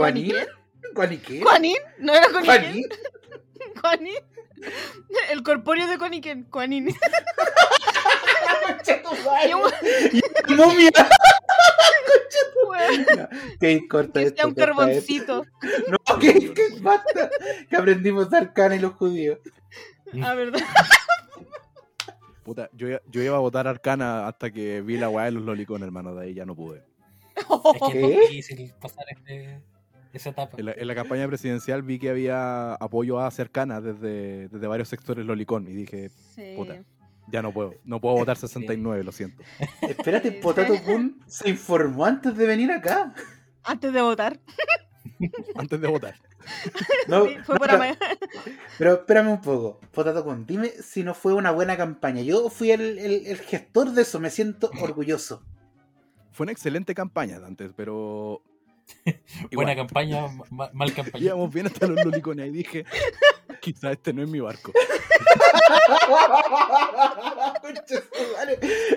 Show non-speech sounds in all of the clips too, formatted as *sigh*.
¿Juanín? ¿Juaniquén? ¿Juanín? ¿No era Juanín? ¿Juanín? *laughs* ¿Juanín? El corpóreo de Juaniquén, Juanín. *laughs* Concha tu madre. Y ¡Momia! weón, Que corta que esto. sea un esto. carboncito. No, que, que basta. Que aprendimos de Arcana y los judíos. Ah, verdad. Puta, yo, yo iba a votar Arcana hasta que vi la weá de los lolicones, hermano. De ahí ya no pude. Es que ¿Qué? es difícil pasar este, esa etapa. En la, en la campaña presidencial vi que había apoyo a Cercana desde, desde varios sectores lolicón y dije, Sí. Puta. ya no puedo. No puedo *laughs* votar 69, lo siento. Espérate. Potato Kun se informó antes de venir acá. Antes de votar. *laughs* Antes de votar. No, Sí, fue no, por pero, ama- pero espérame un poco. Potato Kun, dime si no fue una buena campaña. Yo fui el, el- el gestor de eso, me siento orgulloso. Fue una excelente campaña, Dantes, pero. *laughs* Buena campaña, ma- mal campaña. Íbamos bien hasta los lolicones y dije, quizá este no es mi barco. *laughs*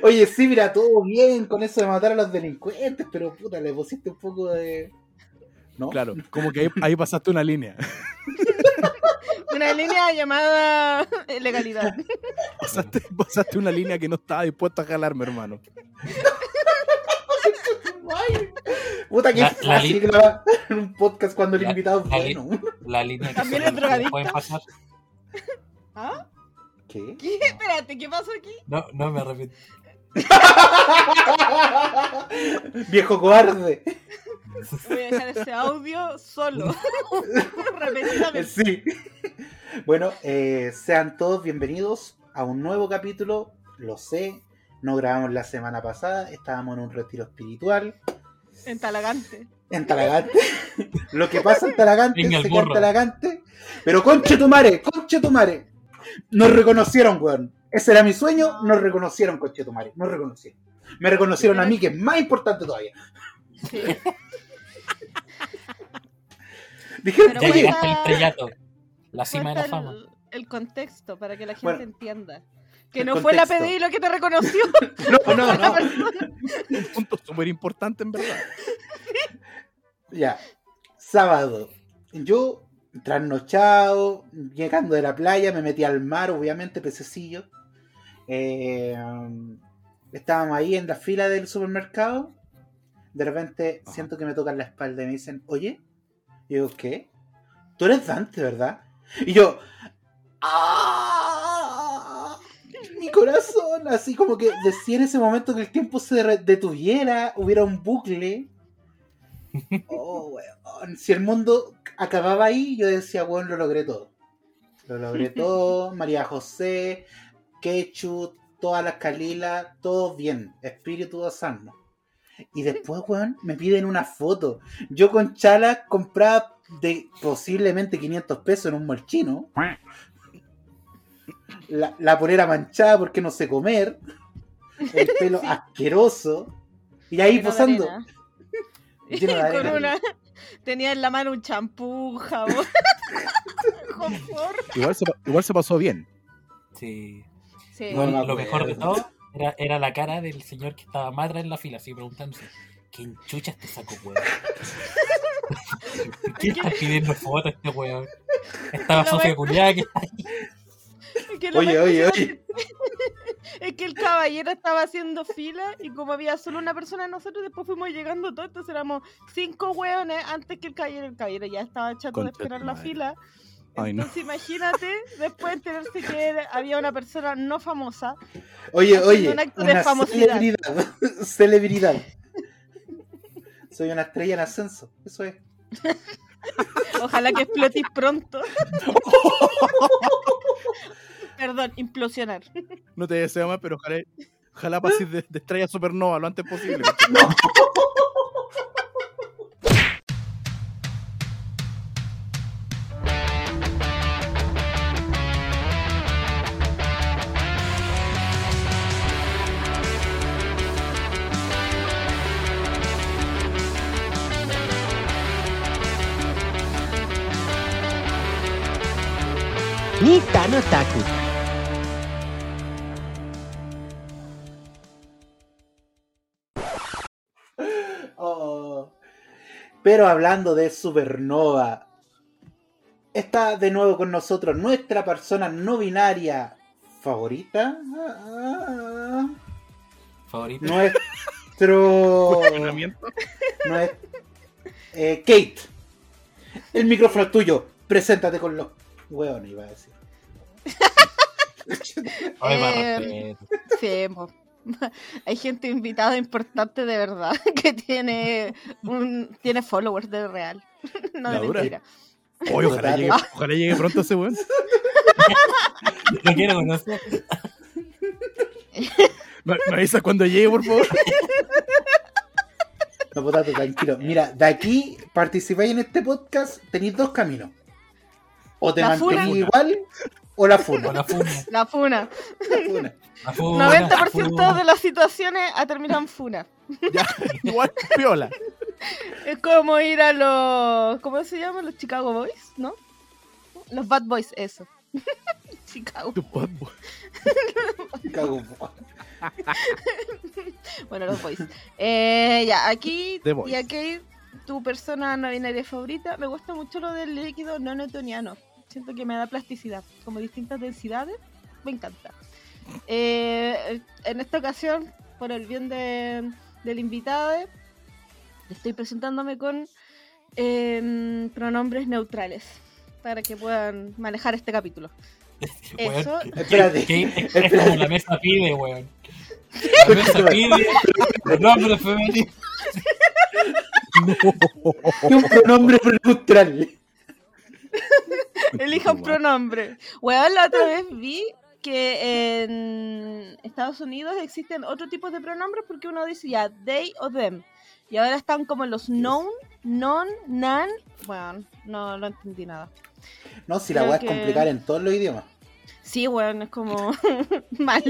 Oye, sí, mira, todo bien con eso de matar a los delincuentes, pero puta, le pusiste un poco de. ¿No? Claro, como que ahí, ahí pasaste una línea. *laughs* Una línea llamada legalidad. Pasaste, pasaste una línea que no estaba dispuesto a jalarme, hermano. Ay, Puta, que La- es la fácil grabar un podcast cuando el La- invitado es bueno. La línea que También es drogadicto. pasar. ¿Ah? ¿Qué? ¿Qué? Espérate, ¿qué pasó aquí? No, no me arrepiento. *laughs* Viejo cobarde. Voy a dejar ese audio solo. *laughs* Repetidamente. Sí. Bueno, eh, sean todos bienvenidos a un nuevo capítulo. Lo sé, no grabamos la semana pasada, estábamos en un retiro espiritual En Talagante. en Talagante. *laughs* Lo que pasa en Talagante Venga, el se queda en. Talagante. Pero conche tu madre, conche tu madre. Nos reconocieron, weón. Ese era mi sueño, nos reconocieron, conche tu madre. Nos reconocieron. Me reconocieron a mí, que es más importante todavía. Sí. *laughs* Dijeron, Pero Ya bueno, oye, llegaste al estrellato. La cima de la fama. el, el contexto para que la gente Bueno, entienda. Que no fue la. PDI lo que te reconoció. *laughs* *laughs* no, no, no. *laughs* Un punto súper importante, en verdad. Ya, sábado. Yo, trasnochado, llegando de la playa, me metí al mar, obviamente, pececillo. Eh, estábamos ahí en la fila del supermercado. De repente Ajá. siento que me tocan la espalda y me dicen, oye, y yo, ¿qué? Tú eres Dante, ¿verdad? Y yo, ¡ah! Corazón, así como que decía en ese momento que el tiempo se detuviera, hubiera un bucle. Oh, weón. Si el mundo acababa ahí, yo decía, weón, lo logré todo. Lo logré *laughs* todo. María José, Quechu, todas las Calilas, todo bien. Espíritu sano. Y después, weón, me piden una foto. Yo con Chala compraba de posiblemente 500 pesos en un molchino. La, la polera manchada porque no sé comer. El *laughs* pelo Sí. asqueroso. Y ahí Lleno posando. arena. *laughs* Lleno de Con una. Tenía en la mano un champú, un jabón. *laughs* Confort. Igual se, igual se pasó bien. Sí. Sí. No lo mejor de todo era, era la cara del señor que estaba más atrás en la fila, así preguntándose: ¿Quién chuchas te saco, weón? ¿Por qué está pidiendo foto este weón? Estaba Sofía Culiada que está ahí. Es que lo Oye, oye, impresionante *laughs* Es que el caballero estaba haciendo fila y como había solo una persona, nosotros después fuimos llegando todos, entonces éramos cinco hueones antes que el caballero. El caballero ya estaba chato de Concha esperar la madre. fila. Ay, no. Entonces imagínate después enterarse que había una persona no famosa. Oye, oye, un acto de una famosidad. celebridad. *laughs* celebridad. Soy una estrella en ascenso. Eso es. *laughs* Ojalá que explotes pronto. Perdón, implosionar. *laughs* No te deseo más, pero ojalá, ojalá pases de, de estrella supernova lo antes posible. Nita *laughs* no Taku. Pero hablando de Supernova, está de nuevo con nosotros nuestra persona no binaria favorita. Favorito. Nuestro. Cuestionamiento. nues- eh, Kate. El micrófono es tuyo. Preséntate con los hueones, iba a decir. Más Eh. Sí, mo. *laughs* hay gente invitada importante de verdad *laughs* que tiene un tiene followers de real, *laughs* no de La dura. mentira. Oye, ojalá llegue, ojalá llegue pronto ese weón. Lo quiero conocer. Me, me avisas cuando llegue, por favor. No, potato, tranquilo. Mira, de aquí participáis en este podcast, tenéis dos caminos. O te mantenís igual o la funa. O la funa. La funa. La funa. La funa. la 90% funa. de las situaciones ha terminado en funa. Ya, *laughs* igual piola. Es como ir a los ¿cómo se llaman? Los Chicago Boys, ¿no? Los Bad Boys, eso. *laughs* Chicago. Bad boy. Cago. *laughs* Bueno, los boys. Eh, ya, aquí, Boys. y aquí, tu persona no binaria favorita. Me gusta mucho lo del líquido no newtoniano. Siento que me da plasticidad, como distintas densidades. Me encanta. Eh, en esta ocasión, por el bien de- del invitado, estoy presentándome con em, pronombres neutrales para que puedan manejar este capítulo. *laughs* Eso. Espérate. es como la mesa pide, weón. La mesa pide. Nombre femenino. *laughs* Que un pronombre neutral. *laughs* *laughs* Elija un pronombre. Weón, la otra vez vi que en Estados Unidos existen otro tipo de pronombres porque uno dice ya they o them. Y ahora están como los known, non, nan. Bueno, no, no entendí nada. No, si la weá es que- complicar en todos los idiomas. Sí, weón, es como *laughs* mal.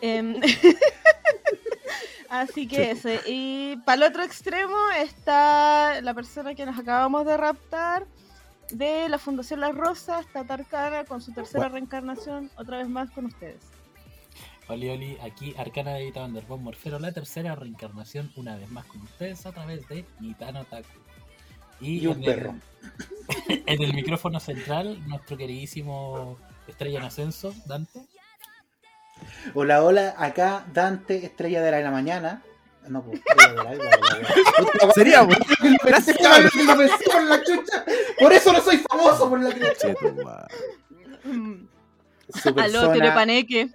Em, *laughs* Así que ese. Y para el otro extremo está la persona que nos acabamos de raptar de la Fundación La Rosa, está Tarkana con su tercera reencarnación, otra vez más con ustedes. Oli, oli, aquí Arcana de Vita Vanderboom Morfero, la tercera reencarnación, una vez más con ustedes a través de Nitano Taku. Y un en perro. El, *laughs* en el micrófono central, nuestro queridísimo Estrella en Ascenso, Dante. Hola, hola, acá Dante, estrella de la mañana. No, pues. Sería, weón. Gracias, cabrón, que lo pensé por la chucha. Por eso no soy famoso por la chucha. Mm. Aló, Terepaneque.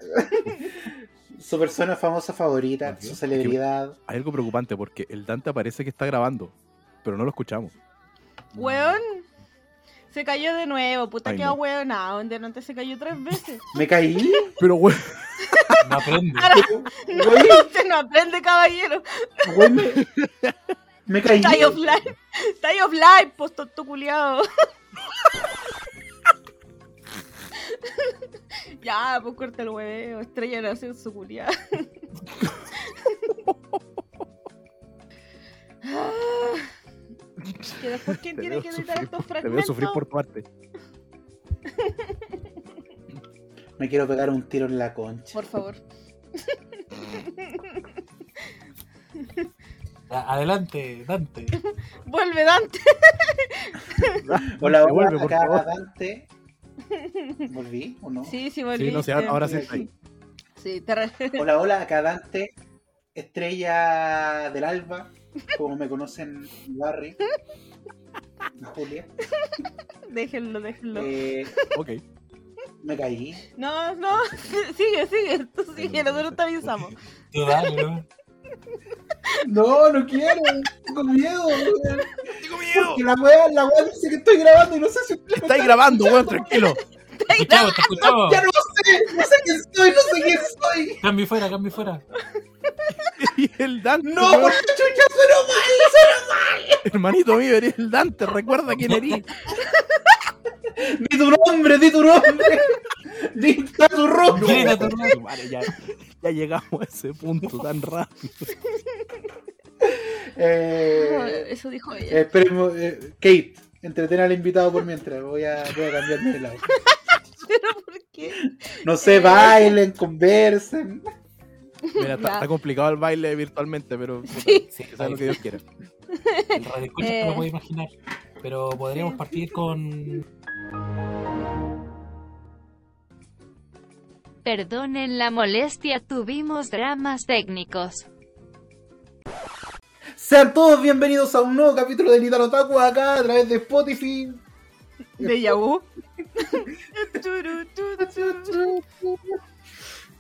su persona famosa favorita, su celebridad. Hay algo preocupante porque el Dante parece que está grabando, pero no lo escuchamos. Weón. Se cayó de nuevo, puta Ay, que no. weonado. Antes se cayó tres veces. *laughs* Me caí, Pero, weón, No aprende. No, güey, *laughs* usted no aprende, caballero. güey, me, me caí. Ahí offline. Ahí offline, culiado. *laughs* ya, pues corta el hueveo. Estrella nació en su culiada. Que después, ¿quién te tiene que editar sufrir estos por, te veo sufrir fragmentos? por tu arte. *laughs* Me quiero pegar un tiro en la concha. Por favor. *laughs* Adelante, Dante. *laughs* Vuelve, Dante. Hola, hola, Devuelve, por acá favor. Dante. ¿Volví o no? Sí, sí, volví. Sí, no ahora sí está ahí. Sí, te re- Hola, hola, acá Dante, estrella del alba, como me conocen barrio. Julia. déjenlo, déjenlo. Eh, Ok. me caí. No, no, *laughs* sigue, sigue, tú sigue, nosotros te avisamos. Tú dale, ¿no? No, no quiero. Tengo miedo. weón. Porque la wea, la wea dice que estoy grabando y no sé si Estáis grabando, weón, tranquilo. Te escuchamos, te escuchamos. Ya no sé, no sé quién soy, no sé quién soy. Cambio fuera, cambio fuera. *laughs* Y el Dante, No, por la chucha, sueno mal. hermanito mío, eres el Dante, recuerda quién eres. *laughs* Di tu nombre, di tu nombre. Di tu nombre. Vale, ya, ya llegamos a ese punto tan rápido. Eh, Eso dijo ella. Esperemos, eh, Kate, entretén al invitado por mientras. Voy a, voy a cambiarme de lado. ¿Pero por qué? No sé, bailen, conversen. Mira, está, complicado el baile virtualmente, pero puta, *laughs* Sí. Sí, que sea lo que Dios quiera. El radio escucha Eh. lo puede imaginar. Pero podríamos partir con. Perdonen la molestia, tuvimos dramas técnicos. Sean todos bienvenidos a un nuevo capítulo de Nitano Taku acá a través de Spotify. De Yahoo. *laughs*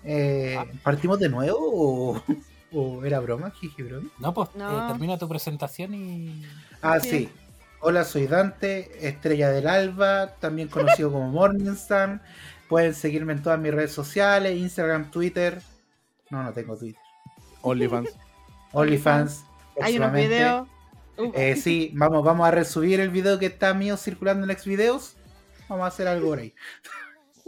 Eh, ¿Partimos de nuevo o, o era broma? Jiji, broma. No, pues No. eh, termina tu presentación y. Ah, Sí. sí. Hola, soy Dante, estrella del alba, también conocido como Morningstar. Pueden seguirme en todas mis redes sociales, Instagram, Twitter. No, no tengo Twitter. OnlyFans. OnlyFans. Hay unos videos. Eh, sí, vamos, vamos a resubir el video que está mío circulando en Xvideos. Vamos a hacer algo por ahí.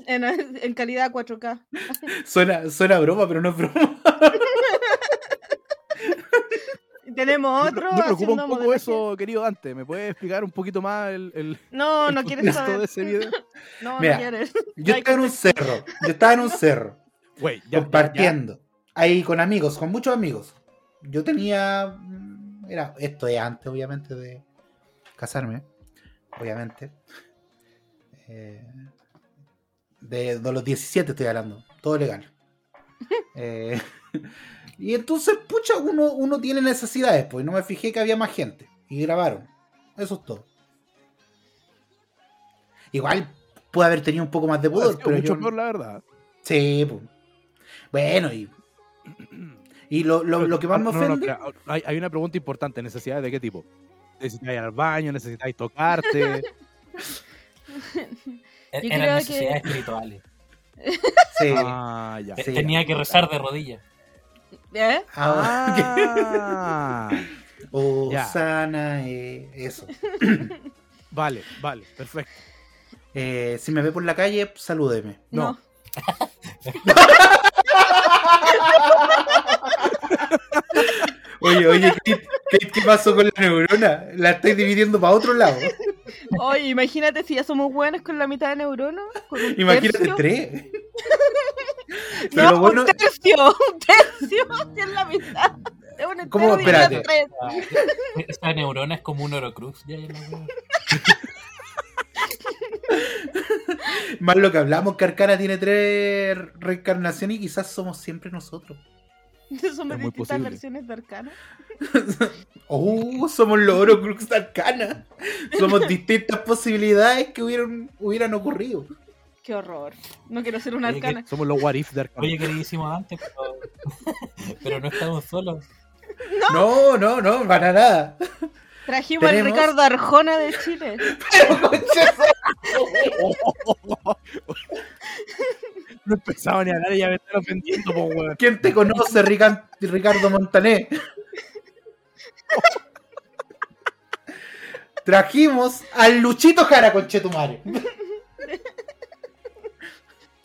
en, en calidad 4K. *laughs* Suena, suena broma, pero no es broma. *laughs* Tenemos otro. Me preocupa un poco modelaje. eso, querido Dante. ¿Me puedes explicar un poquito más el, el, No, el no quieres contexto saber. de ese video? *laughs* No, Mira. no quieres. Yo estaba en un cerro. Yo estaba en un cerro. Ya- ya- compartiendo. Ahí con amigos, con muchos amigos. Yo tenía. Era, esto es antes, obviamente, de casarme. Obviamente. Eh, de, de los 17 estoy hablando. Todo legal. *laughs* Eh, y entonces, pucha, uno, uno tiene necesidades, pues. y No me fijé que había más gente. Y grabaron. Eso es todo. Igual puede haber tenido un poco más de pudor, pero mucho yo, peor, la verdad. Sí, pues. Bueno, y. *clears throat* Y lo, lo, lo que más me No, no, no, ofende. hay, hay una pregunta importante. ¿Necesidades de qué tipo? ¿Necesitáis ir al baño? ¿Necesitáis tocarte? *laughs* Yo Eran creo necesidades espirituales. Sí. ah, ya. Sí. Tenía que rezar de rodillas. ¿Eh? Ah, Ah, *laughs* o Ya. sana, eh, eso. vale, vale, perfecto. Eh, si me ve por la calle, salúdeme. No. Oye, oye, ¿qué, qué, qué pasó con la neurona? La estáis dividiendo para otro lado. Oye, imagínate si ya somos buenos con la mitad de un Imagínate tercio. tres. *laughs* No, Pero lo bueno, un tercio. Un tercio. Si es la mitad. Es un ¿Cómo? Espérate. tres. Ah, Esta neurona es como un Orocrux. Ya, ya. *laughs* *laughs* más lo que hablamos, que Arcana tiene tres reencarnaciones y quizás somos siempre nosotros. *laughs* Somos distintas posible. versiones de Arcana. *laughs* Oh, somos los Orocrux de Arcana. Somos distintas posibilidades que hubieran, hubieran ocurrido. Qué horror. No quiero ser una Oye, Arcana. Somos los what if de Arcana. Oye, queridísimo antes, pero, pero no estamos solos. No, no, no, para nada. Trajimos al Ricardo Arjona de Chile. *laughs* Pero *laughs* No empezaba ni a hablar y ya me están ofendiendo, po, weón. ¿Quién te conoce, Ricardo Montané? Trajimos al Luchito Jara, conchetumare.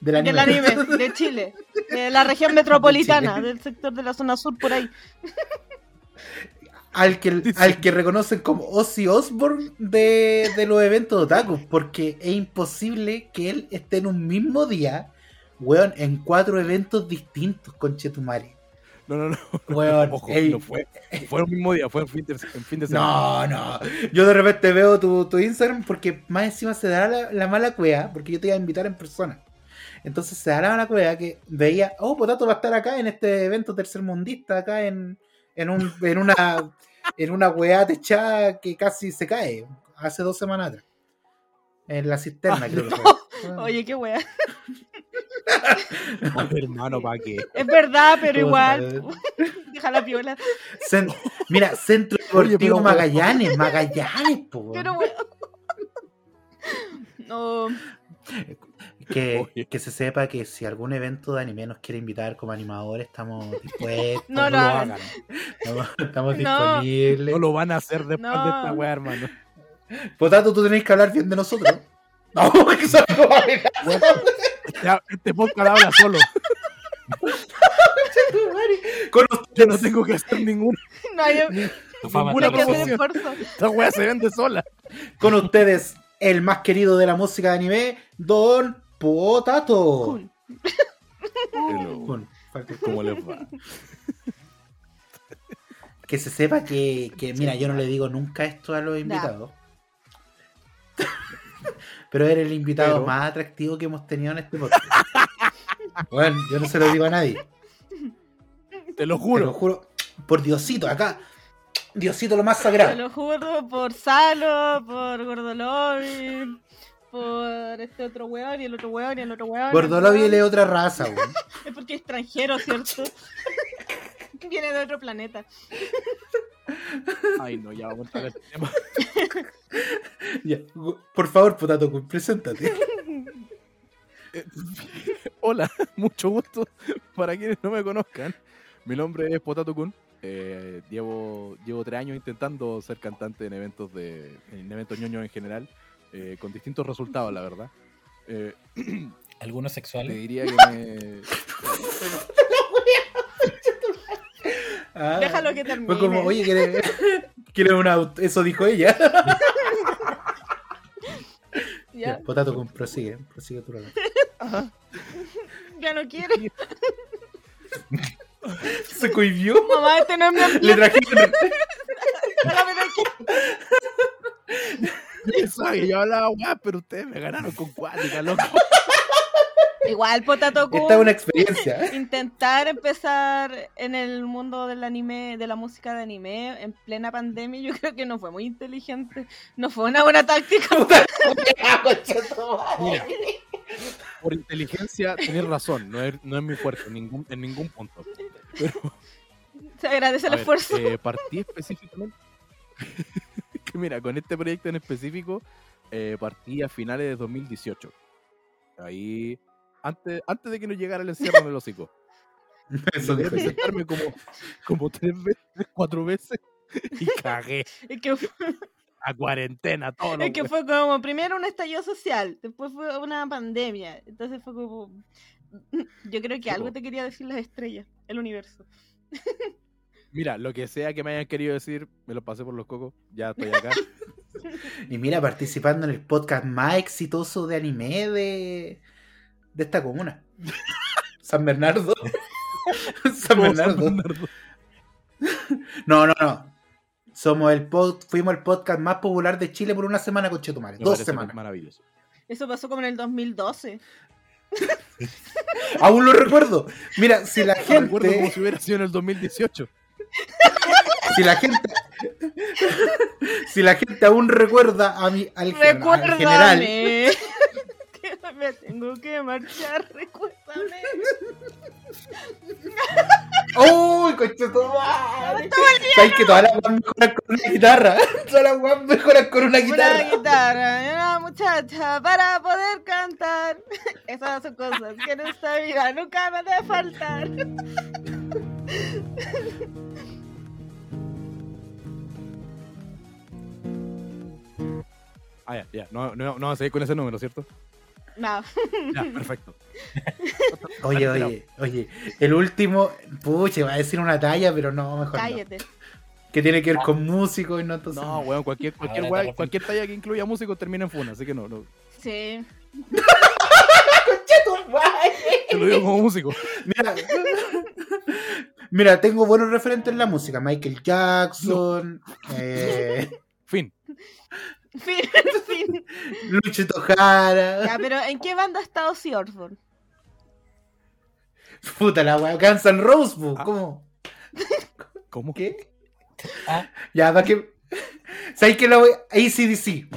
Del anime. Del anime, de Chile. De la región metropolitana, del sector de la zona sur por ahí. Al que, al que reconocen como Ozzy Osbourne de, de los eventos de otaku. Porque es imposible que él esté en un mismo día, weón, en cuatro eventos distintos, conchetumare. No, no, no. Weón, *laughs* Ojo, ey, no fue. Fue el mismo día, fue en fin de, en fin de semana. No, no. Yo de repente veo tu, tu Instagram porque más encima se da la, la mala cueva, porque yo te iba a invitar en persona. Entonces se da la mala cueva que veía, oh, Potato va a estar acá en este evento tercermundista, acá en, en, un, en una en una weá techada que casi se cae, hace dos semanas atrás. En la cisterna, Ah, creo que fue. *laughs* Oye, qué wea. *laughs* Oye, hermano, ¿para qué? Es verdad, pero igual. *laughs* Deja la piola. Cen- mira, Centro Deportivo Magallanes, Magallanes, po. Pero wea. No. *laughs* Que, se sepa que si algún evento de anime nos quiere invitar como animadores, estamos *laughs* dispuestos. No lo lo hagan. Estamos, *laughs* estamos No. disponibles. No lo van a hacer después No. de esta weá, hermano. Potato, tú tenés que hablar bien de nosotros. No, que eso no va a Este podcast habla solo. Con Yo no tengo que hacer ninguna. No fama Ninguna promoción. esfuerzo. Esta weá se vende sola. Con ustedes, el más querido de la música de anime, Don Potato. Cool. Hello. Kun. ¿Cómo les va? que se sepa que, que, mira, yo no le digo nunca esto a los invitados. *laughs* Pero eres el invitado Pero- más atractivo que hemos tenido en este podcast. *laughs* Bueno, yo no se lo digo a nadie. Te lo Te juro. lo juro. Por Diosito, acá. Diosito lo más Te sagrado. lo juro por Salo, por Gordolobi, por este otro weón y el otro weón y el otro weón. Gordolobi él es otra raza, weón. *laughs* Es porque es extranjero, ¿cierto? *laughs* Viene de otro planeta. Ay, no, ya vamos a entrar al tema. *laughs* Ya, Por favor, Potato Kun, preséntate. Hola, mucho gusto. Para quienes no me conozcan, mi nombre es Potato Kun. Eh, llevo, llevo tres años intentando ser cantante en eventos de en eventos ñoños en general, eh, con distintos resultados, la verdad. Eh, *clears throat* Algunos te sexuales. diría que me. *laughs* Ah, Déjalo que termine. Fue como, oye, ¿quieres, ¿quieres un auto? Eso dijo ella. *laughs* ¿Ya? Ya, Potato Kun, prosigue, prosigue tu relato. ya no quiere. *laughs* Se cohibió. Mamá, este no es mi Le ambiente. trajeron. Que yo hablaba weá, pero ustedes me ganaron con cuática, loco. Igual, Potato Kun. Esta es una experiencia. ¿eh? Intentar empezar en el mundo del anime, de la música de anime, en plena pandemia, yo creo que no fue muy inteligente. No fue una buena táctica. *laughs* Mira, por inteligencia tenés razón, no es, no es mi fuerte en ningún, en ningún punto. Pero, Se agradece el ver, esfuerzo. eh, partí específicamente. Que mira, con este proyecto en específico, eh, partí a finales de 2018. Ahí, antes, antes de que nos llegara el encierro en el hocico. *laughs* Eso ella. presentarme como, como tres veces, cuatro veces, y cagué *laughs* Es que, fue- a cuarentena, todo lo es que fue como primero un estallido social, después fue una pandemia. Entonces fue como. *laughs* Yo creo que algo te quería decir las estrellas, el universo. Mira, lo que sea que me hayan querido decir, me lo pasé por los cocos, ya estoy acá. *laughs* Y mira, participando en el podcast más exitoso de anime de, de esta comuna. San Bernardo. *laughs* San Bernardo. San Bernardo. No, no, no. Somos el pod- fuimos el podcast más popular de Chile por una semana con Chetumare. Dos semanas. Maravilloso. Eso pasó como en el 2012. *laughs* Aún lo recuerdo. Mira, si la Lo recuerdo como gente. si hubiera sido en el 2018. *laughs* Si la gente. Si la gente aún recuerda a mi, al, al general. Recuérdame. *laughs* que me tengo que marchar, recuérdame. *laughs* ¡Uy, conchetumare! ¿Sabes que todas las weas mejoran con una guitarra? Todas las weas mejoran con una Una guitarra. guitarra y una muchacha para poder cantar. Esas son cosas que en esta vida nunca me debe faltar. Ah, ya, ya. No, no, no vamos a seguir con ese número, ¿cierto? No. Ya, perfecto. *laughs* Oye, Vale, oye, oye. El último, pucha, va a decir una talla, pero no, mejor no. Cállate. Que tiene que ver con músicos y no entonces. No, weón, cualquier, cualquier, Ahora talla que incluya músicos termina en funa, así que no, no. Sí. *laughs* Te lo digo como músico. Mira, mira, tengo buenos referentes en la música. Michael Jackson, *laughs* eh, Fin. Fin, *laughs* fin. Luchito Jara. Ya, pero ¿en qué banda está Ozzy Osbourne? Puta la wea, Guns N' Roses, Ah. ¿cómo? ¿Cómo? ¿Qué? Ah. Ya, para que. ¿Sabes qué lo voy? ACDC.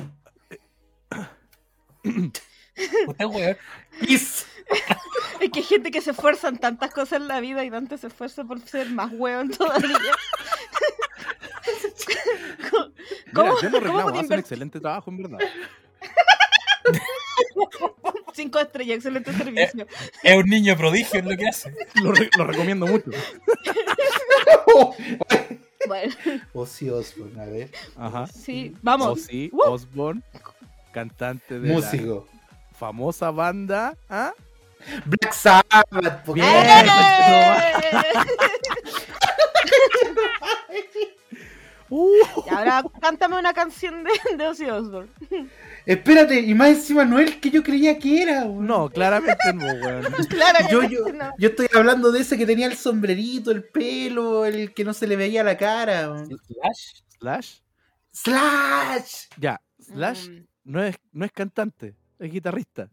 *clears throat* Usted, weón. Kiss. Es que hay gente que se esfuerza en tantas cosas en la vida y Dante se esfuerza por ser más hueón todavía. *laughs* Mira, ¿Cómo- yo no cómo reclamo, te hacen inver- excelente trabajo, en verdad. *laughs* Cinco estrellas, excelente servicio. Es un niño prodigio en lo que hace. Lo, re- lo recomiendo mucho. *laughs* Bueno, Ozzy Osbourne, a ver. Ajá. sí, vamos. Ozzy. Osbourne, cantante de Músico. la famosa banda. ¿ah? Black Sabbath. po, Bien. ¡Eh! *laughs* Uh, Y ahora cántame una canción de, de Ozzy Osbourne. Espérate, y más encima no es el que yo creía que era. weón. no, claramente no, weón. *laughs* Yo, yo, no. yo estoy hablando de ese que tenía el sombrerito, el pelo, el que no se le veía la cara. Slash. Slash. ¡Slash! Ya, Slash Mm. no, es, no es cantante, es guitarrista.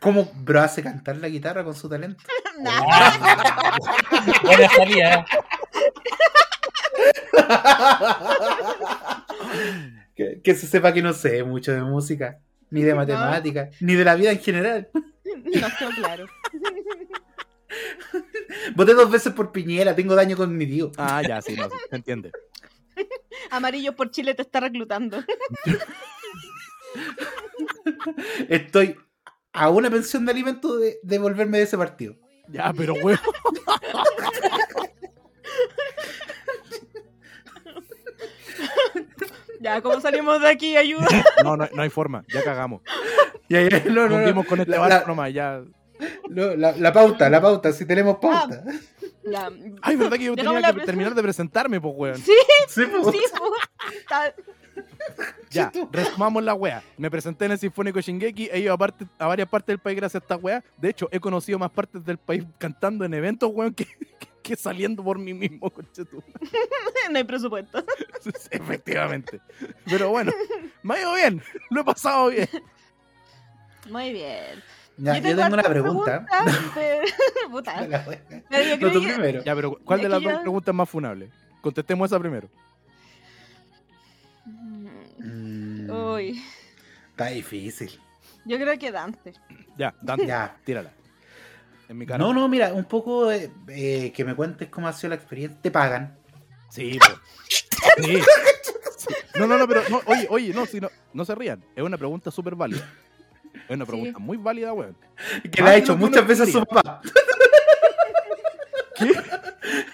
¿Cómo bro hace cantar la guitarra con su talento? *laughs* Ah, *laughs* Buena salida. *laughs* que, que se sepa que no sé mucho de música, ni de matemáticas, ni de la vida en general. No quedó claro. Voté dos veces por Piñera, tengo daño cognitivo. Ah, ya, sí, no, se entiende. Amarillo por Chile te está reclutando. Estoy a una pensión de alimentos de, de volverme de ese partido. Ya, pero weón. *laughs* Ya, ¿cómo salimos de aquí? Ayuda. No, no, no hay forma, ya cagamos. Ya, ya, no, no, Nos no. dimos con este La- barco la- nomás, ya. no, la, la pauta, la pauta, si tenemos pauta. Ya. Ay, verdad que yo tenía la que terminar de presentarme, pues weón. Sí, Sí, po. sí, po. *laughs* Ya, resumamos la wea. Me presenté en el Sinfónico Shingeki, he ido a, parte- a varias partes del país gracias a esta wea. De hecho, he conocido más partes del país cantando en eventos, weón, que, que- que saliendo por mí mismo, conchetum. *laughs* no hay presupuesto. *laughs* Efectivamente. Pero bueno, me ha ido bien, lo he pasado bien. Muy bien. Ya, yo tengo una hartas pregunta. preguntas, pero- Puta. Pero yo No, tú que- primero. Ya, pero ¿cuál Es de las dos preguntas es más funable? Contestemos esa primero. Mm, Uy, Está difícil. yo creo que Dante. Ya, Dante, Ya. tírala. En mi cara. No, no, mira, un poco eh, eh, que me cuentes cómo ha sido la experiencia. Te pagan. Sí, po. Sí. No, no, no, pero no, oye, oye, no, si no, no se rían. Es una pregunta súper válida. Es una pregunta muy válida, weón. Que la ha hecho muchas veces su pensaría. papá.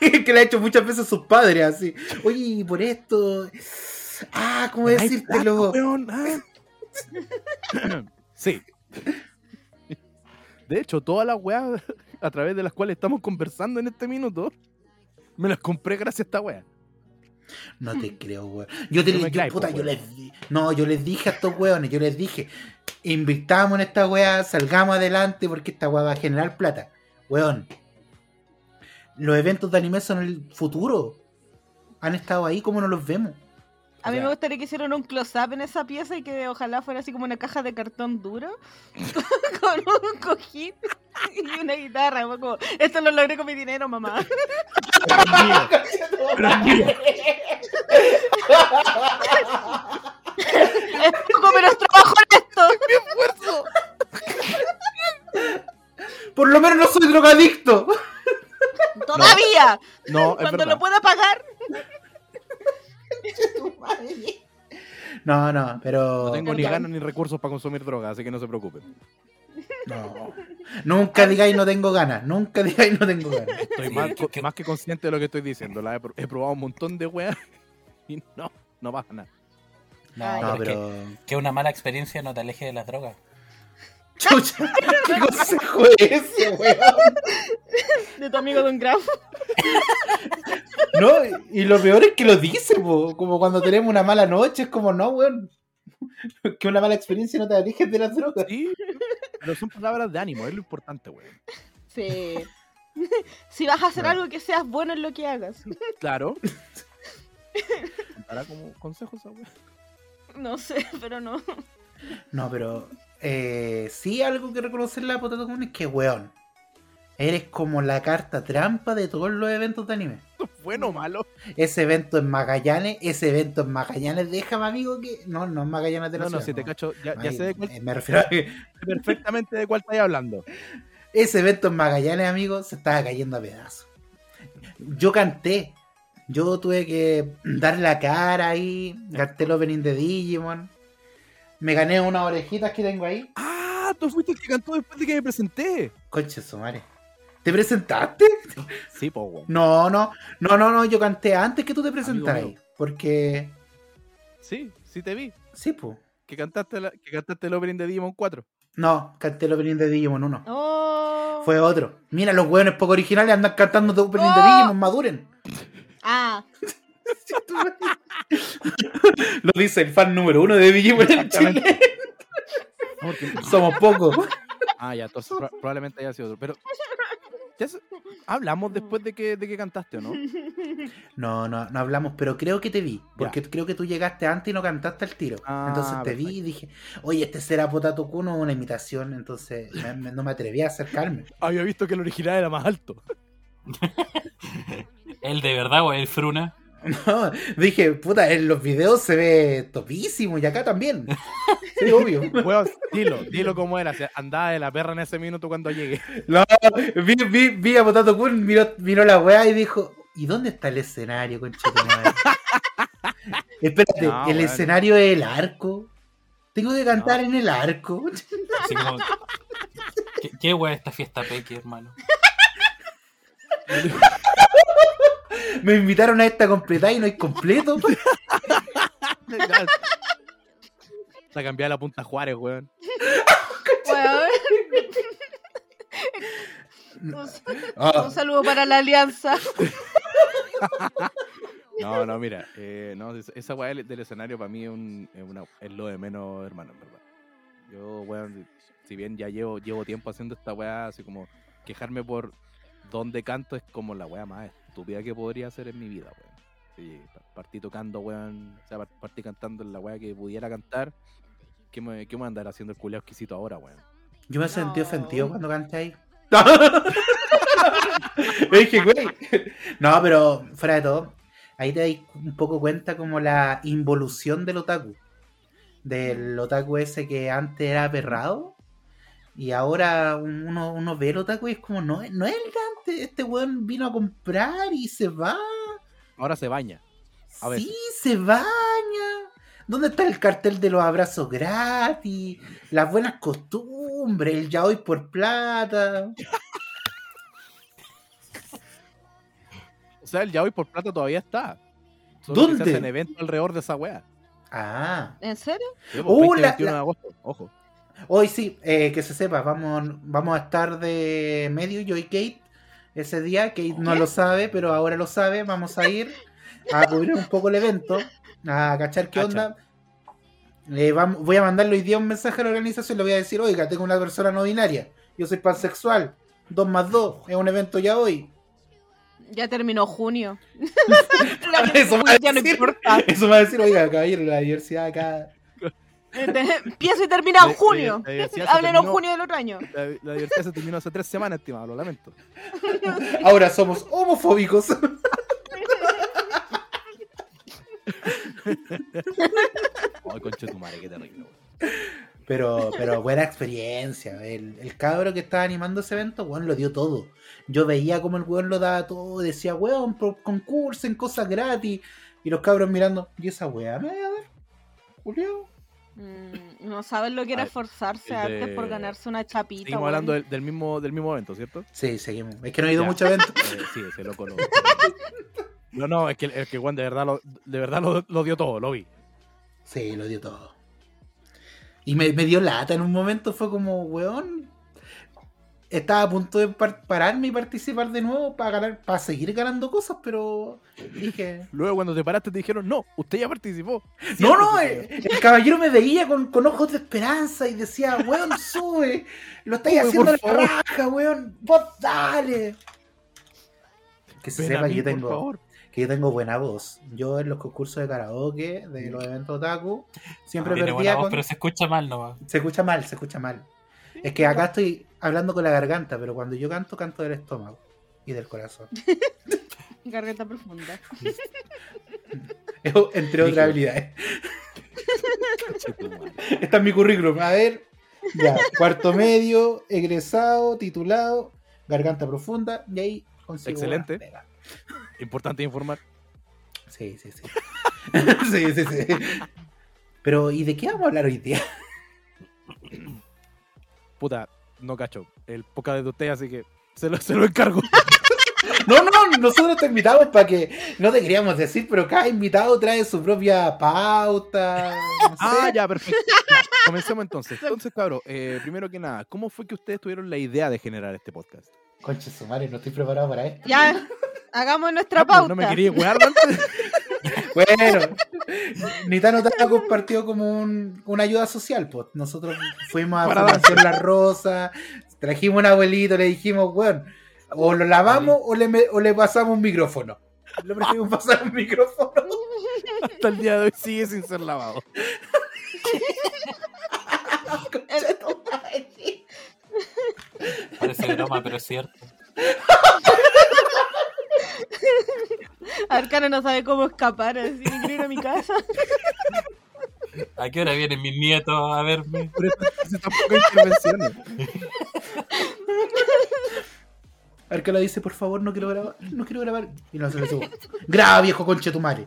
*laughs* que la ha hecho muchas veces sus padres, así. Oye, y por esto. Ah, ¿cómo decírtelo? weón, ah. *laughs* Sí. De hecho, todas las weas a través de las cuales estamos conversando en este minuto, me las compré gracias a esta wea. No te creo, weón. Yo, te, No yo, puta, po, yo les di- No, yo les dije a estos weones, yo les dije, invirtamos en esta weá, salgamos adelante porque esta weá va a generar plata. Weón. Los eventos de anime son el futuro. Han estado ahí como no los vemos. A mí Ya. me gustaría que hicieran un close-up en esa pieza y que ojalá fuera así como una caja de cartón duro *laughs* con un cojín y una guitarra. Como, esto lo logré con mi dinero, mamá. Es poco, pero es trabajo honesto. Por lo menos no soy drogadicto. Todavía. No, es Cuando verdad. lo pueda pagar. *laughs* No, no, pero. No tengo ni ganas ni recursos para consumir droga, así que no se preocupen. No. Nunca digáis no tengo ganas. Nunca digáis no tengo ganas. Estoy más, que- que- más que consciente de lo que estoy diciendo. La he, pro- he probado un montón de weas *laughs* y no, no pasa nada. No. No, pero es que una mala experiencia no te aleje de las drogas. Chucha, *laughs* ¿qué consejo es ese, weón? De tu amigo Don Graf. No, y lo peor es que lo dice, po. como cuando tenemos una mala noche, es como, no, weón. *laughs* Que una mala experiencia no te alejes de las drogas. Sí, pero son palabras de ánimo, es lo importante, weón. Sí. Si vas a hacer algo que seas bueno en lo que hagas. Claro. *laughs* ¿Contará como consejos wea? No sé, pero no. No, pero eh, sí algo que reconocerle a Potato Común es que, weón, eres como la carta trampa de todos los eventos de anime. *laughs* Bueno o malo. Ese evento en Magallanes, ese evento en Magallanes, déjame, amigo, que... No, no en Magallanes de la No, no, ciudad, si te no. cacho, ya, ya Ay, sé de cuál- Me refiero a que perfectamente de cuál estáis hablando. *laughs* ese evento en Magallanes, amigo, se estaba cayendo a pedazos. Yo canté. Yo tuve que dar la cara ahí. Gasté el opening de Digimon. Me gané unas orejitas que tengo ahí. Ah, tú fuiste el que cantó después de que me presenté. Conche su madre. ¿Te presentaste? *laughs* Sí, po, weón. No, no, no, no, no, yo canté antes que tú te presentaras. mío. Porque. Sí, sí te vi. Sí, pues. Que cantaste, la- que cantaste el opening de Digimon 4. No, canté el opening de Digimon 1. Oh. Fue otro. Mira, los hueones poco originales andan cantando de opening de Oh. Digimon, maduren. Ah. *laughs* Lo dice el fan número uno de Digimon en. Chile. Somos pocos. Ah, ya, entonces pro- probablemente haya sido otro. Pero, ¿ya se- ¿hablamos después de que, de que cantaste o no? No, no, no hablamos, pero creo que te vi. Porque creo que tú llegaste antes y no cantaste al tiro. Ah, entonces te vi y dije, oye, este será Potato Kuno o una imitación. Entonces me- me- no me atreví a acercarme. *laughs* Había visto que el original era más alto. *laughs* ¿El de verdad o el Fruna? *laughs* No, dije, puta, en los videos se ve topísimo y acá también. Sí, obvio. *laughs* Dilo, dilo como era. andaba de la perra en ese minuto cuando llegue. No, vi, vi, vi a Potato Kun, miró, miró la weá y dijo, ¿y dónde está el escenario, conchetumadre? *laughs* Espérate, No, ¿el escenario es el arco? Tengo que cantar en el arco. Así como. ¿Qué, qué wea esta fiesta peque, hermano? Me invitaron a esta completada y no hay completo. Está cambiada la punta Juárez, weón. Weón. Un, Ah, un saludo para la alianza. No, no, mira. eh, no, es- esa weá del, del escenario para mí es, un- es una- es lo de menos, hermano, en verdad. Yo, weón, si bien ya llevo, llevo tiempo haciendo esta weá, así como quejarme por dónde canto es como la weá más estúpida que podría hacer en mi vida, weón. Sí, pa- partí tocando, weón, o sea, par- partí cantando en la weá que pudiera cantar. ¿Qué me, qué me voy a andar haciendo el culiao exquisito ahora, weón? yo me sentí No. ofendido cuando canté ahí. *laughs* Dije, güey. No, pero fuera de todo, ahí te das un poco cuenta como la involución del otaku. Del otaku ese que antes era perrado. Y ahora un- uno, uno ve el otaku y es como, no, no es el de antes. Este weón vino a comprar y se va. Ahora se baña. A. Sí, se baña. ¿Dónde está el cartel de los abrazos gratis? Las buenas costumbres, el ya hoy por plata. *laughs* O sea, el ya hoy por plata todavía está. Solo ¿Dónde? Se hacen eventos alrededor de esa weá. Ah, ¿En serio? Sí, pues, Uh, 20, la- 21 la- de agosto, ojo. Hoy sí, eh, que se sepa, vamos, vamos a estar de medio yo y Kate ese día. Kate no lo sabe, pero ahora lo sabe. Vamos a ir a cubrir un poco el evento, a cachar qué Cacha. onda. Le vam- voy a mandarle hoy día un mensaje a la organización. Le voy a decir, oiga, tengo una persona no binaria. Yo soy pansexual. 2 más 2. Es un evento ya hoy. Ya terminó junio. *laughs* *laughs* Eso va a ya no decir. importa. Eso va a decir, oiga, caballero, la diversidad acá. Empieza y termina en junio. Hablen en junio del otro año. La, la diversidad se terminó hace tres semanas, estimado, lo lamento. Ahora somos homofóbicos. Ay, conche tu madre, qué terrible, weón. Pero, pero buena experiencia. El, el cabro que estaba animando ese evento, weón, lo dio todo. Yo veía como el weón lo daba todo. Decía, weón, pro- concursen, cosas gratis. Y los cabros mirando, ¿y esa weá me voy a ver? Julio. Mm, no saben lo que era Ah, esforzarse de- antes por ganarse una chapita. Seguimos hablando del, del mismo, del mismo evento, ¿cierto? Sí, seguimos. Es que no he ido Ya. mucho evento. *laughs* Eh, sí, ese loco lo. No, no, es que, es que Juan de verdad, lo, de verdad lo, lo dio todo, lo vi. Sí, lo dio todo. Y me, me dio lata en un momento, fue como, weón. Estaba a punto de par- pararme y participar de nuevo para ganar, para seguir ganando cosas, pero dije. Luego cuando te paraste te dijeron, no, usted ya participó. No, no, eh, el caballero me veía con, con ojos de esperanza y decía, weón, sube, lo estáis haciendo a por la raja, weón, vos dale. Que se Ven sepa que yo tengo, favor. que yo tengo buena voz. Yo en los concursos de karaoke, de los eventos otaku, siempre buena perdía voz, con... pero se escucha mal nomás. Se escucha mal, se escucha mal. Es que acá estoy hablando con la garganta, pero cuando yo canto, canto del estómago y del corazón. *laughs* Garganta profunda. *laughs* Entre otras habilidades. Madre. Está en mi currículum. A ver, ya, cuarto medio, egresado, titulado, garganta profunda, y ahí consigo. Excelente. Importante informar. Sí, sí, sí. *laughs* sí, sí, sí. Pero, ¿y de qué vamos a hablar hoy día? Puta, no cacho. El podcast de usted, así que se lo, se lo encargo. *laughs* No, no, nosotros te invitamos para que. No te queríamos decir, pero cada invitado trae su propia pauta. no sé. Ah, ya, perfecto. Ya, comencemos entonces. Entonces, cabrón, eh, primero que nada, ¿cómo fue que ustedes tuvieron la idea de generar este podcast? Conche su madre, no estoy preparado para esto. Ya, hagamos nuestra Ah, pues, pauta. ¿No me quería wear antes? *laughs* *laughs* Bueno, Nitano Taco compartió como un- una ayuda social, pues. Nosotros fuimos a Fundación La Rosa, trajimos un abuelito, le dijimos, weón, o lo lavamos o le, me- o le pasamos un micrófono. Le preferimos pasar un micrófono. Hasta el día de hoy sigue sin ser lavado. Parece broma, pero es cierto. *laughs* *laughs* Arcana no sabe cómo escapar, así que quiero ir a mi casa. *laughs* ¿A qué hora vienen mis nietos a verme? Por eso pocas intervenciones. Arcala dice, por favor, no quiero grabar, no quiero grabar. Y no se le sube. Graba, viejo conche tu madre.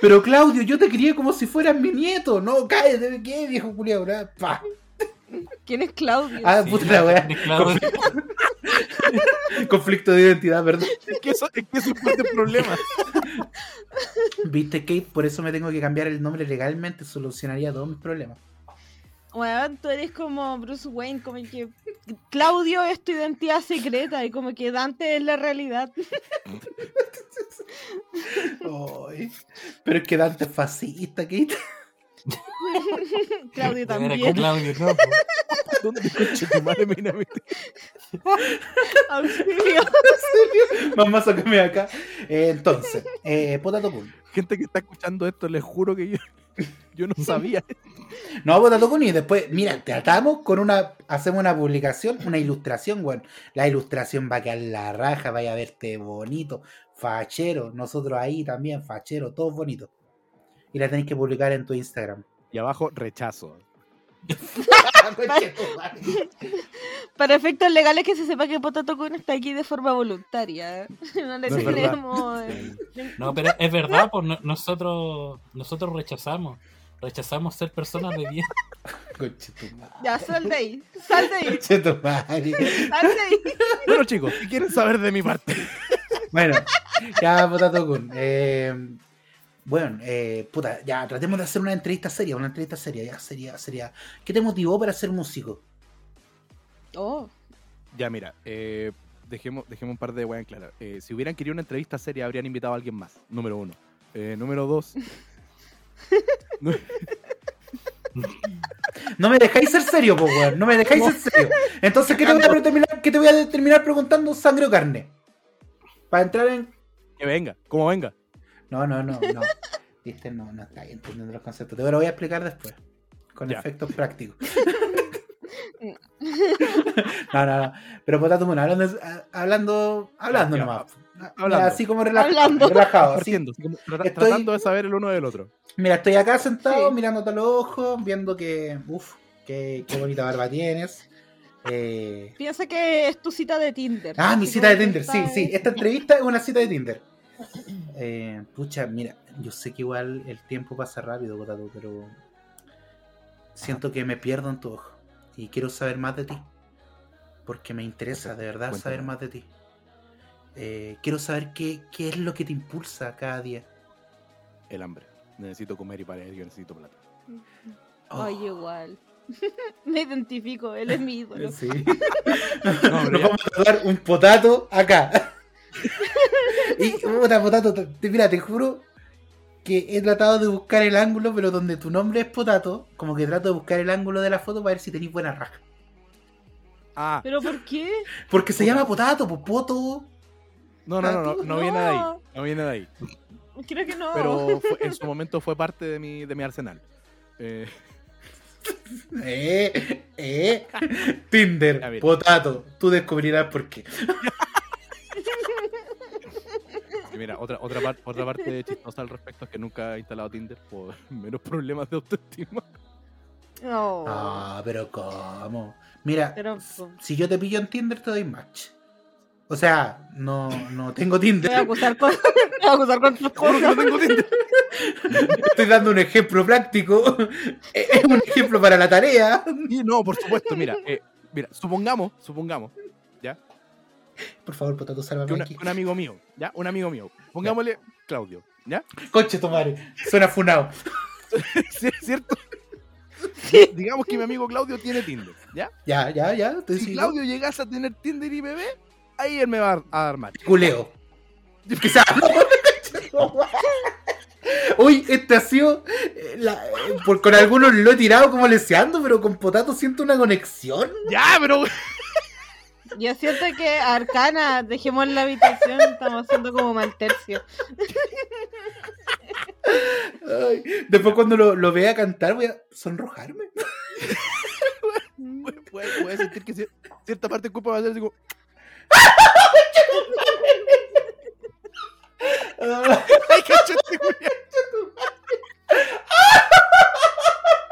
Pero Claudio, yo te crié como si fueras mi nieto. No, cállate, ¿qué viejo culiao? Gra- Pa. ¿Quién es Claudio? Ah, Sí, puta la weá. es claro. *laughs* Conflicto de identidad, ¿verdad? Es que eso es, que eso es parte del problema. Viste, Kate, por eso me tengo que cambiar el nombre legalmente, solucionaría todos mis problemas. Weón, tú eres como Bruce Wayne, como que Claudio es tu identidad secreta y como que Dante es la realidad. *laughs* Ay, pero es que Dante es fascista, Kate. *laughs* Claudio también. con Claudio, no. *laughs* ¿Dónde conche tu madre me? *laughs* Auxilio. Mamá, sácame acá. Eh, entonces, eh, Potato Kun. Gente que está escuchando esto, les juro que yo, yo no sabía. No, Potato Kun y después, mira, tratamos con una, hacemos una publicación, una ilustración, weón. La ilustración va a quedar la raja, vaya a verte bonito, fachero. Nosotros ahí también, fachero, todos bonitos. Y la tenéis que publicar en tu Instagram. Y abajo, rechazo. *laughs* Para efectos legales que se sepa que Potato Kun está aquí de forma voluntaria. *laughs* No le No eh, No, pero es verdad, pues no- nosotros, nosotros rechazamos. Rechazamos ser personas de bien. *laughs* Ya, sal de ahí. Sal de ahí. Sal de ahí. Bueno, chicos, ¿qué quieren saber de mi parte? Bueno, ya, Potato Kun. Eh, bueno, eh, puta, ya, tratemos de hacer una entrevista seria, una entrevista seria, ya, seria, seria. ¿Qué te motivó para ser músico? Oh, Ya, mira, eh, dejemos, dejemos un par de weas en claro. Eh, si hubieran querido una entrevista seria, habrían invitado a alguien más. Número uno. Eh, número dos. *laughs* No me dejáis ser serio, po, weón. No me dejáis ser serio. Entonces, ¿qué te, voy a terminar, ¿qué te voy a terminar preguntando? ¿Sangre o carne? Para entrar en. que venga, como venga. No, no, no, no. *laughs* Viste, no, no estáis entendiendo los conceptos. Te lo voy a explicar después. Con Ya. efectos prácticos. *laughs* no, no, no. Pero Potato Moon, hablando, hablando, hablando Ya, nomás. hablando. Así como relaj- Hablando. relajado. así. Partiendo, así como tra- Estoy- tratando de saber el uno del otro. Mira, estoy acá sentado Sí. mirándote a los ojos, viendo que. Uff, qué, qué bonita barba tienes. Eh, piensa que es tu cita de Tinder. Ah, mi cita de Tinder, sí, está sí. Esta entrevista es una cita de Tinder. Eh, pucha, mira, yo sé que igual el tiempo pasa rápido, Potato, pero siento que me pierdo en tu ojo. Y quiero saber más de ti. Porque me interesa de verdad Cuéntame. saber más de ti. Eh, quiero saber qué, qué es lo que te impulsa cada día. El hambre. Necesito comer y para ello yo necesito plata. Oh, Ay, igual. *laughs* Me identifico, él es mi *laughs* ídolo. sí. *laughs* No, Nos vamos a dar un potato acá. Y *laughs* puta potato, te, mira, te juro que he tratado de buscar el ángulo, pero donde tu nombre es potato, como que trato de buscar el ángulo de la foto para ver si tenéis buena raja. Ah, ¿Pero por qué? Porque se llama potato, pues poto. no, no, no, no, no viene de ahí. No viene de ahí. Creo que no. Pero *laughs* fue- en su momento fue parte de mi, de mi arsenal. Eh, *laughs* Eh, eh. Tinder, potato. Tú descubrirás por qué. Y mira, otra, otra, par- otra parte *laughs* chistosa al respecto es que nunca he instalado Tinder por *laughs* menos problemas de autoestima. No. Ah, pero ¿cómo? Mira, Pero, si yo te pillo en Tinder, te doy match. O sea, no, no tengo me voy a Tinder. acusar con, voy a acusar con *laughs* tus que no cosas. tengo Tinder. Estoy dando un ejemplo práctico. Es un ejemplo para la tarea. Y no, por supuesto, mira, eh, mira, supongamos, supongamos. Por favor, potato, sálvame una- aquí. un amigo mío, ¿ya? Un amigo mío. Pongámosle Claudio, ¿ya? Conche tu madre. Suena funado. *laughs* ¿Sí, ¿Cierto? Digamos que mi amigo Claudio tiene Tinder, ¿ya? Ya, ya, ya. Si. Claudio llegase a tener Tinder y bebé, ahí él me va a dar match. Culeo. Quizá. *laughs* Uy, este ha sido. eh, la- eh, por- con algunos lo he tirado como leseando, pero con Potato siento una conexión. Ya, pero. Yo siento que Arcana, dejemos la habitación, estamos haciendo como mal tercio. Ay, después, cuando lo, lo vea cantar, voy a sonrojarme. Voy, voy a sentir que cier- cierta parte de culpa va a ser así como. ¡Ay, cachete, culiao! *laughs*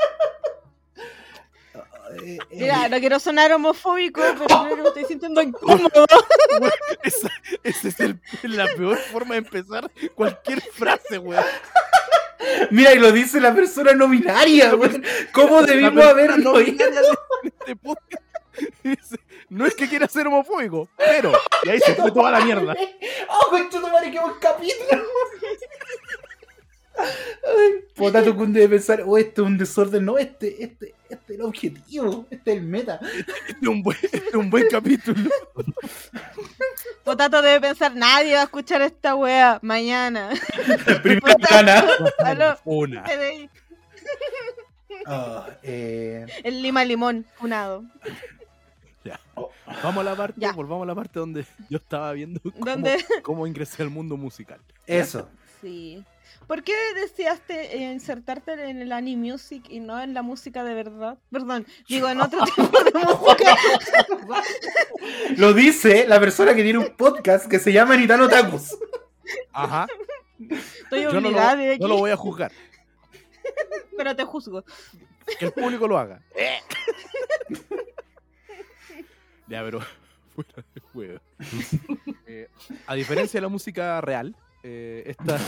Eh, eh, Mira, no quiero sonar homofóbico, pero que me estoy sintiendo *laughs* incómodo. Esa, esa es el- la peor forma de empezar cualquier frase, weón. Mira, y lo dice la persona no binaria, weón. ¿Cómo debimos haberlo no este No es que quiera ser homofóbico, pero. Y ahí se fue toda la mierda. *laughs* ¡Oh, concho de madre, qué buen capítulo! *laughs* Potato Kun debe pensar, oh, este es un desorden. No, este, este, este es el objetivo, este es el meta. Este es un buen, este es un buen capítulo. *laughs* Potato debe pensar, nadie va a escuchar esta wea mañana. *laughs* Primera gana. *laughs* Aló, Una. Ah, eh, El lima limón, funado. Ya. Vamos a la parte, Ya. volvamos a la parte donde yo estaba viendo cómo, ¿Dónde? cómo ingresé al mundo musical. eso. Sí. ¿Por qué deseaste eh, insertarte en el anime music y no en la música de verdad? Perdón, digo en otro *laughs* tipo de música. *laughs* Lo dice la persona que tiene un podcast que se llama Nitano Takus. Ajá. Estoy Yo no obligada lo, de no lo voy a juzgar. pero te juzgo. Que el público lo haga. *laughs* ya, pero fuera de juego. Eh, a diferencia de la música real, eh, esta,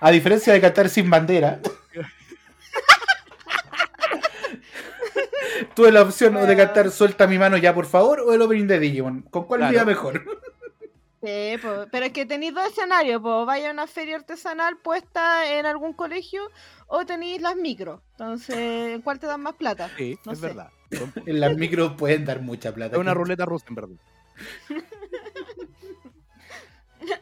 A diferencia de cantar sin bandera. Tuve la opción o de cantar Suelta mi mano ya, por favor, o el opening de Digimon. ¿Con cuál Claro. mejor? Sí, po, pero es que tenéis dos escenarios, pues vaya a una feria artesanal puesta en algún colegio o tenéis las micro. Entonces, ¿en cuál te dan más plata? sí, No es sé. verdad. *laughs* En las micros pueden dar mucha plata. Es una ruleta rusa, en verdad. *laughs*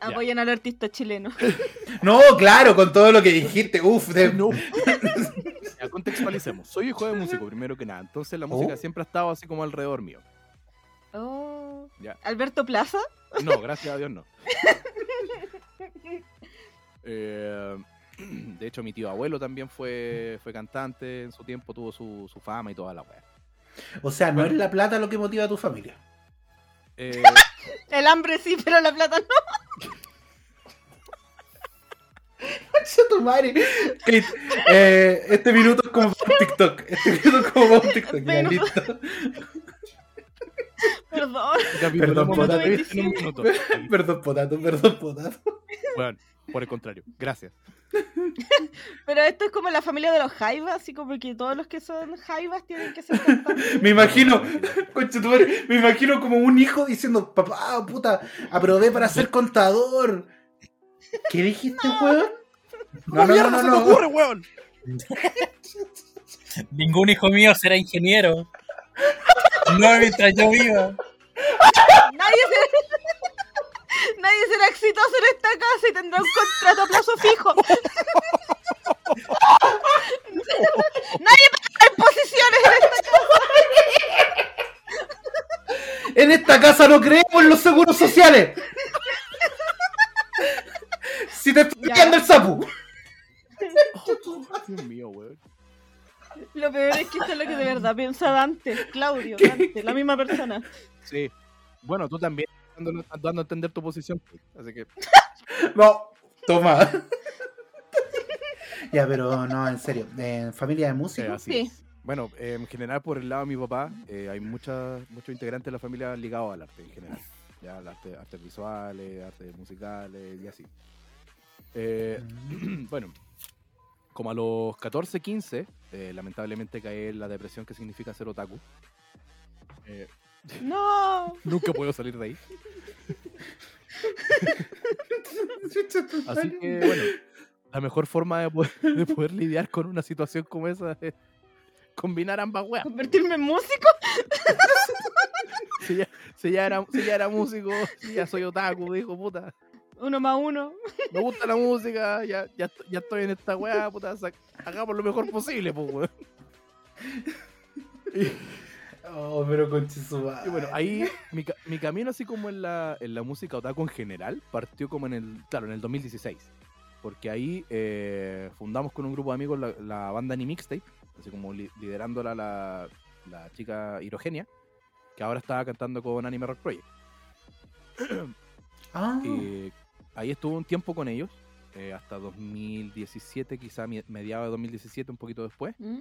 Apoyan al artista chileno. *laughs* No, claro, con todo lo que dijiste. Uf, de... No. *laughs* Ya, contextualicemos. Soy hijo de músico, primero que nada. Entonces la música Oh. siempre ha estado así como alrededor mío. Oh. Ya. Alberto Plaza. No, gracias a Dios no. *laughs* Eh, *clears throat* de hecho, mi tío abuelo también fue, fue cantante en su tiempo, tuvo su, su fama y toda la weá. O sea, no es la plata lo que motiva a tu familia. Eh, El hambre sí, pero la plata no. Tu madre. Kate, eh, este minuto es como para un TikTok. Este minuto es como para un TikTok. Ya, Pero- listo. Perdón. Perdón, Potato. *laughs* Perdón, potato, perdón, potato. Bueno, por el contrario, gracias. *laughs* Pero esto es como la familia de los jaivas, así como que todos los que son jaivas tienen que ser *laughs* cantantes. Me imagino, me imagino como un hijo diciendo, papá, puta, aprobé para ser contador. ¿Qué dijiste, weón? No, no, no, mierda no, se te no. ocurre, weón? *laughs* Ningún hijo mío será ingeniero. No mientras yo viva. Nadie será... Nadie será exitoso en esta casa y tendrá un contrato a plazo fijo. *laughs* Nadie pagará imposiciones en esta En esta casa no creemos en los seguros sociales. Si te estoy pillando el sapo. *laughs* Dios mío, weón. Lo peor es que esto es lo que de verdad piensa Dante, Claudio, Dante, la misma persona. Sí. Bueno, tú también dando, dando a entender tu posición. Así que, *laughs* No, toma. *laughs* ya, pero no, en serio. En familia de músicos. así Sí. Bueno, eh, en general, por el lado de mi papá, eh, hay muchas, muchos integrantes de la familia ligados al arte en general. Ya, al arte, artes visuales, artes musicales y así. Eh, *clears throat* bueno, como a los 14, 15, eh, lamentablemente caí en la depresión que significa ser otaku. Eh, No. nunca puedo salir de ahí. Así que, bueno, la mejor forma de poder, *laughs* de poder lidiar con una situación como esa es combinar ambas weas. ¿Convertirme en músico? *laughs* Si ya, si ya era, si ya era músico, si ya soy otaku, dijo, puta. Uno más uno. Me gusta la música, ya, ya, ya estoy en esta weá, puta, hagamos lo mejor posible, pues, weón. Oh, pero con Y bueno, ahí mi, mi camino así como en la, en la música otaku en general partió como en el, claro, en el 2016. Porque ahí eh, fundamos con un grupo de amigos la, la banda Anime Mixtape, así como li- liderándola la, la chica Hirogenia, que ahora estaba cantando con Anime Rock Project. Ah, Eh, ahí estuve un tiempo con ellos, eh, hasta 2017, quizá mediados de 2017, un poquito después, ¿Mm?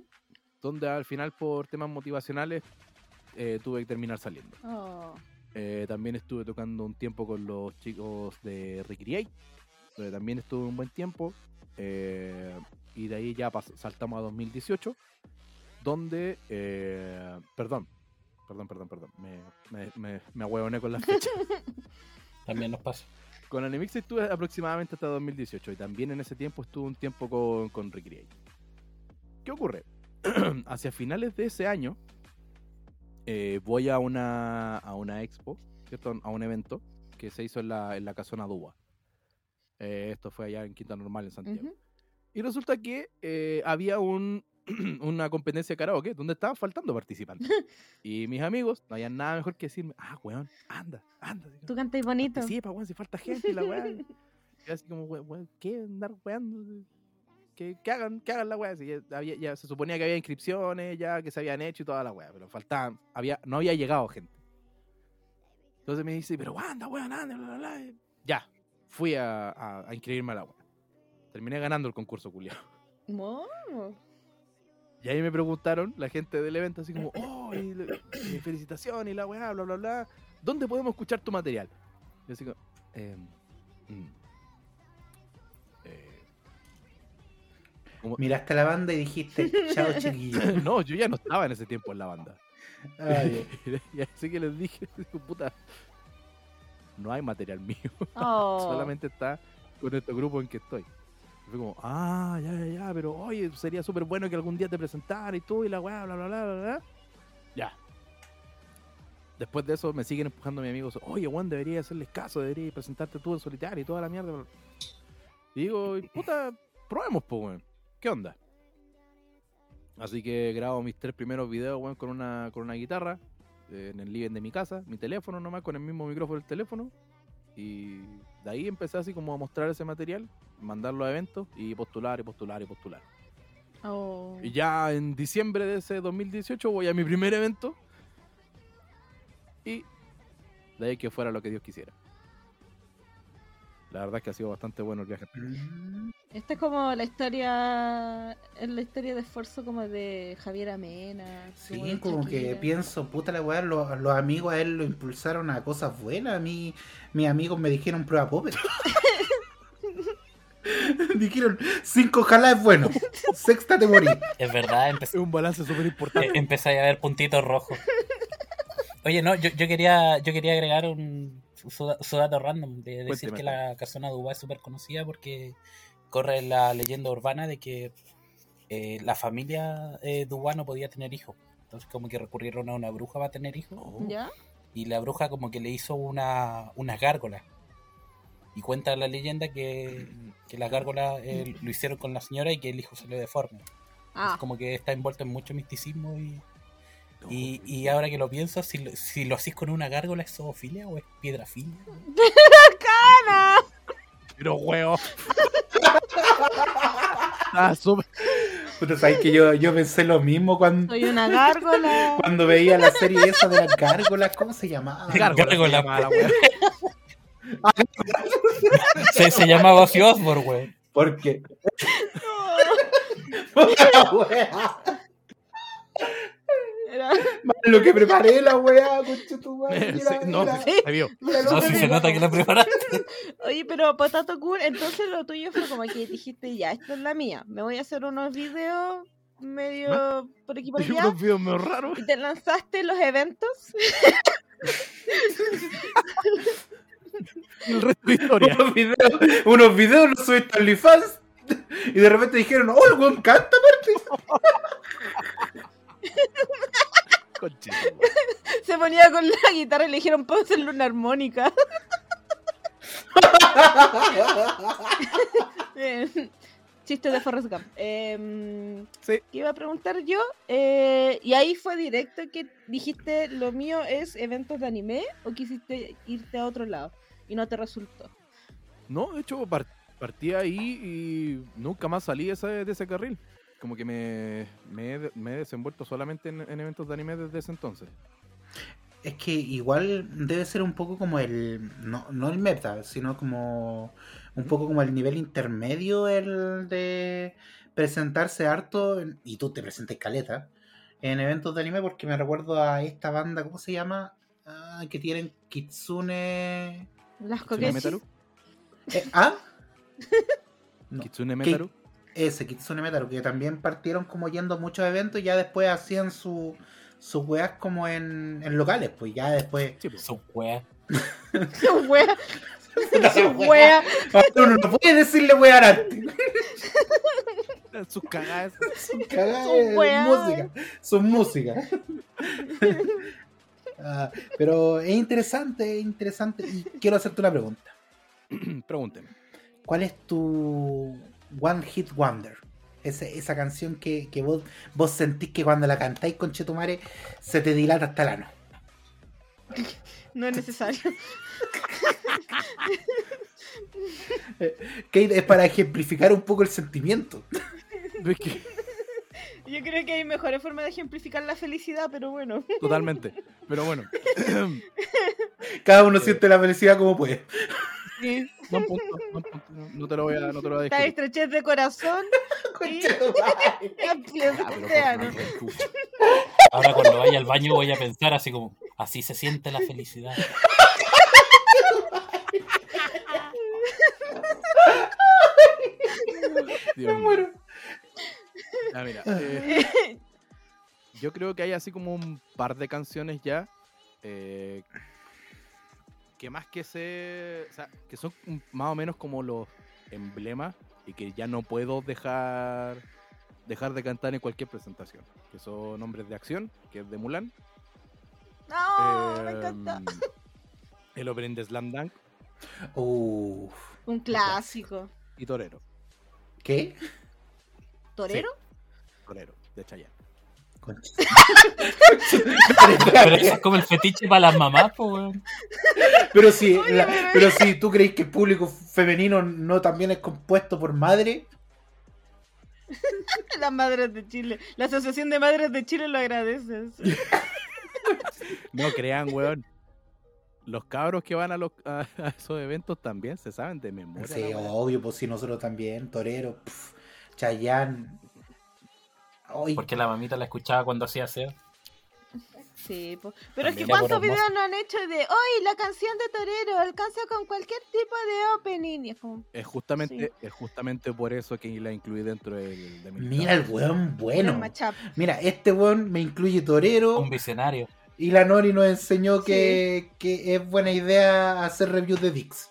donde al final por temas motivacionales eh, tuve que terminar saliendo. Oh. Eh, también estuve tocando un tiempo con los chicos de Recreate, donde también estuve un buen tiempo. eh, y de ahí ya saltamos a 2018, donde. eh, perdón, perdón, perdón, perdón. Me, me, me, me ahueoné con las fechas. *laughs* También nos pasa. con Animix estuve aproximadamente hasta 2018 y también en ese tiempo estuve un tiempo con, con Recreate. ¿Qué ocurre? *clears throat* Hacia finales de ese año eh, voy a una, a una expo, ¿cierto? A un evento que se hizo en la, en la Casona Dúa. Eh, esto fue allá en Quinta Normal, en Santiago. Y resulta que eh, había un, *clears throat* una competencia de karaoke donde estaban faltando participantes. *laughs* y mis amigos no habían nada mejor que decirme, ah, weón, anda, anda. Tú cantas bonito. Participa, weón, si falta gente la weá. *laughs* Y así como, weón, weón, ¿qué? Andar weando. Que, que hagan, que hagan la weá. Ya, ya se suponía que había inscripciones ya que se habían hecho y toda la weá, pero faltaban, había, no había llegado gente. Entonces me dice, pero anda, weón, anda, bla, bla, bla. Ya, fui a, a, a inscribirme a la weá. Terminé ganando el concurso, culiao. Mo. Y ahí me preguntaron, la gente del evento, así como, oh, y eh, felicitaciones y la weá, bla, bla, bla. ¿Dónde podemos escuchar tu material? Yo así como, "Em, mm, como- Miraste a la banda y dijiste, chao *laughs* chiquillo. no, yo ya no estaba en ese tiempo en la banda. Ay, y así que les dije, *laughs* puta, no hay material mío, *laughs* Oh. solamente está con este grupo en que estoy. Y Fue como, ah, ya, ya, ya, pero oye, sería súper bueno que algún día te presentara y tú y la weá, bla, bla, bla, bla, bla. Ya. Después de eso me siguen empujando mis amigos, oye, Juan, debería hacerles caso, debería presentarte tú en solitario y toda la mierda. bla". Y digo, puta, probemos, pues, weón. ¿Qué onda? Así que grabo mis tres primeros videos, weón, con una, con una guitarra, eh, en el living de mi casa, mi teléfono nomás, con el mismo micrófono del teléfono. Y de ahí empecé así como a mostrar ese material, mandarlo a eventos y postular y postular y postular. Oh. Y ya en diciembre de ese 2018 voy a mi primer evento. Y de ahí que fuera lo que Dios quisiera. La verdad es que ha sido bastante bueno el viaje. Esta es como la historia, es la historia de esfuerzo como de Javier Amena. Sí, como que pienso, puta la weá, los, los amigos a él lo impulsaron a cosas buenas. A mí, mis amigos me dijeron prueba Puppet. *laughs* dijeron, cinco ojalá es bueno. Sexta te morí. Es verdad, Es empecé, un balance súper eh, importante. empecé a ver puntitos rojos. Oye, no, yo, yo quería yo quería agregar un su, su dato random de decir Cuénteme, que la casona de Dubái es súper conocida porque corre la leyenda urbana de que eh, la familia eh, Dubái no podía tener hijos. Entonces como que recurrieron a una bruja para tener hijos Oh. ¿Ya? y la bruja como que le hizo una, unas gárgolas. Y cuenta la leyenda que, que las gárgolas eh, lo hicieron con la señora y que el hijo salió deforme. Ah, Es como que está envuelto en mucho misticismo y, No, y, pues, y ahora que lo pienso, si lo, si lo hacís con una gárgola, ¿es zoofilia o es piedrafilia? ¡Ana! Pero huevo. *laughs* Ah, Puta, sabes que yo, yo pensé lo mismo cuando, Soy una gárgola. *laughs* cuando veía la serie esa de las gárgolas. ¿Cómo se llamaba? Gárgola se Gárgola. Se, *laughs* se llamaba Ozzy Osbourne, güey. Porque. Puta la weá. Era- Lo que preparé la weá, concha tu madre, no, se vio. No, si se nota que la preparaste. *laughs* Oye, pero Potato Cool, entonces lo tuyo fue como que dijiste, ya, esta es la mía. Me voy a hacer unos videos medio por aquí por allá. unos videos medio raros. Y te lanzaste los eventos. Y el resto de historia. unos videos, unos videos los subiste a OnlyFans y de repente dijeron, oh, el weón canta aparte. *laughs* *laughs* Conchito. Se ponía con la guitarra y le dijeron, ¿puedo hacerle una armónica? *laughs* Eh, Chiste de Forrest Gump. Em, Sí. ¿Qué iba a preguntar yo? Eh, y ahí fue directo que dijiste, lo mío es eventos de anime o quisiste irte a otro lado y no te resultó. No, de hecho, par- partí ahí y nunca más salí de ese, de ese carril. Como que me, me, he, me he desenvuelto solamente en, en eventos de anime desde ese entonces. Es que igual debe ser un poco como el. No, no el meta, sino como. Un poco como el nivel intermedio el de presentarse harto. en- y tú te presentes caleta. En eventos de anime, porque me recuerdo a esta banda, ¿cómo se llama? Ah, que tienen Kitsune. Las ¿Kitsune. Metaru? Eh, ¿Ah? *laughs* No, ¿Kitsune ¿qué? Metaru? Ese, Kitsune Metaru, que también partieron como yendo a muchos eventos y ya después hacían su, sus weas como en, en locales, pues ya después. Sí, pues. Su wea. Su wea. Su wea. Uno no puede decirle wea a arte. Sus cagadas. Son cagadas Su de wea. música. Son música. *laughs* Ah, pero es interesante, es interesante. Y quiero hacerte una pregunta. *clears throat* Pregúnteme. ¿Cuál es tu One Hit Wonder? Ese- esa canción que, que vos, vos sentís que cuando la cantáis con Chetumare se te dilata hasta el ano. *laughs* No es necesario. *laughs* Que es para ejemplificar un poco el sentimiento. *laughs* Es que- Yo creo que hay mejores formas de ejemplificar la felicidad, pero bueno. totalmente. Pero bueno, Cada uno siente la felicidad como puede. Sí. buen punto, buen punto. No, no te lo voy a, no te lo voy a discutir. estrechez de corazón *laughs* y Ah. *laughs* Ahora cuando vaya al baño voy a pensar así como, así se siente la felicidad. *laughs* Dios mío. Ah, mira, eh, yo creo que hay así como un par de canciones ya eh, que más que se, o sea, que son más o menos como los emblemas y que ya no puedo dejar dejar de cantar en cualquier presentación, que son Nombres de Acción, que es de Mulan, No, me encanta. em, *laughs* el opening de Slam Dunk Uf. Un clásico. y Torero, ¿Qué? ¿Torero? Torero de Chayanne. *laughs* Pero eso es como el fetiche para las mamás, weón. Pero si, Oye, la- pero- si tú crees que el público femenino no también es compuesto por madre, *laughs* Las madres de Chile. La Asociación de Madres de Chile lo agradece. *laughs* No crean, weón. Los cabros que van a, los, a, a esos eventos también se saben de memoria. sí, obvio, pues si nosotros también, Torero, pf, Chayán. Ay, Porque la mamita la escuchaba cuando hacía aseo. Sí, po. pero es que ¿cuántos videos no han hecho de hoy la canción de Torero alcanza con cualquier tipo de opening? Es como, Es justamente, Sí. es justamente por eso que la incluí dentro del, de mi mira el weón bueno. Mira, este weón me incluye Torero Un visionario. y la Nori nos enseñó que, que es buena idea hacer reviews de Dix.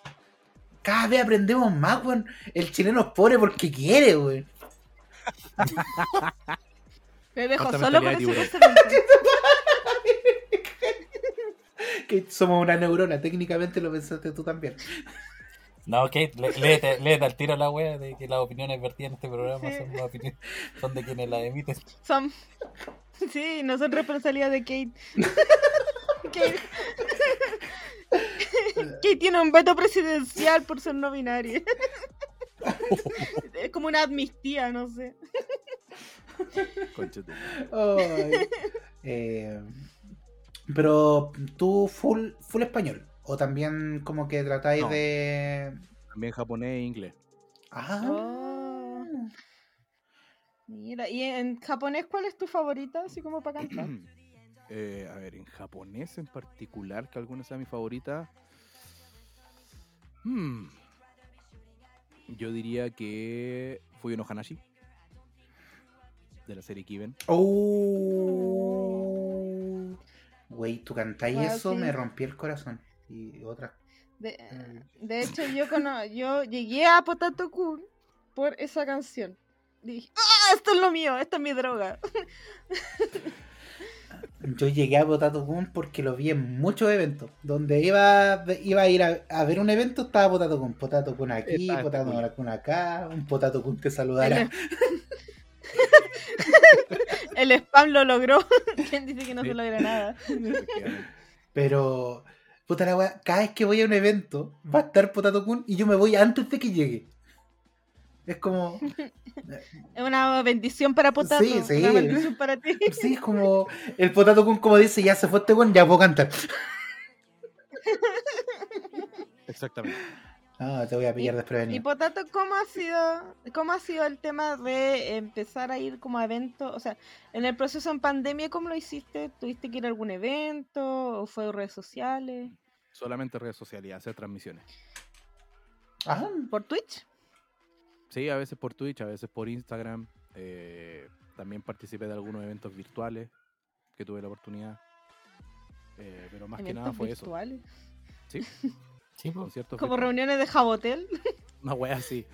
Cada vez aprendemos más, weón. El chileno es pobre porque quiere, weón. *laughs* Me dejó Falta solo mentalidad ese. *laughs* Que somos una neurona, técnicamente lo pensaste tú también. No, Kate, lé- léete, léete al tiro la wea de que las opiniones vertidas en este programa Sí. son, las opiniones- son de quienes las emiten. Son... Sí, no son responsabilidad de Kate. *laughs* Kate... Kate tiene un veto presidencial por ser no binaria. *laughs* Es como una amnistía, no sé. *laughs* Eh, pero tú full, full español. O también como que tratáis No. de. También japonés e inglés. Ah. Oh. Mira, ¿y en japonés cuál es tu favorita? Así como para cantar. *clears throat* Eh, a ver, en japonés en particular, que alguna sea mi favorita. Hmm. Yo diría que Fuyo Hanashi. De la serie Kiven. Oh. Güey, tú cantáis Wow, eso, sí. me rompí el corazón. Y otra. De, de hecho, yo, cono- yo llegué a Potato Kun por esa canción. Dije, ¡ah! Esto es lo mío, esta es mi droga. *laughs* Yo llegué a Potato Kun porque lo vi en muchos eventos. Donde iba, iba a ir a, a ver un evento, estaba Potato Kun. Potato Kun aquí, Exacto, Potato. Kun acá, un Potato Kun te saludará. *laughs* *laughs* El spam lo logró. *laughs* ¿Quién dice que no Sí. se logra nada? *laughs* Pero, puta la wea, cada vez que voy a un evento, va a estar Potato Kun y yo me voy antes de que llegue. Es como. Es una bendición para Potato. Sí, sí. Una bendición para ti. Sí, es como. El Potato Kun, como dice, ya se fue este weón, ya puedo cantar. Exactamente. Ah, te voy a pillar Y desprevenido. Potato, ¿cómo ha sido, cómo ha sido el tema de empezar a ir como a eventos? O sea, en el proceso en pandemia, ¿cómo lo hiciste? ¿Tuviste que ir a algún evento o fue redes sociales? Solamente redes sociales y hacer transmisiones. Ah, ¿Por Twitch? Sí, a veces por Twitch, a veces por Instagram. eh, también participé de algunos eventos virtuales que tuve la oportunidad. Eh, pero más que nada fue eso. virtuales. Sí, *laughs* Sí, conciertos Como reuniones de Jabotel. *laughs* Una wea así.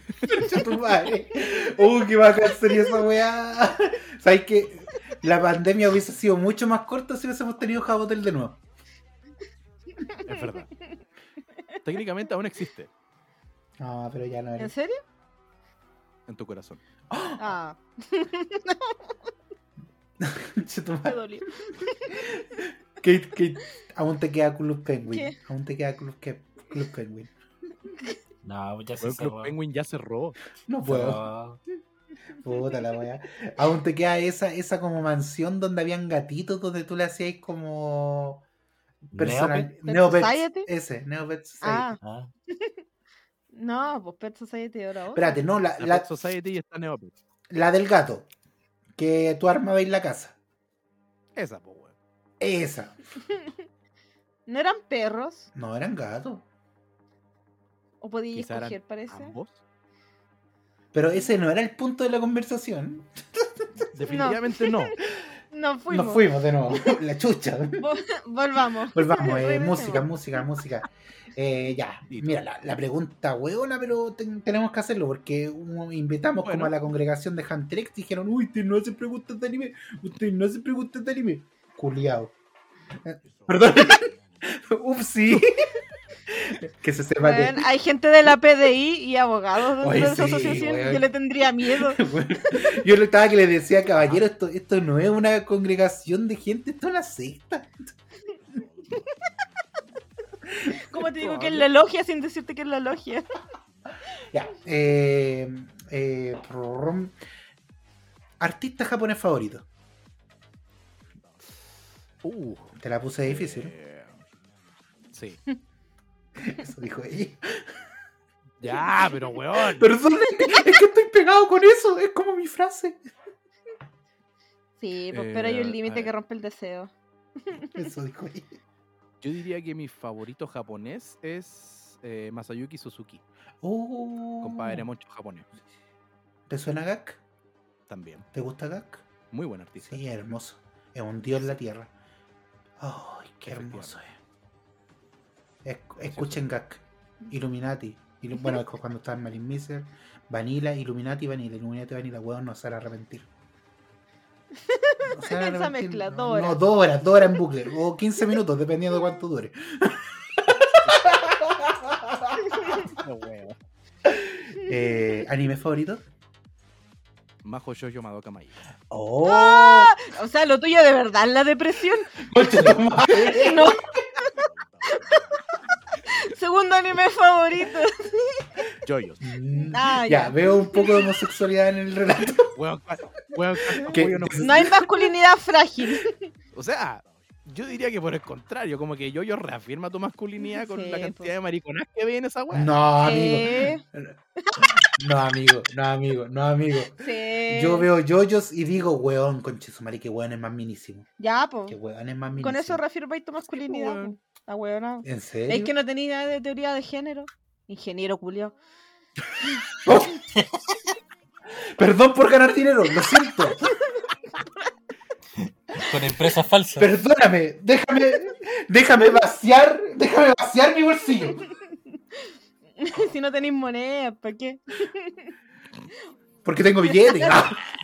Madre. Uh, qué bacán sería esa weá. ¿Sabes que La pandemia hubiese sido mucho más corta si hubiésemos tenido Jabotel de nuevo. Es verdad. Técnicamente aún existe No, pero ya no ¿En eres. serio? en tu corazón. Ah, *laughs* Concha tu me dolió. Que- que aún te queda Club Penguin. ¿Qué? Aún te queda Club, que- Club Penguin. No, ya se Club cerró. Penguin ya cerró. No puedo. Puta la weá. Aún te queda esa, esa como mansión donde habían gatitos donde tú le hacías como. Personal. Pet Neopets. Society? Ese, Neopet Society. Ah, Ah, *laughs* no, pues Pet Society ahora. Espérate, no, la, La, la, Pet Society y está Neopet. la del gato. Que tú armabas la casa. Esa, pues, weón. Esa. *laughs* ¿No eran perros? No eran gatos. ¿O eran escoger, parece? ambos. Pero ese no era el punto de la conversación. *laughs* Definitivamente no. *laughs* No fuimos. Nos fuimos de nuevo. *laughs* La chucha. Vol- Volvamos. Volvamos, eh, música, música, música. Eh, ya, mira, la, la pregunta hueona, pero ten- tenemos que hacerlo porque um, invitamos como a la congregación de Hunter X y dijeron, uy, ustedes no hacen preguntas de anime, ustedes no hacen preguntas de anime. Culiao. Eh, Perdón. Upsi. Que se sepa que... Hay gente de la PDI y abogados dentro Oye, de esa sí, asociación. Yo le tendría miedo. *laughs* Bueno, yo le estaba que le decía, caballero, esto, esto no es una congregación de gente, esto es una secta. *laughs* ¿Cómo te digo que es la logia sin decirte que es la logia? *laughs* Ya. Eh, eh, artista japonés favorito. Uh, Te la puse difícil. eh, sí. *laughs* Eso dijo ella. Ya, pero weón. Perdón, es que estoy pegado con eso. Es como mi frase. Sí, pues, Eh, pero hay un límite que rompe el deseo. *laughs* Eso dijo ella. Yo diría que mi favorito japonés es eh, Masayuki Suzuki, Oh. compadre moncho japonés. ¿Te suena Gak? También. ¿Te gusta Gak? Muy buen artista. Sí, hermoso. Es un dios en la tierra. Ay, qué hermoso es. Es- Escuchen Gak. Illuminati. Ilu- bueno, es cuando estaba en Malin Miser. Vanilla, Illuminati, Vanilla. Illuminati, Vanilla. Weón, no se van a arrepentir. No se van a Esa mezcla, No, dos horas. No, dos horas, dos horas en bucle. O 15 minutos, dependiendo de cuánto dure. *laughs* No. Eh, ¿Anime favorito? Majo Shoujo Madoka Magica. Oh, O sea, lo tuyo de verdad es la depresión. *laughs* No. Segundo anime favorito. *laughs* Joyos. Ah, ya, ya. veo un poco de homosexualidad en el relato. ¿Qué? pollo no- No hay masculinidad frágil. O sea, yo diría que por el contrario, como que Joyo reafirma tu masculinidad con Sí, la cantidad pues. de mariconas que ve en esa weá. No, amigo. Eh, No, amigo, no, amigo, no, amigo. sí. Yo veo yoyos y digo, weón, conche su que weón es más minísimo. Ya, pues. Que weón es más minísimo. Con eso reafirmáis tu masculinidad. La weona. ¿En serio? Es que no tenía idea de teoría de género. Ingeniero culio. ¡Oh! *laughs* Perdón por ganar dinero, lo siento. Con empresas falsas. Perdóname, déjame, déjame vaciar, déjame vaciar mi bolsillo. *laughs* si no tenéis moneda, ¿para qué? Porque tengo billete. *laughs*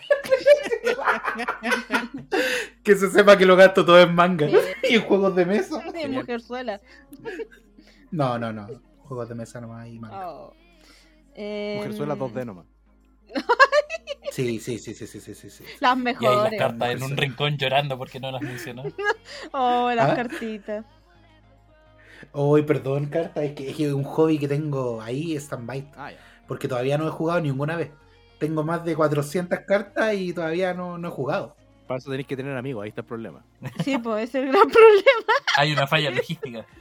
Que se sepa que lo gasto todo en manga Sí. *laughs* y en juegos de mesa. De mujerzuela. No, no, no. Juegos de mesa nomás y manga. Oh. Em, Mujerzuela 2D nomás. *laughs* Sí, sí, sí, sí, sí, sí, sí, sí. Las Y ahí las mejores. cartas en un rincón llorando porque no las mencionó. *laughs* Oh, las ¿Ah? cartitas. Hoy, perdón, carta, es que es un hobby que tengo ahí, stand-by. Ah. Porque todavía no he jugado ninguna vez. Tengo más de 400 cartas y todavía no, no he jugado. Para eso tenéis que tener amigos, ahí está el problema. Sí, pues ese es el gran *laughs* problema. Hay una falla logística. *laughs*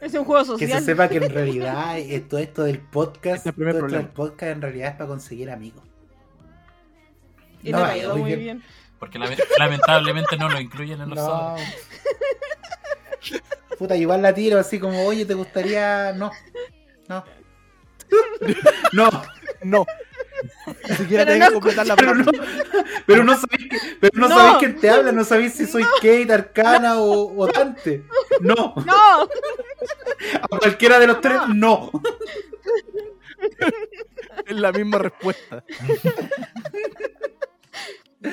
Es un juego Que se social. sepa que en realidad eh, todo esto del podcast, Este es el primer todo esto del podcast en realidad es para conseguir amigos. Y No, te ha ido muy bien. bien. Porque lame- lamentablemente no lo incluyen en los No. *laughs* Puta, igual la tiro así como, oye, ¿te gustaría? No. No. No, No. Ni siquiera tenés no que completar la pero no, *laughs* pero no sabéis, que- pero no No. sabéis quién te habla, no sabéis si soy Kate, Arcana o, o Dante. No, ¡No! *laughs* a cualquiera de los tres, no. *laughs* Es la misma respuesta.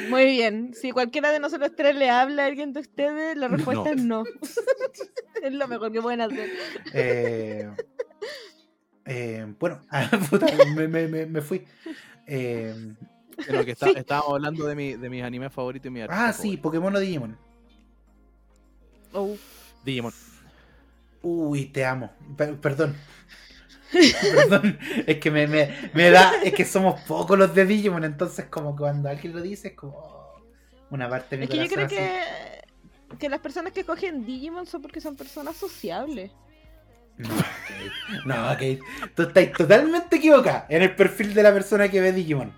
Muy bien. Si cualquiera de nosotros tres le habla a alguien de ustedes, la respuesta No. es no. es lo mejor que pueden hacer. Eh, eh, bueno, me fui. Eh, que está- Sí. estábamos hablando de, mi, de mis animes favoritos y mi ah, sí, Pokémon o Digimon. Oh. Digimon. Uy, te amo. Per- perdón. Perdón. Es que me, me- me da. Es que somos pocos los de Digimon, entonces, como cuando alguien lo dice, es como. oh, una parte de mi Es que yo creo así. que, que las personas que escogen Digimon son porque son personas sociables. No, Kate. No, Kate. Tú estás totalmente equivocada en el perfil de la persona que ve Digimon.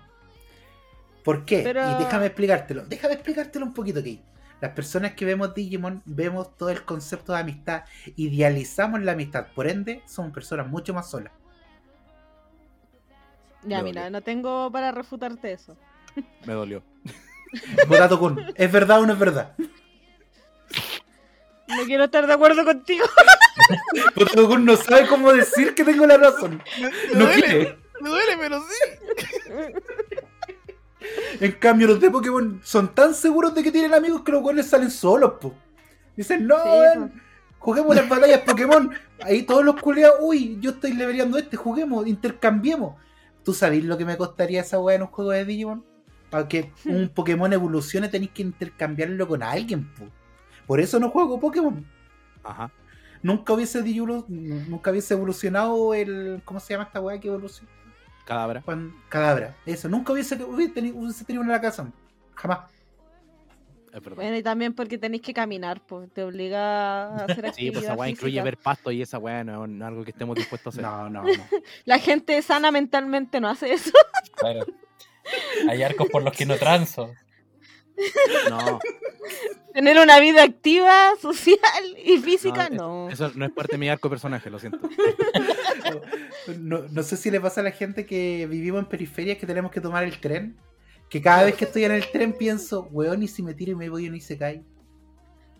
¿Por qué? Pero- Y déjame explicártelo. Déjame explicártelo un poquito, Kate. Las personas que vemos Digimon vemos todo el concepto de amistad, idealizamos la amistad, por ende, somos personas mucho más solas. Ya, Me mira, dolió. no tengo para refutarte eso. Me dolió. Kun, ¿es verdad o no es verdad? *laughs* No quiero estar de acuerdo contigo. *laughs* No sabe cómo decir que tengo la razón. No quiere. Me duele, pero sí. En cambio, los de Pokémon son tan seguros de que tienen amigos que los buenos salen solos, po. Dicen, no, Sí, weón, juguemos las batallas Pokémon. Ahí todos los culiados, uy, yo estoy leveleando este, juguemos, intercambiemos. ¿Tú sabés lo que me costaría esa weá en un juego de Digimon? Para que un *laughs* Pokémon evolucione tenéis que intercambiarlo con alguien, po. Por eso no juego Pokémon. Ajá. Nunca hubiese, nunca hubiese evolucionado el. ¿Cómo se llama esta weá que evoluciona? Cadabra. Cuando- Cadabra. Eso, nunca hubiese, hubiese tenido, hubiese tenido una casa. Jamás. Bueno, y también porque tenéis que caminar, pues te obliga a *laughs* hacer Sí, actividad pues esa weá incluye ver pasto y esa weá no no es algo que estemos dispuestos a hacer. No, no, no. *laughs* La gente sana mentalmente no hace eso. Claro. Hay arcos por los que no transo. No, Tener una vida activa, social y física, es- no. eso no es parte de mi arco personaje, lo siento. *laughs* No, no sé si le pasa a la gente que vivimos en periferias que tenemos que tomar el tren. Que cada vez que estoy en el tren pienso, weón, y si me tiro y me voy en Isekai.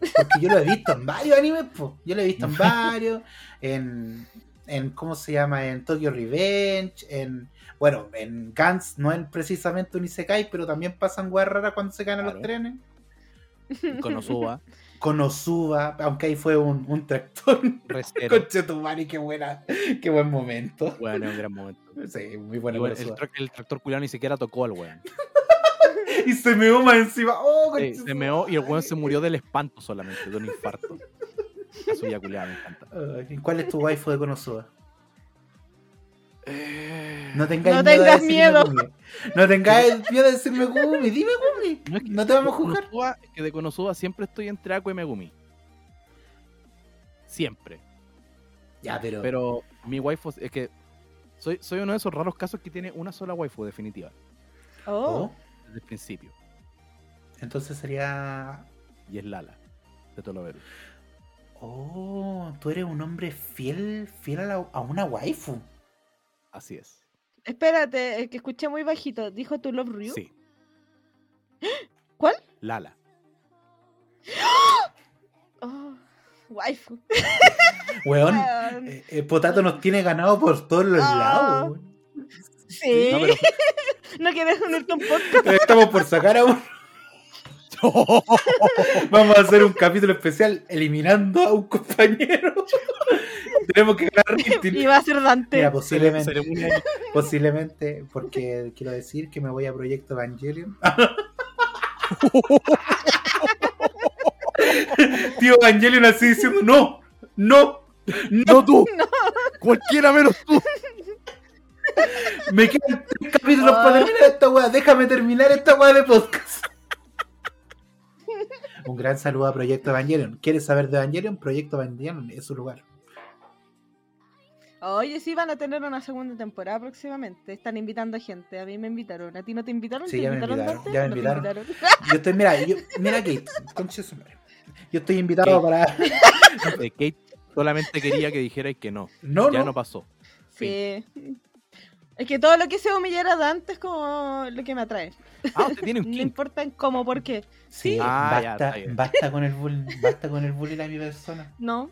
Porque yo lo he visto en varios animes, po. Yo lo he visto en *laughs* varios. En, en ¿cómo se llama? En Tokyo Revenge. En, bueno, en Gantz no es precisamente un Isekai, pero también pasan weas raras cuando se caen a los Claro. trenes. Con Osuba, *laughs* Con Osuba, aunque ahí fue un, un tractor. Restero. *laughs* Conchetumare, qué buena, qué buen momento. Bueno, es un gran momento. Sí, muy buena bueno, el, Osuba. tra- el tractor culiao ni siquiera tocó al weón. *laughs* Y se me más encima. Oh, Sí, se meó y el weón se murió del espanto solamente, de un infarto. Eso ya culiada me encanta. ¿y ¿Cuál es tu waifu de Konosuba? Eh, No tengáis No miedo tengas miedo. Gumi. No tengáis miedo de decirme Gumi. Dime Gumi. No, es que No te vamos a de juzgar. Konosuba- es que de Konosuba siempre estoy entre Aqua y Megumi. Siempre. Ya, pero. Pero mi waifu es que soy, soy uno de esos raros casos que tiene una sola waifu definitiva, Oh, Oh, desde el principio. entonces sería. Y es Lala, de Toloveru. Oh, tú eres un hombre fiel, fiel a, la- a una waifu. Así es. espérate, el que escuché muy bajito. ¿Dijo tu Love Ryu? Sí. ¿Cuál? Lala. *gasps* Oh, waifu. *laughs* Weón, eh, eh, Potato nos tiene ganado por todos los Ah. lados. Sí, *laughs* No, quieres unirte un podcast. Estamos por sacar a uno. *laughs* Vamos a hacer un capítulo especial eliminando a un compañero. Tenemos que ganar. *laughs* Y va a ser Dante. Mira, posiblemente, *laughs* posiblemente, porque quiero decir que me voy a Proyecto Evangelion. *laughs* Tío Evangelion así diciendo, no, no, no, No tú. Cualquiera menos tú. me quedan tres capítulos Ah. para terminar esta weá, déjame terminar esta weá de podcast. Un gran saludo a Proyecto Evangelion. ¿Quieres saber de Evangelion? Proyecto Evangelion es su lugar. Oye, sí, van a tener una segunda temporada próximamente. Están invitando gente. A mí me invitaron. ¿A ti no te invitaron? Sí, ¿Te ya me invitaron, ya me ¿No te invitaron. *laughs* Yo estoy, mira, yo, mira Kate, concha de su madre. Yo estoy invitado Kate. para. *laughs* Eh, Kate solamente quería que dijerais que no. *laughs* No, ya no. no pasó. Sí. Es que todo lo que sea humillar a Dante es como lo que me atrae. Ah, usted tiene un No importa en cómo, por qué. Sí, Ah, ya, basta, basta con el bullying, basta con el bullying a mi persona. No.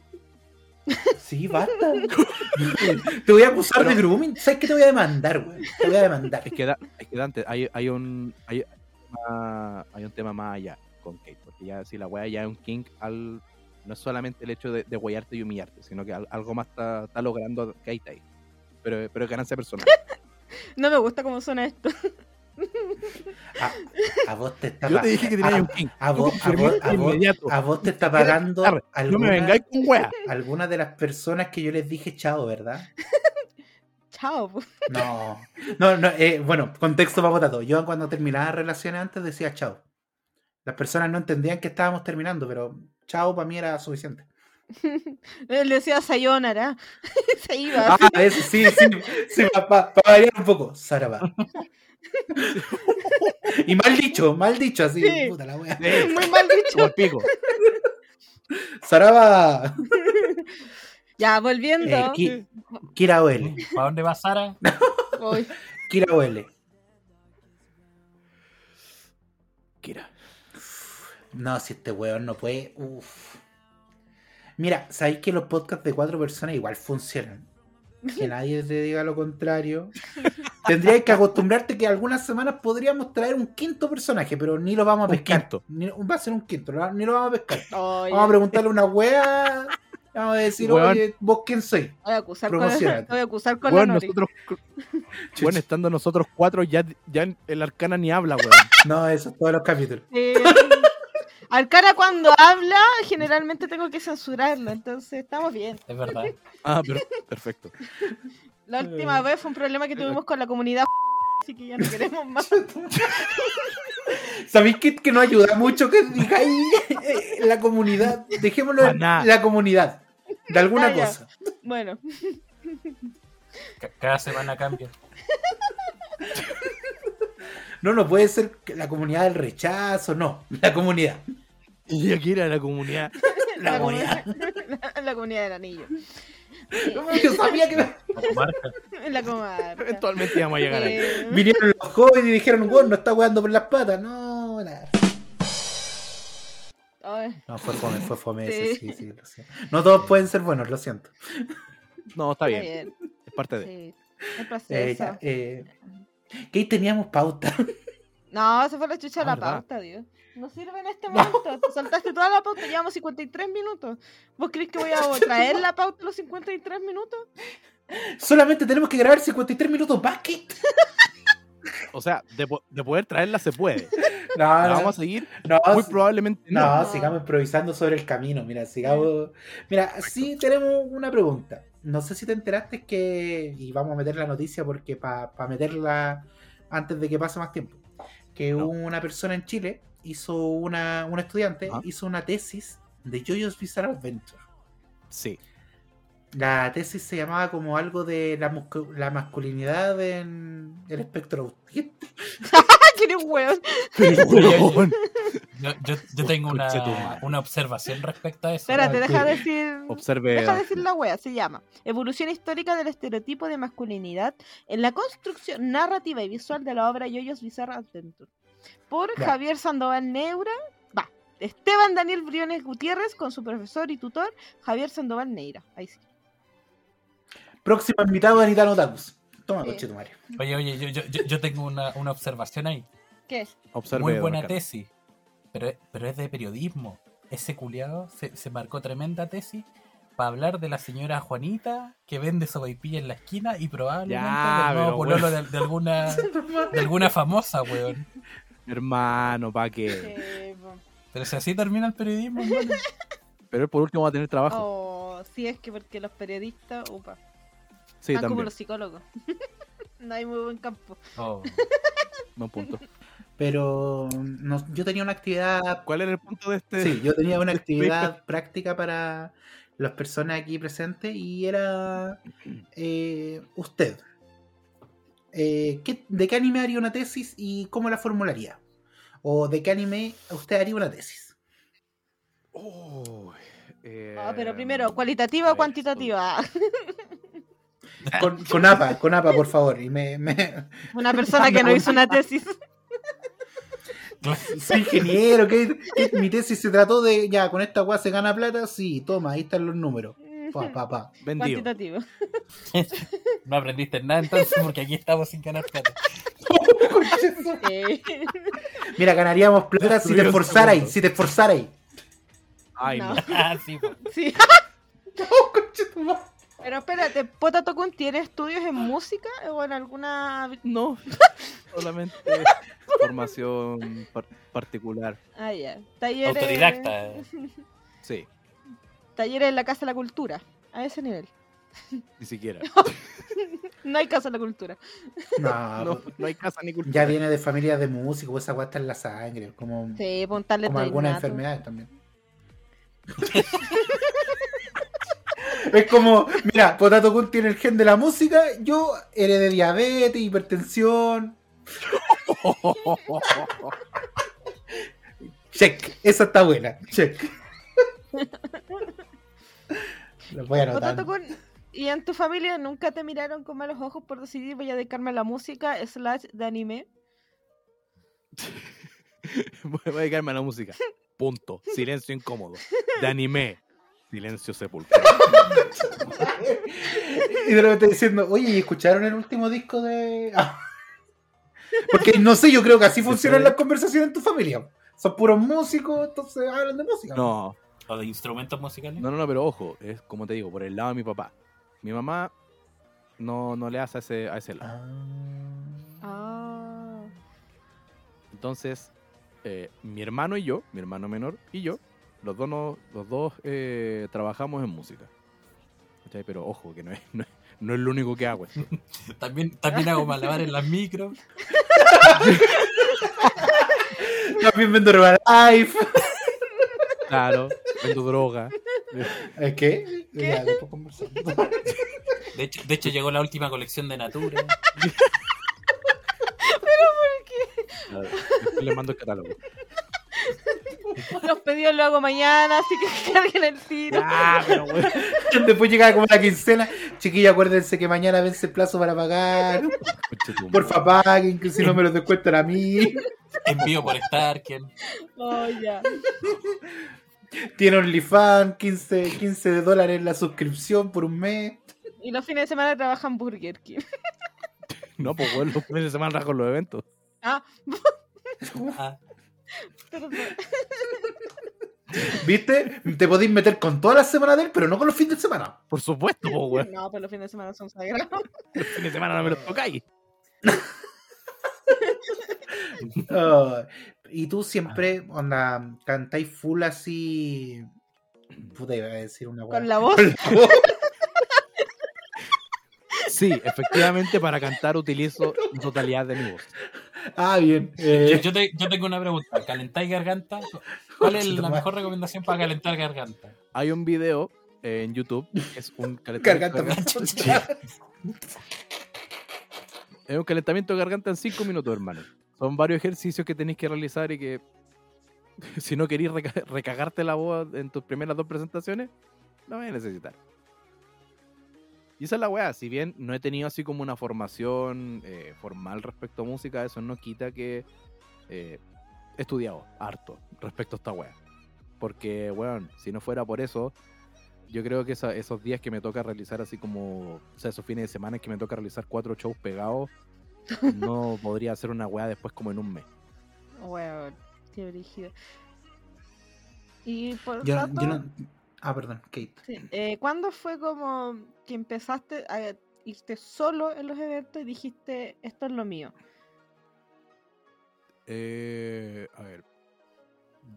Sí, basta. *laughs* te voy a acusar de grooming. ¿Sabes qué te voy a demandar, güey? Te voy a demandar. Es que, da- es que Dante, hay, hay un hay, ah, hay un tema más allá con Kate, porque ya si la weá ya es un king al no es solamente el hecho de, de guayarte y humillarte, sino que al- algo más está, está logrando Kate ahí. Pero, pero es ganancia personal. *laughs* No me gusta cómo suena esto. A, a vos te está Yo pa- te dije que tenías un king. a vos, a Confirmé vos, a de vos- inmediato. a vos te está pagando No me vengáis con weá. alguna de las personas que yo les dije chao, ¿verdad? *laughs* Chao. No, no, no, eh, bueno, contexto para todo. Yo cuando terminaba relaciones antes decía chao. Las personas no entendían que estábamos terminando, pero chao para mí era suficiente. *laughs* Él decía Sayonara. *laughs* Se iba. Ah, eso sí, sí, sí, para variar un poco. Saraba. *laughs* y mal dicho, mal dicho, así, Sí. puta la wea. Muy mal Como *laughs* dicho. el pico. Saraba. *laughs* Ya, volviendo. Eh, Ki- Kira OL. ¿Para dónde va Sara? Kira OL. Kira. No, si este weón no puede. Uf. Mira, sabéis que los podcasts de cuatro personas igual funcionan. Que nadie te diga lo contrario. Tendrías que acostumbrarte que algunas semanas podríamos traer un quinto personaje, pero ni lo vamos a Un pescar. quinto. Ni- va a ser un quinto, ni lo vamos a pescar. *laughs* oye, Vamos a preguntarle una wea. Vamos a decir, Weón. oye, ¿vos quién soy? voy a acusar con, *laughs* voy a acusar con Bueno, la nosotros, bueno, *laughs* estando nosotros cuatro, ya, ya el arcana ni habla, weón. No, eso es todos los capítulos. Sí. Alcara cuando habla, generalmente tengo que censurarlo, entonces estamos bien. Es verdad. Ah, pero, perfecto. La última vez fue un problema que tuvimos con la comunidad, *laughs* así que ya no queremos más. *laughs* ¿Sabéis que, que no ayuda mucho que digáis eh, la comunidad? Dejémoslo en Maná. la comunidad. De alguna Ah, ya. cosa. Bueno, Ca- Cada semana cambia. *laughs* No, no puede ser que la comunidad del rechazo, no. La comunidad. Y aquí era la comunidad. La comunidad. la, la comunidad del anillo. Yo sabía que Marca. *laughs* La comarca. Eventualmente íbamos a llegar ahí. Eh, vinieron los jóvenes y dijeron, bueno, no está weando por las patas. No, nada. No, fue fome, fue fome Sí. ese, sí, sí, lo siento. No todos pueden ser buenos, lo siento. No, está está bien. bien. Es parte de. Sí. El Eh, proceso. ya, eh, ¿Qué ahí teníamos pauta? No, se fue la chucha Ah, la verdad. pauta, Dios. No sirve en este *laughs* momento. Te saltaste toda la pauta. Llevamos 53 minutos. ¿Vos crees que voy a *laughs* traer la pauta los 53 minutos? Solamente tenemos que grabar 53 minutos que. *laughs* O sea, de, po- de poder traerla se puede. No, La no, vamos a seguir. no, Muy probablemente no. No, No. sigamos improvisando sobre el camino. Mira, sigamos. Mira, sí tenemos una pregunta. No sé si te enteraste que. Y vamos a meter la noticia porque para meterla antes de que pase más tiempo. Que No. una persona en Chile hizo una. Un estudiante hizo una tesis de JoJo's Bizarre Adventure. Sí. La tesis se llamaba como algo de la, la masculinidad en el espectro autista. *laughs* Pero, *laughs* weón. Yo, yo, yo tengo una, observación respecto a eso. Espérate, Ah, deja sí. decir. Observe. Deja decir la wea, se llama Evolución histórica del estereotipo de masculinidad en la construcción narrativa y visual de la obra Yoyos Bizarre Adventure. Por Ya. Javier Sandoval Neura, va, Esteban Daniel Briones Gutiérrez con su profesor y tutor Javier Sandoval Neira. Ahí sí. Próximo invitado Anita Notakus. Toma, Sí. coche tu Mario. Oye, oye, yo, yo, yo- yo tengo una, una observación ahí. ¿Qué? Observe. Muy buena tesis. pero, pero es de periodismo. Ese culiado se, se marcó tremenda tesis para hablar de la señora Juanita que vende sopaipilla en la esquina y probablemente Ya, del pololo de, de alguna *laughs* de alguna famosa, weón. Hermano, ¿para qué? Pero si así termina el periodismo, hermano. Pero él por último va a tener trabajo. Oh, sí, es que porque los periodistas, upa, sí, están como los psicólogos. *laughs* no hay muy buen campo. Oh. *laughs* Buen punto. Pero no- yo tenía una actividad ¿Cuál era el punto de este? Sí, yo tenía una *laughs* actividad práctica para las personas aquí presentes y era eh, usted. Eh, ¿qué- ¿De qué anime haría una tesis y cómo la formularía? ¿O de qué anime usted haría una tesis? Oh, eh, Ah, pero primero, ¿cualitativa o cuantitativa? Con, con APA, con APA, por favor. Y me, me- *laughs* Una persona que no hizo una tesis. *laughs* soy ingeniero, ¿qué, qué- mi tesis se trató de, ya, con esta weá se gana plata, sí, toma, ahí están los números. Pa, pa, pa. Vendido. Cuantitativo. *laughs* No aprendiste nada entonces porque aquí estamos sin ganar plata. Mira, ganaríamos plata si te esforzarais, si te esforzarais. Ay, No. no. Ah, sí, po. sí. Pero espérate, Potato Kun tiene estudios en música o en alguna. No. *laughs* Solamente formación par- particular. Ah, ya. Talleres. Autodidacta. *laughs* Sí, Talleres en la Casa de la Cultura. A ese nivel. *laughs* ni siquiera. No hay Casa de la Cultura. No, No, no hay casa ni cultura. Ya viene de familias de músicos, pues esa está en la sangre, como, Sí, pon talento como algunas enfermedades también. Es como, mira, Potato Kun tiene el gen de la música, yo heredé diabetes, hipertensión. Check, esa está buena, check. Lo voy a anotar. Potato Kun, ¿y en tu familia nunca te miraron con malos ojos por decidir voy a dedicarme a la música slash de anime? *laughs* Voy a dedicarme a la música. Punto. Silencio incómodo. De anime. Silencio sepulcral. *laughs* Y de repente diciendo, oye, ¿y escucharon el último disco de.? *laughs* Porque no sé, yo creo que así funcionan las conversaciones en tu familia. Son puros músicos, entonces hablan de música. No, O de instrumentos musicales. no, no, no, pero ojo, es como te digo, por el lado de mi papá. Mi mamá no, no le hace a ese, a ese lado. Ah. Ah. Entonces, eh, mi hermano y yo, mi hermano menor y yo, los dos, no- los dos eh, trabajamos en música. ¿Cachai? Pero ojo, que no es, no, es, no es lo único que hago. esto. *laughs* También, también hago malabar en las micros. *laughs* También vendo Herbalife. Claro, vendo droga. ¿Es qué? Ya, después conversamos. De hecho, de hecho llegó la última colección de Natura. *laughs* Claro, Después le mando el catálogo. *laughs* Los pedidos lo hago mañana, así que *laughs* carguen el tiro. Ah, pero bueno. *laughs* Después llegaba como la quincena. Chiquilla, acuérdense que mañana vence el plazo para pagar. Porfa, paguen, que si no me los descuentan a mí. Envío por Starken. Oh, ya. Tiene OnlyFans, 15, 15 dólares la suscripción por un mes. Y los fines de semana trabajan Burger King. No, pues bueno, los fines de semana rajo los eventos. Ah, Ah, perdón. *laughs* ¿Viste? Te podéis meter con todas las semanas de él, pero no con los fines de semana. Por supuesto, pues weón. No, pero los fines de semana son sagrados. *laughs* Los fines de semana no me los tocáis. *laughs* Y tú siempre, onda, cantáis full así. Puta, iba a decir una Con weá. la voz. Con la voz. Sí, efectivamente para cantar utilizo *laughs* la totalidad de mi voz. Ah, bien. yo, Eh, yo te- yo tengo una pregunta. ¿Calentáis garganta? ¿Cuál es la mejor recomendación para calentar garganta? Hay un video eh, en YouTube que es un *laughs* calentamiento, Garganta. de garganta. Es un calentamiento de garganta en 5 minutos, hermano. Son varios ejercicios que tenéis que realizar y que *laughs* si no queréis reca- recagarte la voz en tus primeras dos presentaciones, lo vais a necesitar. Y esa es la weá, si bien no he tenido así como una formación eh, formal respecto a música, eso no quita que eh, he estudiado harto respecto a esta weá. Porque, weón, si no fuera por eso, yo creo que esa- esos días que me toca realizar así como, o sea, esos fines de semana que me toca realizar cuatro shows pegados, *laughs* no podría hacer una weá después como en un mes. Weón, qué brígido. Y por Yo, tanto, yo no. Ah, perdón, Kate. sí, eh, ¿cuándo fue como que empezaste a irte solo en los eventos y dijiste, esto es lo mío? Eh, a ver,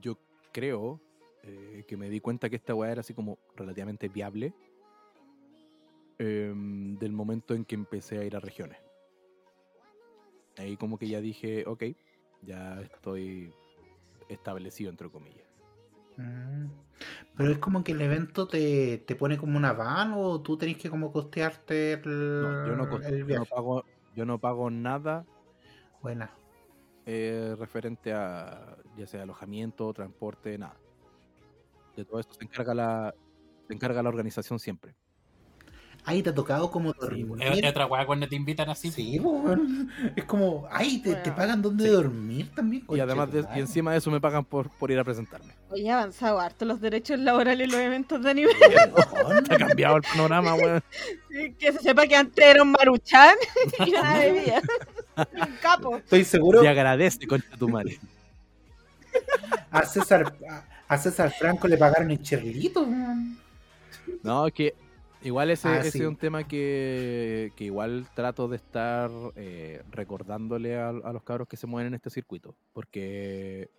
yo creo eh, que me di cuenta que esta weá era así como relativamente viable em, del momento en que empecé a ir a regiones. Ahí como que ya dije, ok, ya estoy establecido, entre comillas. Mm. Pero es como que el evento te, te pone como una van o tú tenés que como costearte el, No, yo, no, cos- el yo no viaje. pago, yo no pago nada Buena. eh, referente a ya sea alojamiento, transporte, nada. De todo esto se encarga la, se encarga la organización siempre. Ahí te ha tocado como dormir. es otra weá cuando te invitan así. Sí, *laughs* weón. es como, ay, te, te Bueno. pagan donde Sí. dormir también. Y además de, y encima de eso me pagan por, por ir a presentarme. Oye, ha avanzado harto los derechos laborales en los eventos de anime. *laughs* Ha cambiado el panorama, weón. que se sepa que antes era un maruchan *laughs* y una bebida. un capo. Estoy seguro Te agradece, concha tu madre. a César, a, a César Franco le pagaron en cherlito. weón. No, es que igual ese, Ah, ese sí. es un tema que, que igual trato de estar eh, recordándole a, a los cabros que se mueven en este circuito. Porque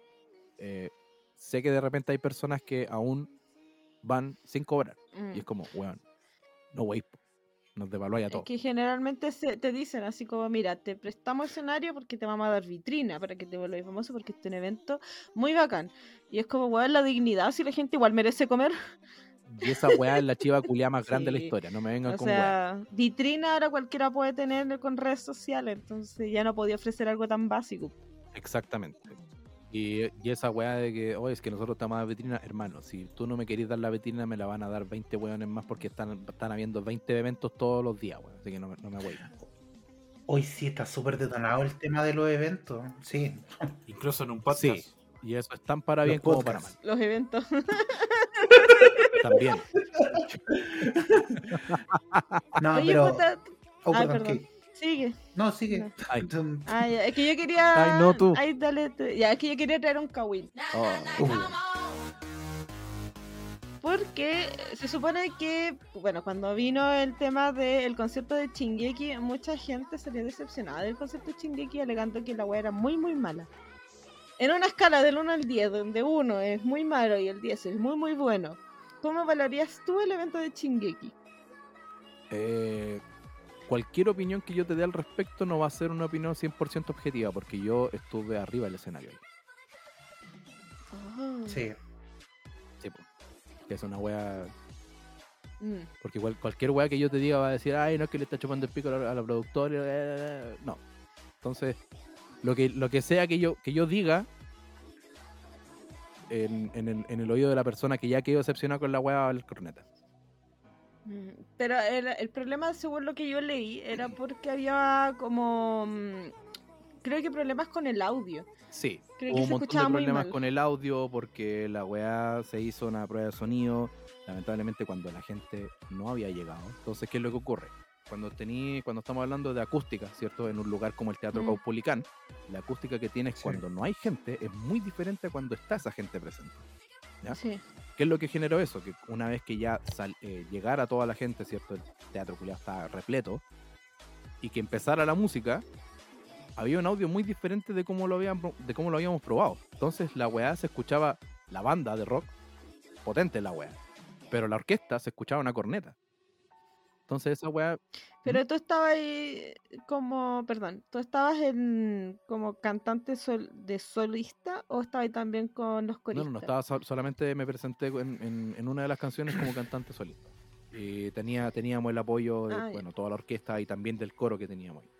eh, sé que de repente hay personas que aún van sin cobrar. Mm. Y es como, weón, no wey, nos devaluáis a Es todos. que generalmente se, te dicen así como, mira, te prestamos escenario porque te vamos a dar vitrina para que te vuelvas famoso porque este es un evento muy bacán. Y es como, weón, la dignidad, si la gente igual merece comer. Y esa weá es la chiva culiá más grande de la historia. No me vengan O con weá. sea, vitrina ahora cualquiera puede tener con redes sociales, entonces ya no podía ofrecer algo tan básico. Exactamente. Y, y esa weá de que, oye, es que nosotros estamos a vitrina, hermano, si tú no me querés dar la vitrina, me la van a dar 20 weones más porque están, están habiendo 20 eventos todos los días, weón. Así que no, me- no me voy. Hoy sí está súper detonado el tema de los eventos. Sí. Incluso en un podcast. Sí. Y eso es tan para Los bien como para mal. Los eventos. *laughs* También. *laughs* No, Oye, pero. puta, Oh, Ay, perdón, sigue. No, sigue. Ay. Es que yo quería. Ay, no, tú. Ay, dale, tú. Ya, es que yo quería traer un Kawin. Oh, uh, Porque se supone que, bueno, cuando vino el tema del concierto de Chingeki, mucha gente salió decepcionada del concierto de Chingeki alegando que la weá era muy, muy mala. En una escala del 1 al 10, donde 1 es muy malo y el 10 es muy, muy bueno, ¿cómo valorías tú el evento de Chingeki? eh, cualquier opinión que yo te dé al respecto no va a ser una opinión 100% objetiva porque yo estuve arriba del escenario. ahí. Oh. sí. Sí. Que es una wea Mm. Porque igual, cualquier weá que yo te diga va a decir, ay, no es que le está chupando el pico a la, a la productora. eh, No. Entonces, lo que, lo que sea que yo, que yo diga en, en el, en el oído de la persona que ya quedó decepcionada con la a valer corneta. Mm, Pero el, el problema, según lo que yo leí, era porque había como. mm, Creo que problemas con el audio. Sí, Creo hubo un montón de problemas con el audio porque la weá se hizo una prueba de sonido, lamentablemente cuando la gente no había llegado. Entonces, ¿qué es lo que ocurre? Cuando tení, cuando estamos hablando de acústica, ¿cierto? En un lugar como el Teatro Mm. Caupolicán, la acústica que tienes Sí. cuando no hay gente es muy diferente a cuando está esa gente presente. ¿Ya? Sí. ¿Qué es lo que generó eso? Que una vez que ya sal- eh, llegara toda la gente, ¿cierto? El teatro culiao estaba repleto, y que empezara la música, había un audio muy diferente de cómo lo, habían, de cómo lo habíamos probado. Entonces la weá se escuchaba, la banda de rock, potente la weá, pero la orquesta se escuchaba una corneta. Entonces esa weá, Pero tú estabas ahí como, perdón, ¿tú estabas en como cantante sol- de solista o estabas ahí también con los no, coristas? no, no, estaba sol- solamente me presenté en, en- en una de las canciones como cantante solista. Y tenía, teníamos el apoyo de Ah, bueno, toda la orquesta y también del coro que teníamos ahí.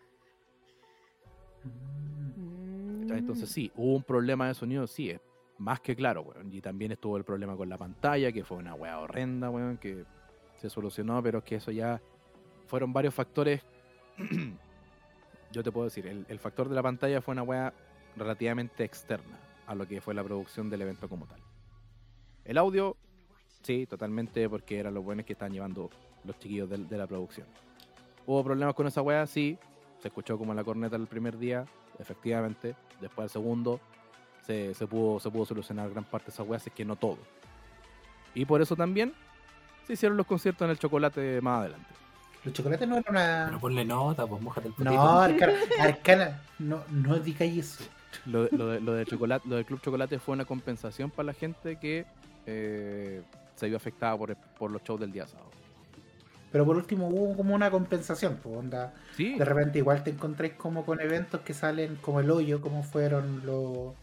Mm. Entonces sí, hubo un problema de sonido, sí, es más que claro, weón. Y también estuvo el problema con la pantalla, que fue una weá horrenda, weón, que se solucionó, pero que eso ya fueron varios factores. *clears throat* Yo te puedo decir, el, factor de la pantalla fue una weá relativamente externa a lo que fue la producción del evento como tal. El audio, sí, totalmente, porque eran los buenos que estaban llevando los chiquillos de, la producción. Hubo problemas con esa weá, sí, se escuchó como la corneta el primer día, efectivamente. Después el segundo se, se pudo, se pudo solucionar gran parte de esas weas, es que no todo. Y por eso también se hicieron los conciertos en el chocolate más adelante. Los chocolates no era una. Pero ponle nota, pues mojate el potito. No, Arcana, Arcana, no, no digáis eso. Lo, de- lo, de- lo de chocolate, lo del Club Chocolate fue una compensación para la gente que eh, se vio afectada por, por los shows del día sábado. Pero por último hubo como una compensación, pues onda. Sí, De repente igual te encontráis como con eventos que salen como el hoyo, como fueron los.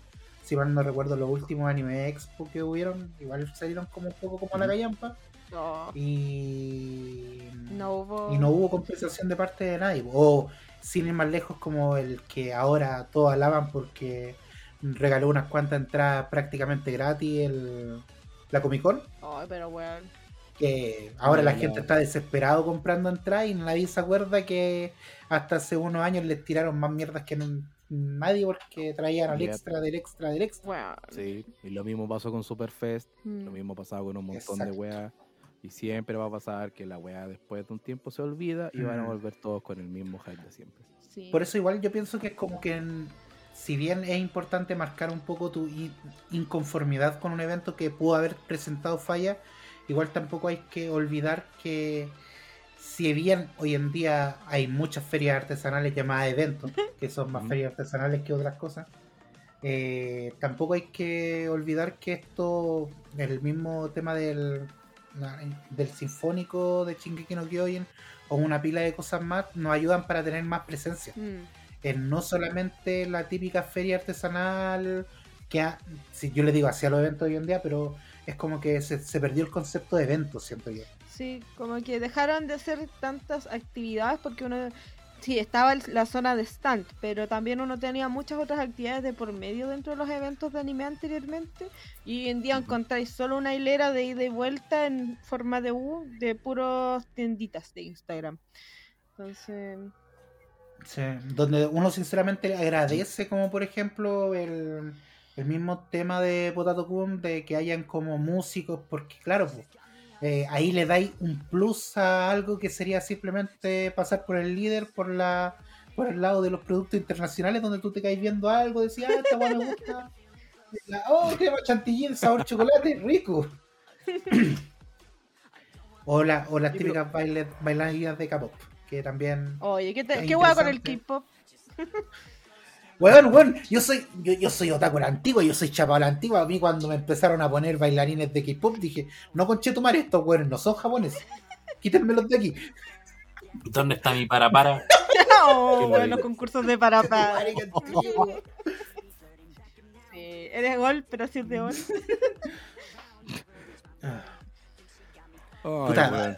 Si mal no recuerdo, los últimos anime expo que hubieron, igual salieron como un poco como la callampa. No, Y. no hubo. y no hubo compensación de parte de nadie. O sin ir más lejos como el que ahora todos alaban porque regaló unas cuantas entradas prácticamente gratis el, la Comic Con. Ay, pero weón. Que ahora la No. gente está desesperado comprando entradas y nadie se acuerda que hasta hace unos años les tiraron más mierdas que nadie porque traían al extra del extra del extra. Weón. sí. Y lo mismo pasó con Superfest, Mm. lo mismo pasaba con un montón de weas. Y siempre va a pasar que la wea después de un tiempo se olvida y van a volver todos con el mismo hype de siempre. Sí. Por eso igual yo pienso que es como que en- si bien es importante marcar un poco tu in- inconformidad con un evento que pudo haber presentado falla, igual tampoco hay que olvidar que si bien hoy en día hay muchas ferias artesanales llamadas eventos, *laughs* que son más ferias artesanales que otras cosas, eh, tampoco hay que olvidar que esto, el mismo tema del, del sinfónico de Shingeki no Kyojin o una pila de cosas más nos ayudan para tener más presencia Mm. en no solamente la típica feria artesanal que ha- si yo le digo hacia los eventos hoy en día, pero es como que se, se perdió el concepto de evento, siento yo. Sí, como que dejaron de hacer tantas actividades porque uno, sí, estaba la zona de stand, pero también uno tenía muchas otras actividades de por medio dentro de los eventos de anime anteriormente. Y hoy en día encontráis solo una hilera de ida y vuelta en forma de U de puros tienditas de Instagram. Entonces, Sí, donde uno sinceramente agradece como por ejemplo el, el mismo tema de Potato Kun de que hayan como músicos, porque claro, pues, eh, ahí le dais un plus a algo que sería simplemente pasar por el líder, por la por el lado de los productos internacionales donde tú te caes viendo algo, decías, ah, esta weá me gusta. La- oh, crema chantilly, el sabor chocolate, rico. o, la- o las típicas bailes, bailarinas de K-pop, que también oye, ¿qué, te, ¿qué con el. K-pop? Weón, weón, yo soy, yo, yo soy otaku la antigua, yo soy chapa la antigua. A mí cuando me empezaron a poner bailarines de K-pop dije, no conche tu madre, estos weones no son japoneses. Quítenmelos de aquí. ¿Dónde está mi para para? *laughs* Oh, Qué bueno, los concursos de para para. *laughs* Sí, eres gol, pero es de gol. *laughs* Ah, Ay, Puta. weón.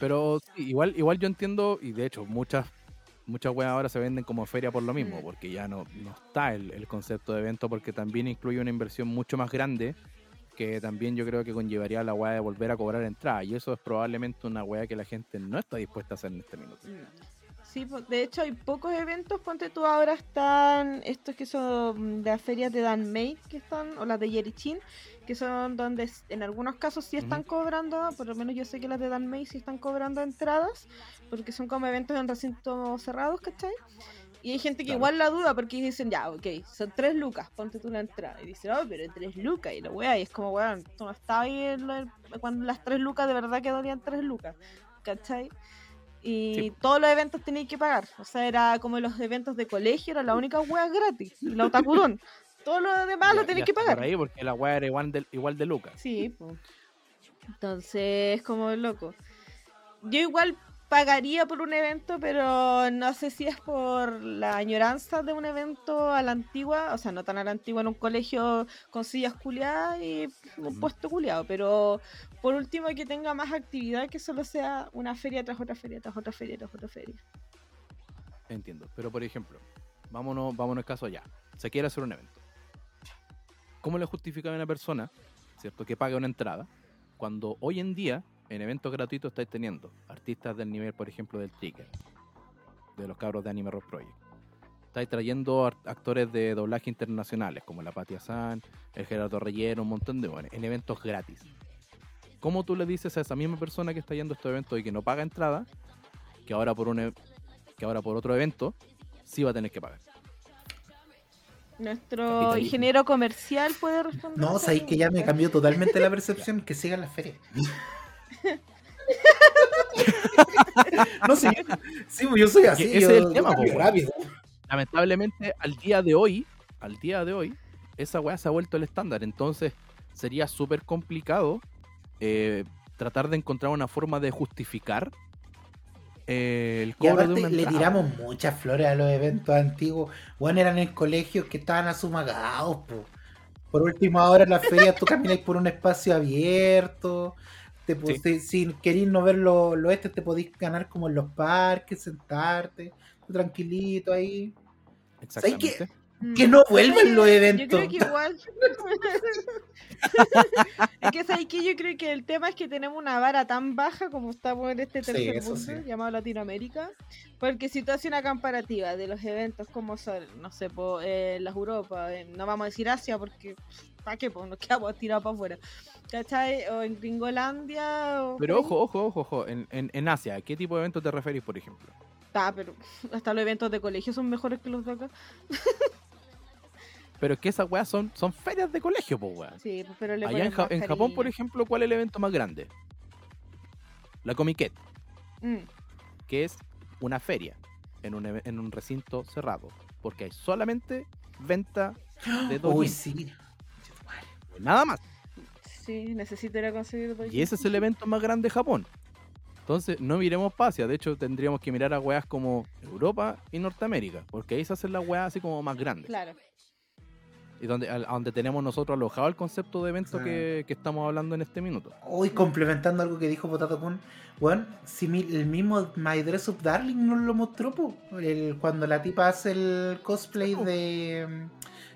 Pero sí, igual, igual yo entiendo, y de hecho muchas muchas weas ahora se venden como feria por lo mismo, Mm. porque ya no, no está el, el concepto de evento, porque también incluye una inversión mucho más grande, que también yo creo que conllevaría a la wea de volver a cobrar entrada, y eso es probablemente una wea que la gente no está dispuesta a hacer en este minuto. Sí, de hecho hay pocos eventos, ponte tú ahora están estos que son de las ferias de Danmei, que están, o las de Yerichin, que son donde en algunos casos sí están cobrando, por lo menos yo sé que las de Danmei sí están cobrando entradas, porque son como eventos en recintos cerrados, ¿cachai? Y hay gente que Claro. igual la duda porque dicen, ya, ok, son tres lucas, ponte tú la entrada. Y dicen, oh, pero tres lucas, y la wea, y es como, weón, tú no estabas ahí en la- cuando las tres lucas de verdad que dolían tres lucas, ¿cachai? Y Sí. todos los eventos tenías que pagar. O sea, era como los eventos de colegio, era la única wea gratis. La otakudón. *laughs* Todo lo demás lo Ya- ya que pagar. Por ahí, porque la wea era igual de, igual de lucas. Sí, pues. Entonces, como loco. Yo igual pagaría por un evento, pero no sé si es por la añoranza de un evento a la antigua, o sea, no tan a la antigua en un colegio con sillas culiadas y un puesto culiado, pero por último que tenga más actividad que solo sea una feria tras otra feria, tras otra feria, tras otra feria. Entiendo. Pero por ejemplo, vámonos, vámonos al caso ya. Se quiere hacer un evento. ¿Cómo le justifica a una persona, cierto, que paga una entrada, cuando hoy en día en eventos gratuitos estáis teniendo artistas del nivel, por ejemplo, del Trigger, de los cabros de Anime Rock Project? Estáis trayendo actores de doblaje internacionales, como la Patia San, el Gerardo Reyero, un montón de bueno, en eventos gratis. ¿Cómo tú le dices a esa misma persona que está yendo a estos eventos y que no paga entrada, que ahora por un e- que ahora por otro evento sí va a tener que pagar? Nuestro ingeniero comercial puede responder. No, sabéis que ya me cambió totalmente la percepción que sigan las ferias. *laughs* *laughs* no, sí, sí, yo soy así. ese yo, es el yo tema, cambio po, rápido. lamentablemente al día de hoy, al día de hoy, esa weá se ha vuelto el estándar. Entonces sería súper complicado eh, tratar de encontrar una forma de justificar eh, el Y cobro de aparte una le tiramos muchas flores a los eventos antiguos. Bueno, eran en colegios que estaban asumagados, po. Por último, ahora en las ferias tú camináis por un espacio abierto. Te, Sí. si, si querís no ver lo, lo este, te podéis ganar como en los parques, sentarte, tranquilito ahí. Exactamente. Mm. Que no vuelvan los Yo eventos. creo que igual. *laughs* es que sabes que yo creo que el tema es que tenemos una vara tan baja como estamos en este Sí, tercer eso mundo sí. llamado Latinoamérica. Porque si tú haces una comparativa de los eventos como son, no sé, po, eh, las Europa, eh, no vamos a decir Asia porque ¿para qué? Pues nos quedamos tirados para afuera. ¿Cachai? O en Gringolandia. O Pero ojo, ojo, ojo, ojo. En, en, en Asia, ¿a qué tipo de evento te referís, por ejemplo? Ah, pero hasta los eventos de colegio son mejores que los de acá. Pero es que esas weas son, son ferias de colegio, pues weón. Sí, pero le Allá en, Ja- en Japón, por ejemplo, ¿cuál es el evento más grande? La Comiquet, Mm. que es una feria en un, en un recinto cerrado. Porque hay solamente venta de Uy, doujin. sí. Nada más. Sí, necesito ir a conseguir Y ese es el evento más grande de Japón. Entonces, no miremos para Asia. De hecho, tendríamos que mirar a weas como Europa y Norteamérica. Porque ahí se hacen las weas así como más grandes. Claro. Y donde, a donde tenemos nosotros alojado el concepto de evento que, que estamos hablando en este minuto. Hoy complementando algo que dijo Potato Kun, bueno, si mi- el mismo My Dress Up Darling nos lo mostró, po, el- cuando la tipa hace el cosplay de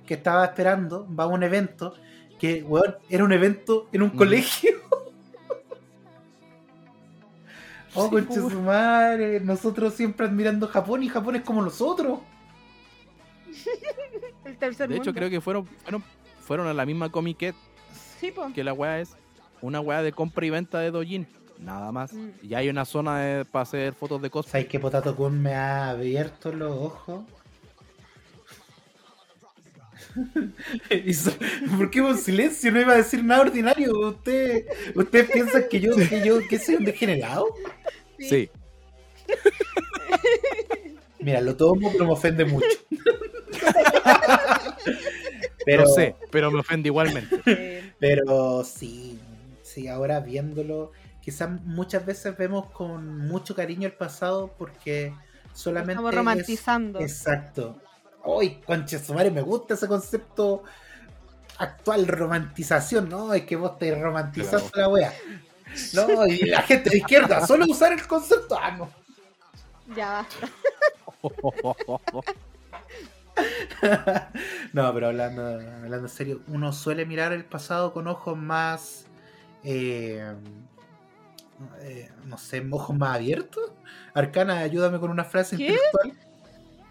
que estaba esperando, va a un evento, que weón, era un evento en un Mm. colegio. *laughs* oh, Sí, po. su madre, nosotros siempre admirando Japón y Japón es como nosotros. *laughs* El tercer De hecho, creo que fueron, fueron, fueron a la misma Comiquet Sí, pues. que la wea es una wea de compra y venta de dojin. Nada más. Mm. Y hay una zona de- para hacer fotos de cosplay. ¿Sabes que Potato Kun me ha abierto los ojos? *laughs* ¿Por qué hubo un silencio? No iba a decir nada ordinario. ¿Usted, ¿Ustedes piensan que yo, que yo que soy un degenerado? Sí. *laughs* Mira, lo tomo, pero me ofende mucho. *laughs* Pero, No sé, pero me ofende igualmente. Pero sí, sí, ahora viéndolo, quizás muchas veces vemos con mucho cariño el pasado porque solamente. estamos es- romantizando. Exacto. Uy, concha su madre, me gusta ese concepto actual, romantización, ¿no? Es que vos te romantizás la wea. No, y la gente de izquierda, solo usar el concepto. Ah, no. Ya basta. *laughs* no, pero hablando, hablando en serio, uno suele mirar el pasado con ojos más. eh, eh, no sé, ojos más abiertos. Arcana, ayúdame con una frase ¿Qué? intelectual.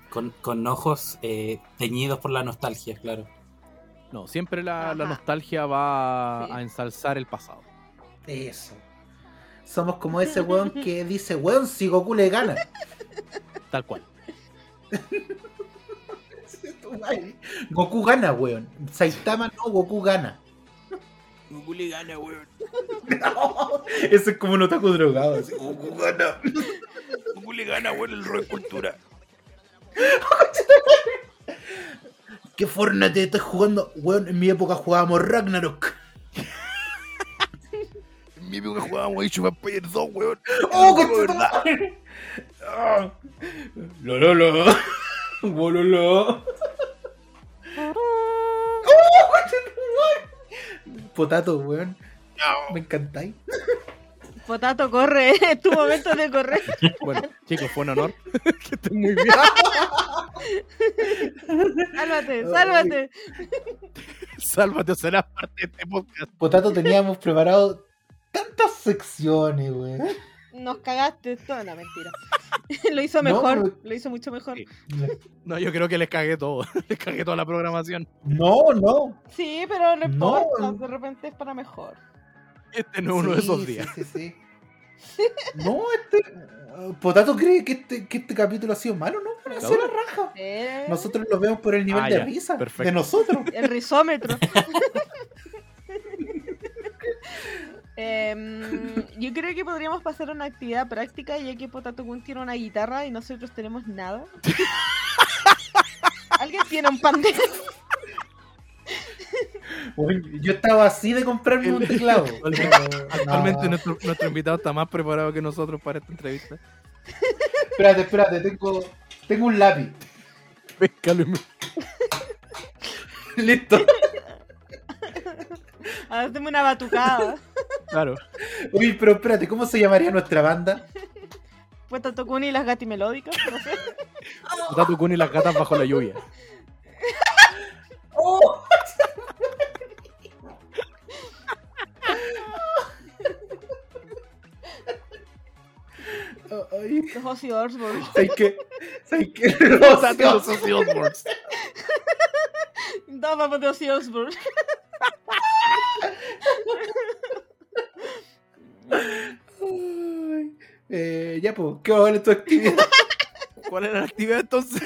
Con, con ojos eh, teñidos por la nostalgia, claro. No, siempre la, la nostalgia va Sí. a ensalzar el pasado. Eso. Somos como ese weón que dice, weón, si Goku le gana. Tal cual. Goku gana, weón. Saitama no, Goku gana. Goku le gana, weón. Ese es como un otaku drogado. así, Goku gana. Goku le gana, weón, el rol cultura. ¿Qué Fortnite estás jugando? Weón, en mi época jugábamos Ragnarok. En mi época jugábamos Age of Empires 2, weón. ¡Oh, de verdad. Lo, lo, lo. Lo, lo, lo. ¡Oh! Potato, weón. Me encantáis. Potato, corre. *laughs* Es tu momento de correr. Bueno, chicos, fue un honor. *laughs* que estén muy bien. Sálvate, sálvate. Sálvate o serás parte de este podcast. Potato, teníamos preparado tantas secciones, weón. Nos cagaste. Todo, no, mentira. *laughs* Lo hizo No, mejor. pero- Lo hizo mucho mejor. Sí. No, yo creo que les cagué todo. Les cagué toda la programación. No, no. Sí, pero no No. importa. De repente es para mejor. Este no es uno de esos días. Sí, sí, *laughs* No, este. uh, Potato cree que este, que este capítulo ha sido malo, ¿no? No. se la raja. Eh, Nosotros lo vemos por el nivel Ah, de ya, risa perfecto. de nosotros. *laughs* El risómetro. *laughs* Em, yo creo que podríamos pasar a una actividad práctica ya que Potato Kun tiene una guitarra y nosotros tenemos nada. ¿Alguien tiene un pandero? Uy, Yo estaba así de comprarme un teclado. *laughs* Actualmente No. nuestro, nuestro invitado está más preparado que nosotros para esta entrevista. Espérate, espérate, tengo, tengo un lápiz. Me- *laughs* Listo. *laughs* Hazme una batucada. Claro. Uy, pero espérate, ¿cómo se llamaría nuestra banda? Potato Kun y las gatimelódicas. No sé. Tatu Kun y las gatas bajo la lluvia. Ay, Los Ozzy Osbourne. ¿sabes qué? ¿Sabes qué? Los Ozzy Osbournes. Dos vamos de Ozzy Osbourne. Ay, eh, ya, pues, ¿qué va a valer tu actividad? ¿Cuál era la actividad entonces?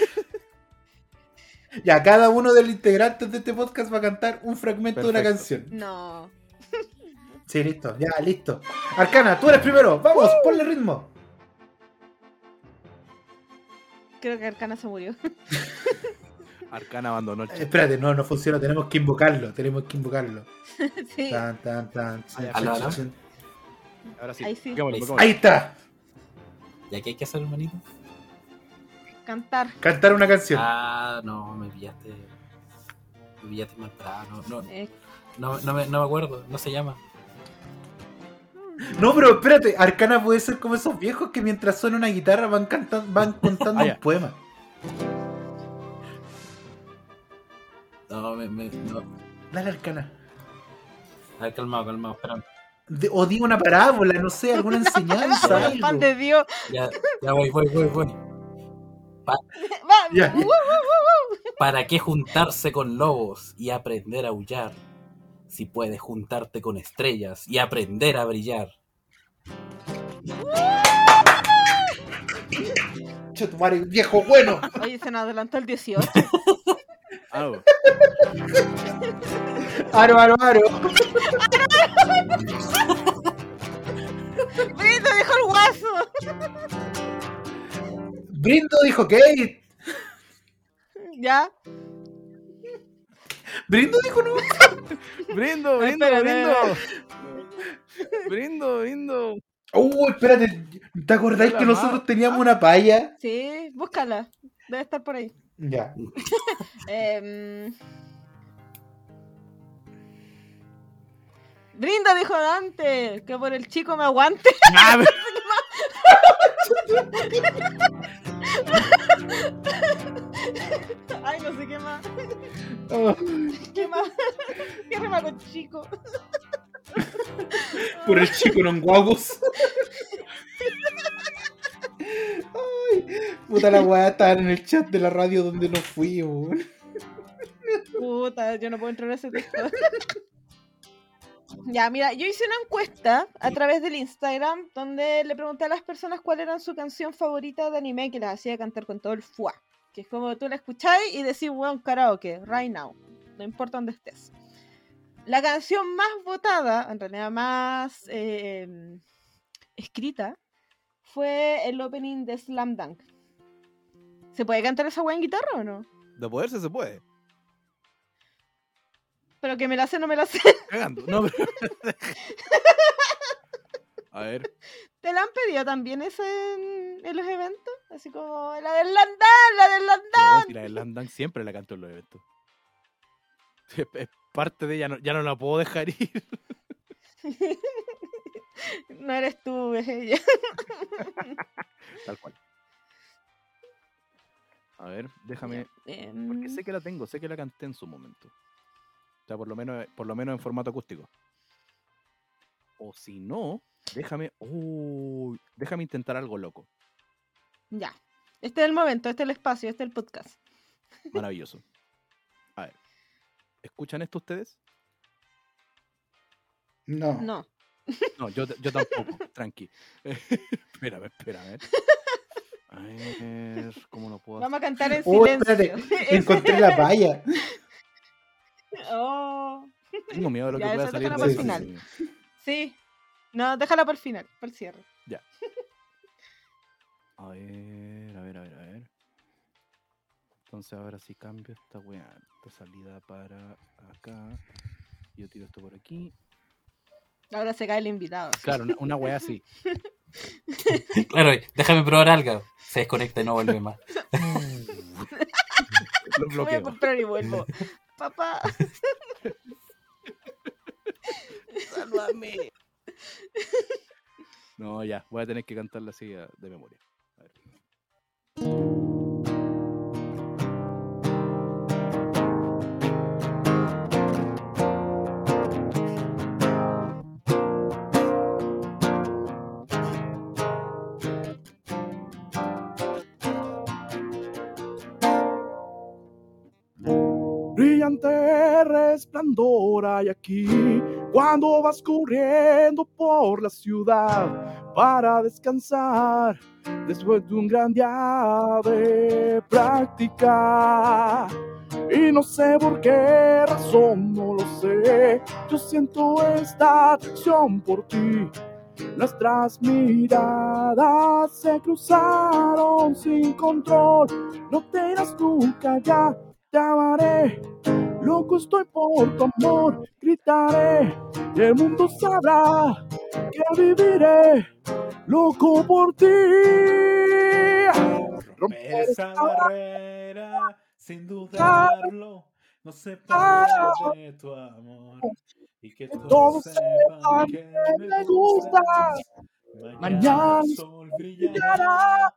Ya, cada uno de los integrantes de este podcast va a cantar un fragmento de una Perfecto. canción. No. Sí, listo, ya, listo. Arcana, tú eres primero, vamos, ponle ritmo. Creo que Arcana se murió. *laughs* Arcana abandonó el Eh, chat. espérate, no, no funciona, tenemos que invocarlo, tenemos que invocarlo. *laughs* sí. Tan, tan, tan. Ah. Ahora sí. Ahí sí. Está, ¿Ya qué hay que hacer, hermanito? Cantar. cantar una canción. Ah, no, me pillaste. Me pillaste mal parado. No, no, Eh, no, no me, no me acuerdo, no se llama. No, pero espérate, Arcana puede ser como esos viejos que mientras suena una guitarra van cantando, van *laughs* contando Ah, ya. un poema. No, me, me, no. Dale, Arcana. A ver, calmado, calmado, espera. De- o diga una parábola, no sé, alguna *laughs* enseñanza, el pan de Dios. Ya, ya voy, voy, voy, voy. *laughs* Va, Ya, uh, ya. uh, uh, uh. ¿Para qué juntarse con lobos y aprender a aullar? Si puedes juntarte con estrellas y aprender a brillar. *laughs* Che, tu madre, viejo bueno. Oye, se nos adelantó el 18. Ah, bueno. Aro, aro, aro. *laughs* ¡Brito dijo el guaso! Brindo dijo Kate. Ya. Brindo dijo no. *laughs* Brindo, brindo, Espérate, brindo. Brindo, brindo. Uh, espérate. ¿Te acordáis que nosotros teníamos una palla? Sí, búscala. Debe estar por ahí. Ya. *laughs* Em, Brinda, dijo Dante, que por el chico me aguante. *laughs* *laughs* Ay, no sé qué más. ¿Qué más? ¿Qué rima con chico? por el chico non guapos. Ay, puta la weá, estaban en el chat de la radio donde nos fuimos. Puta, yo no puedo entrar a ese texto. Ya, mira, yo hice una encuesta a través del Instagram donde le pregunté a las personas cuál era su canción favorita de anime que las hacía cantar con todo el fuá. Que es como tú la escucháis y decís, weón, karaoke, right now. No importa dónde estés. La canción más votada, en realidad más eh, escrita, fue el opening de Slam Dunk. ¿Se puede cantar esa weá en guitarra o no? De poderse se puede. Pero que me la sé, no me la sé. Cagando. No, pero... *laughs* A ver. ¿Te la han pedido también ese en, en los eventos? Así como la del Landán, la del Landán. No, la de Landang siempre la canto en los eventos. Es, es parte de ella, no- ya no la puedo dejar ir. *laughs* No eres tú, es ella. *laughs* Tal cual. A ver, déjame. Em, Porque sé que la tengo, sé que la canté en su momento. Por lo menos, por lo menos en formato acústico. O si no, déjame. Uy, déjame intentar algo loco. Ya. Este es el momento, este es el espacio, este es el podcast. *laughs* Maravilloso. A ver. ¿Escuchan esto ustedes? No. No. No, yo, yo tampoco, *laughs* tranqui. *laughs* espérame, espérame. A ver, ¿cómo lo puedo hacer? Vamos a cantar en Oh, silencio. espérate, encontré la valla. Oh, Tengo miedo de lo *laughs* que Ya, pueda eso salir déjalo de para el eso. sí. No, déjala por el final, por el cierre. *laughs* A ver, a ver, a ver, a ver. Entonces ahora sí cambio esta weá. Esta salida para acá. Yo tiro esto por aquí. Ahora se cae el invitado. Claro, una, una weá así. *laughs* Claro, déjame probar algo. Se desconecta y no vuelve más. Lo Voy a bloqueo. comprar y vuelvo. Papá. Sálvame. No, ya, voy a tener que cantarla así de memoria. Brillante resplandor hay aquí cuando vas corriendo por la ciudad para descansar después de un gran día de práctica. Y no sé por qué razón, no lo sé. Yo siento esta atracción por ti. Nuestras miradas se cruzaron sin control. No te irás nunca, ya te amaré. Loco estoy por tu amor, gritaré. Y el mundo sabrá que viviré. Loco por ti. Romper esa barrera sin dudarlo. No separar de tu amor. Y que Todos sepan que me gustas. Mañana el sol brillará.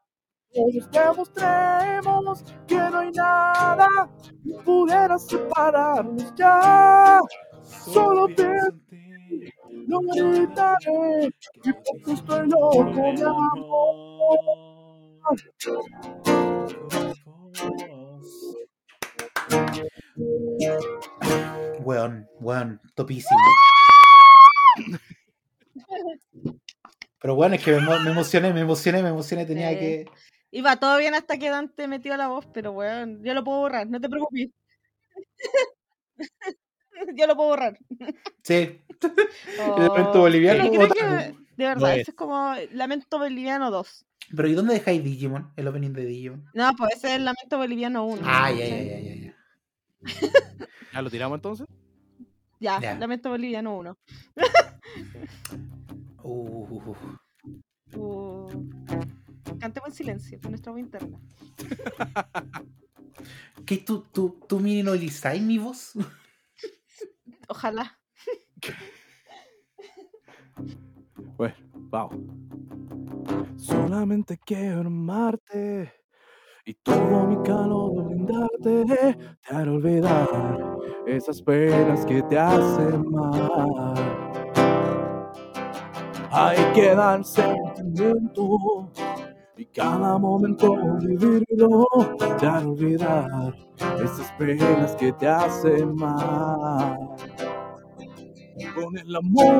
Todos demostremos que no hay nada que pudiera separarnos ya. Solo ti. Lo gritaré y porque estoy loco de amor. Weón, weón, topísimo. *laughs* Pero bueno, es que me, emo- me emocioné, me emocioné, me emocioné, tenía que... Iba todo bien hasta que Dante metió la voz, pero weón, yo lo puedo borrar, no te preocupes. *laughs* yo lo puedo borrar. Sí, *laughs* Oh, lamento boliviano, pero creo otaku. que, de verdad, No ese es. es como Lamento Boliviano 2. pero ¿y dónde dejáis Digimon? El opening de Digimon. No, pues ese es el Lamento Boliviano 1. Ah, ya, ya, ya, ya, ya. ¿Ya lo tiramos entonces? Ya, Ya. Lamento Boliviano 1. Uh, Uh, cantemos en silencio, con nuestra voz interna. *laughs* ¿Qué tú, tú, tú minorizáis mi voz? *laughs* Ojalá. *laughs* Bueno, vamos. Solamente quiero amarte y todo mi calor brindarte. Te haré olvidar esas penas que te hacen mal. Hay que dar sentimiento y cada momento vivirlo. Te haré olvidar esas penas que te hacen mal. Con el amor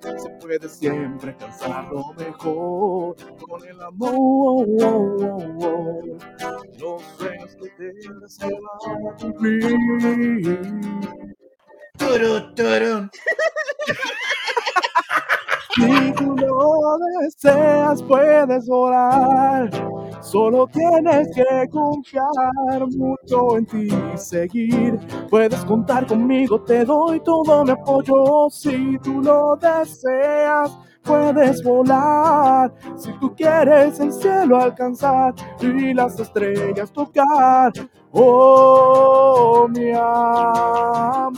se puede siempre alcanzar lo mejor. Con el amor los sueños que tengas se van a cumplir. Turu, turu. *laughs* Si tú lo deseas, puedes volar. Solo tienes que confiar mucho en ti y seguir. Puedes contar conmigo, te doy todo mi apoyo. Si tú lo deseas, puedes volar. Si tú quieres el cielo alcanzar y las estrellas tocar. Oh, mi amor.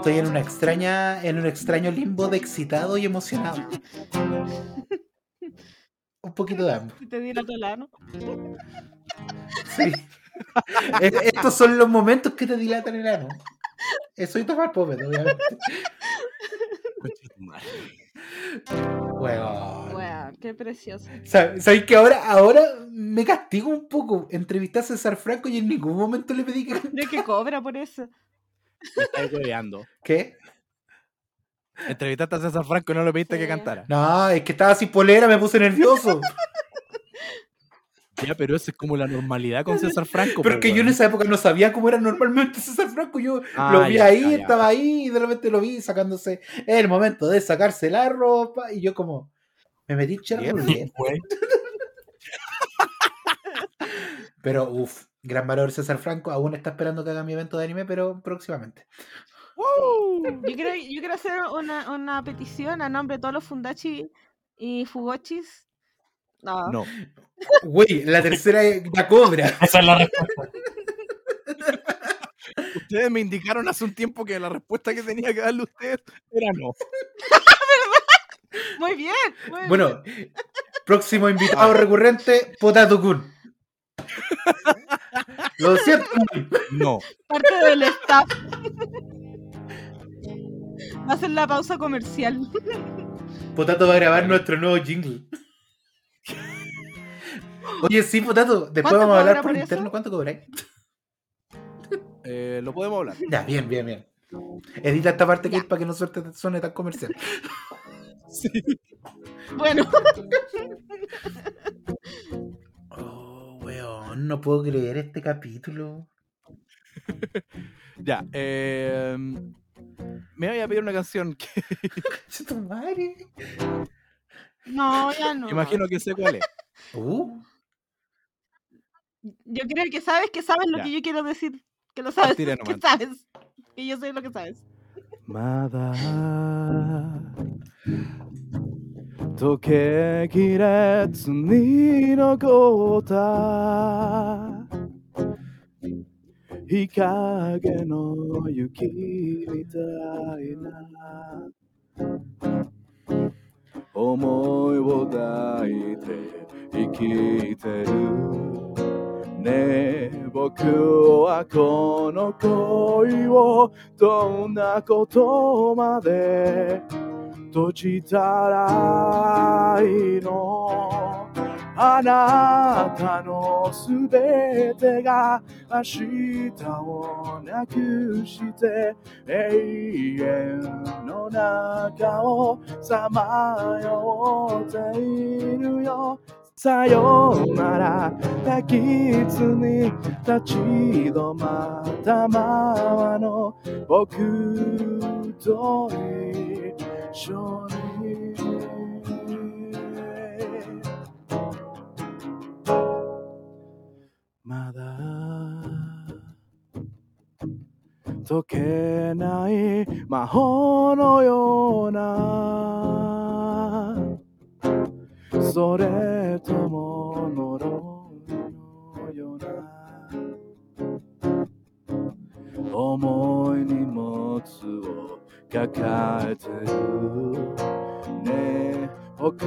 Estoy en una extraña, en un extraño limbo de excitado y emocionado. Un poquito de ambos. Te di la. Sí. Estos son los momentos que te dilatan el ano. Eso y tomar pómez, obviamente. Weón. Weón, qué precioso. Sab- ¿Sabéis que ahora, ahora me castigo un poco. Entrevisté a César Franco y en ningún momento le pedí que Creo que cobra por eso. Me estáis hueveando. ¿Qué? Entrevistaste a César Franco y no le pediste que cantara. No, es que estaba sin polera, me puse nervioso. Ya, pero eso es como la normalidad con César Franco. Pero po, que yo en esa época no sabía cómo era normalmente César Franco. Yo Ah, lo vi ya, ahí, ya, ya. estaba ahí, y de repente lo vi sacándose el momento de sacarse la ropa. Y yo como, me metí charla *laughs* Pero uff, gran valor César Franco. Aún está esperando que haga mi evento de anime, pero próximamente. ¡Woo! Yo quiero, yo quiero hacer una, una petición a nombre de todos los fundachi y fugochis. No, No. Güey, la tercera ya cobra. *laughs* Esa es la respuesta. *laughs* Ustedes me indicaron hace un tiempo que la respuesta que tenía que darle a ustedes era no. *laughs* muy bien. muy bien. Bueno, próximo invitado recurrente, Potato Kun. Lo siento. No. parte del staff. Va a ser la pausa comercial. Potato va a grabar nuestro nuevo jingle. Oye, sí, Potato, después ¿Cuánto vamos a hablar por por interno. eso? ¿Cuánto cobráis? Eh, lo podemos hablar. Ya, bien, bien, bien. Edita esta parte que es para que no suerte suene tan comercial. *laughs* Bueno, Oh, weón, no puedo creer este capítulo. *laughs* Ya. eh, me voy a pedir una canción que *laughs* tu madre. no, ya no. imagino que sé cuál es. *laughs* Uh, Yo creo que sabes que sabes lo Ya. que yo quiero decir. Que lo sabes. Que sabes. Que yo sé lo que sabes. まだ時計切れずに残った。日陰の雪みたいな。思いを抱いて生きてる。ねえ僕はこの恋をどんなことまで閉じたらいの。あなたのすべてが明日をなくして永遠の中をさまよっているよ。さよなら抱きつに立ち止まったままの僕と一緒にまだ解けない魔法のようなそれとも呪いのような重い荷物を抱えてる。ね。僕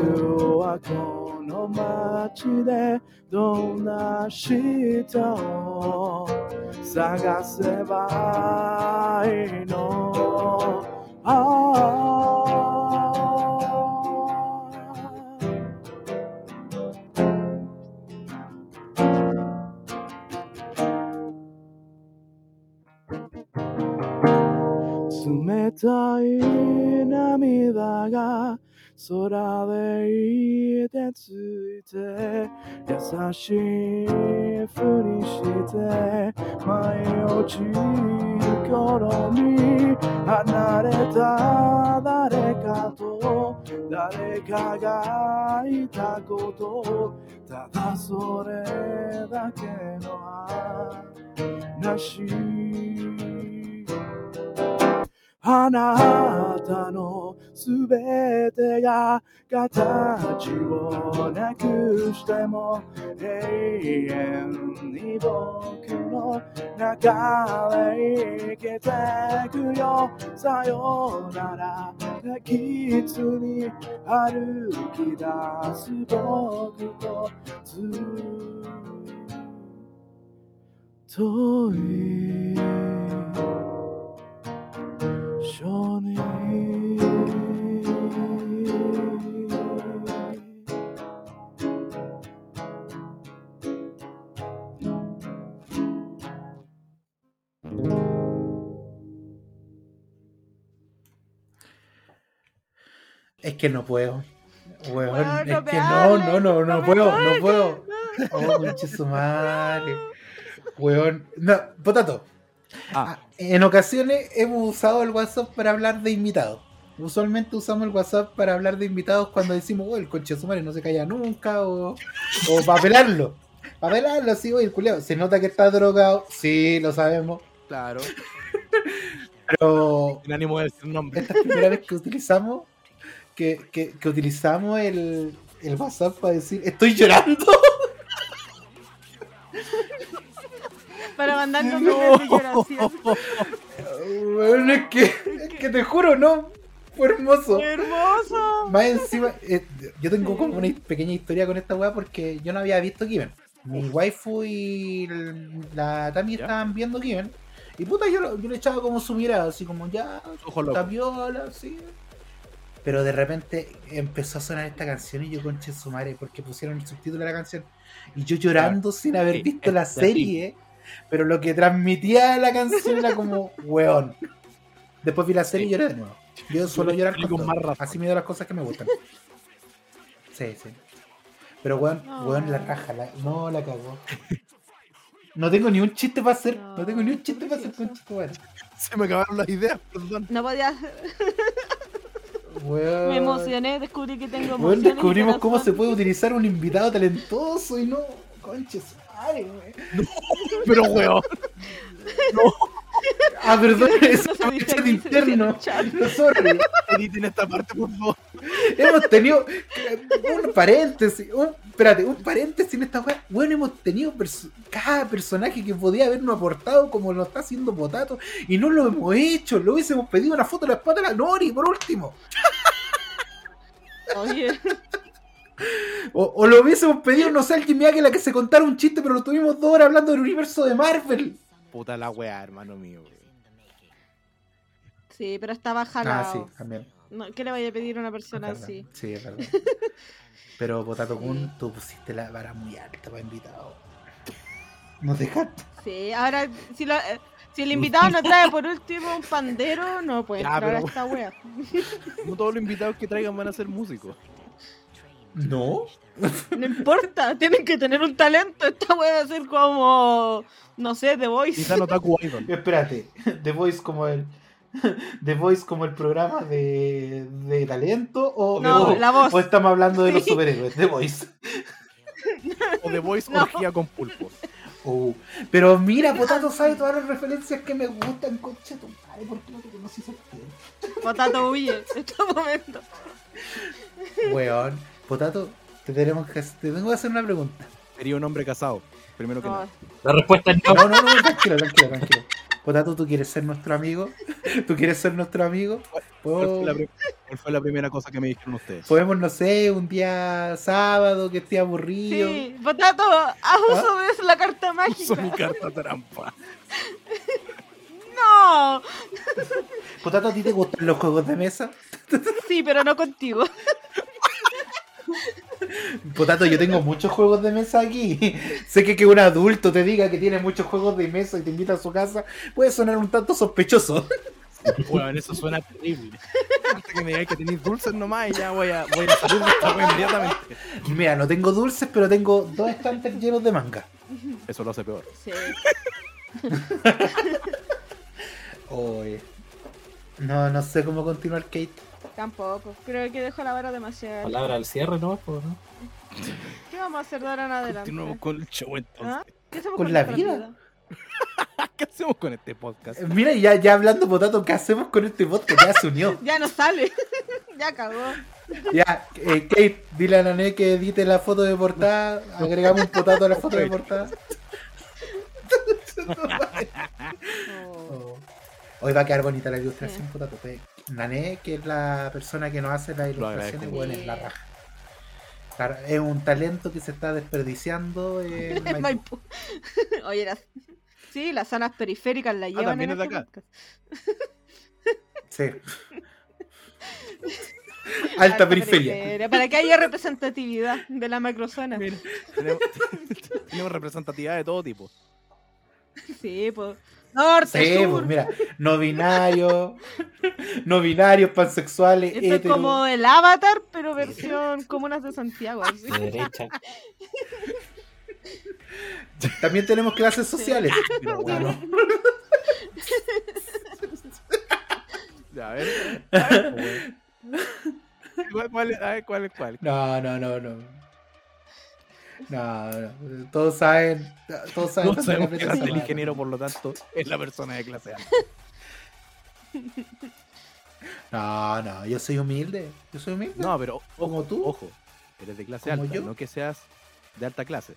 はこの街でどんな人を探せばいいの？あ。たい涙が空でいてついて優しいふりして舞い落ちる頃に離れた誰かと誰かがいたこと。ただそれだけの話あなたのすべてが形をなくしても永遠に僕の中で生きてくよ。さよなら抱きつに歩き出す僕とずっとい Es que no puedo. Weón, es que no, no, no, no, no puedo, no puedo. Oh, no, potato, Ah, En ocasiones hemos usado el WhatsApp para hablar de invitados. Usualmente usamos el WhatsApp para hablar de invitados cuando decimos, oh, el de madre no se calla nunca, o, o para pelarlo. Para pelarlo, así, oye, el culiao. Se nota que está drogado, sí, lo sabemos. claro. Pero Sin ánimo de decir nombre. esta es la primera vez que utilizamos que, que, que utilizamos el, el WhatsApp para decir, estoy llorando. Para mandarnos memes de lloración. Bueno, es que, es que te juro, no, fue hermoso. ¡Qué hermoso! Más encima, eh, yo tengo como una pequeña historia con esta weá porque yo no había visto Kiven. Mi waifu y el- la Tami ¿Ya? estaban viendo Kiven. Y puta, yo, lo- yo le echaba como su mirada, así como ya, tapiola, así. Pero de repente empezó a sonar esta canción y yo conché su madre porque pusieron el subtítulo de la canción. Y yo llorando sin haber Sí, visto la serie. Pero lo que transmitía la canción era como, weón. Después vi la serie y lloré de nuevo. Yo suelo llorar con más razón. Así me dio las cosas que me gustan. Sí, sí. Pero weón, No. weón, la raja, la- no la cagó. No tengo ni un chiste para hacer. No, No, tengo ni un chiste para hacer con chiste, weón. Se me acabaron las ideas, perdón. No podía. Weón. Me emocioné, descubrí que tengo Weón, emociones. descubrimos y cómo se puede utilizar un invitado talentoso y no. Conches, madre, weón. Pero, weón. Ah, perdón, es No chat aquí, se dice en interno. No, sorry. Editen esta parte, por favor. Hemos tenido un paréntesis, un, espérate, un paréntesis en esta weá. Bueno, hemos tenido perso- cada personaje que podía habernos aportado como lo está haciendo Potato y no lo hemos hecho. Lo hubiésemos pedido una foto de la espalda de la Nori, por último. Oye, O, o lo hubiésemos pedido, no sé, al Jimmy la que se contara un chiste, pero lo tuvimos dos horas hablando del universo de Marvel. Puta la weá, hermano mío, weón. sí, pero estaba jalado. Ah, sí, también. No, ¿Qué le vaya a pedir a una persona así? Sí, es verdad. *laughs* Pero Potato Kun, tú pusiste la vara muy alta para invitado. Nos dejaste. Sí, ahora, si, lo- eh, si el invitado no trae por último un pandero, no puede Ya, entrar a esta wea. *laughs* No todos los invitados que traigan van a ser músicos. No. No importa, tienen que tener un talento. Esta a ser como, no sé, The Voice. Quizá no Taku Idol. Espérate, The Voice como el *laughs* The Voice como el programa de, de talento o, No, o- la voz. o estamos hablando de los superhéroes, The Voice. O The Voice No. orgía con pulpos. Uh, pero mira, Potato sabe todas las referencias que me gustan, concha tu madre, ¿por qué no te conocí ese tiempo? Potato huye en estos momentos. Weón, Potato, te tenemos que te tengo que hacer una pregunta. Sería un hombre casado. Primero que No, nada. La respuesta es no. No, no, no, tranquilo, tranquilo, tranquilo. Potato, ¿tú quieres ser nuestro amigo? *laughs* ¿Tú quieres ser nuestro amigo? ¿Cuál fue, la, ¿Podemos, pri- cuál fue la primera cosa que me dijeron ustedes? podemos, no sé, un día sábado que esté aburrido? Sí, Potato, haz uso de la carta Uso mi mágica. carta trampa. *laughs* No, Potato, ¿a ti te gustan los juegos de mesa? sí, pero no contigo. *laughs* *laughs* Potato, yo tengo muchos juegos de mesa aquí. *laughs* sé que que un adulto te diga que tiene muchos juegos de mesa y te invita a su casa puede sonar un tanto sospechoso. *laughs* Weón, eso suena terrible. Antes que me digáis que tenéis dulces nomás y ya voy a, voy a salir de esta wea inmediatamente. Mira, no tengo dulces, pero tengo dos estantes llenos de manga. Eso lo hace peor. Sí. Oye. No, no sé cómo continuar, Kate. Tampoco. Creo que dejo la vara demasiado. Palabra al cierre, ¿no? Pues, ¿no? ¿Qué vamos a hacer de ahora en adelante? Continuamos con el show entonces. ¿Ah? ¿Qué hacemos Con la nuestra vida. *laughs* ¿Qué hacemos con este podcast? Eh, Mira, ya, ya hablando, Potato, ¿qué hacemos con este podcast? Ya se unió. *laughs* Ya no sale. *laughs* ya cagó. Ya, eh, Kate, dile a Nané que edite la foto de portada. Agregamos un potato a la foto de portada. Oh. Hoy va a quedar bonita la ilustración, potato. pues. Nané, que es la persona que nos hace las ilustraciones, bueno, es la raja. Es un talento que se está desperdiciando en *laughs* Maipú. Maipú. *laughs* Oye, las... sí, las zonas periféricas la llevan también en es de este acá. podcast. Sí. *laughs* Alta periferia. Para que haya representatividad de la macrozona. Mira, tenemos, tenemos representatividad de todo tipo. Sí, pues. Norte, Sí, sur. pues mira, no binarios, no binarios, pansexuales, Esto es como el Avatar, pero versión comunas de Santiago. así. De derecha. *laughs* También tenemos clases sociales. *laughs* Pero bueno, *laughs* Ya, a ver. a ver, pues, ¿Cuál, cuál, es- a ver, cuál es cuál? no, no, no, no. *laughs* No, no. Todos saben, todos saben. Todos sabemos que el ingeniero, por lo tanto, es la persona de clase A. No, no, yo soy humilde. Yo soy humilde. No, pero ojo, ¿Como tú? ojo, eres de clase ¿Como alta, yo? no que seas de alta clase.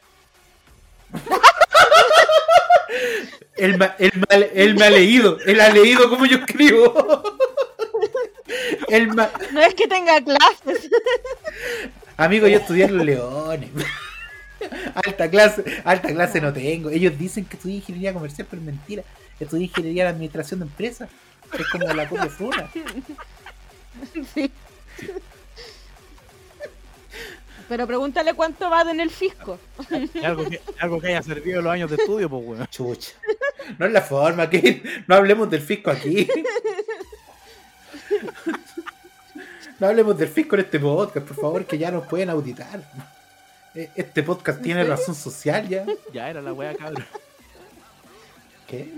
Él me, él, me, ha- él me ha leído. Él ha leído cómo yo escribo. Él No es que tenga clases. Amigo, yo estudié en los Leones. Alta clase, alta clase no tengo. Ellos dicen que estudié ingeniería comercial, pero es mentira. Estudié ingeniería de administración de empresas. Es como la copia fruna. Sí. Pero pregúntale cuánto va en el fisco. Algo que, algo que haya servido los años de estudio, pues, weón. Chucha. No es la forma, que no hablemos del fisco aquí. No hablemos del fisco en este podcast, por favor, que ya nos pueden auditar. Eh, Este podcast tiene razón social ya. Ya era la weá, cabrón. ¿Qué?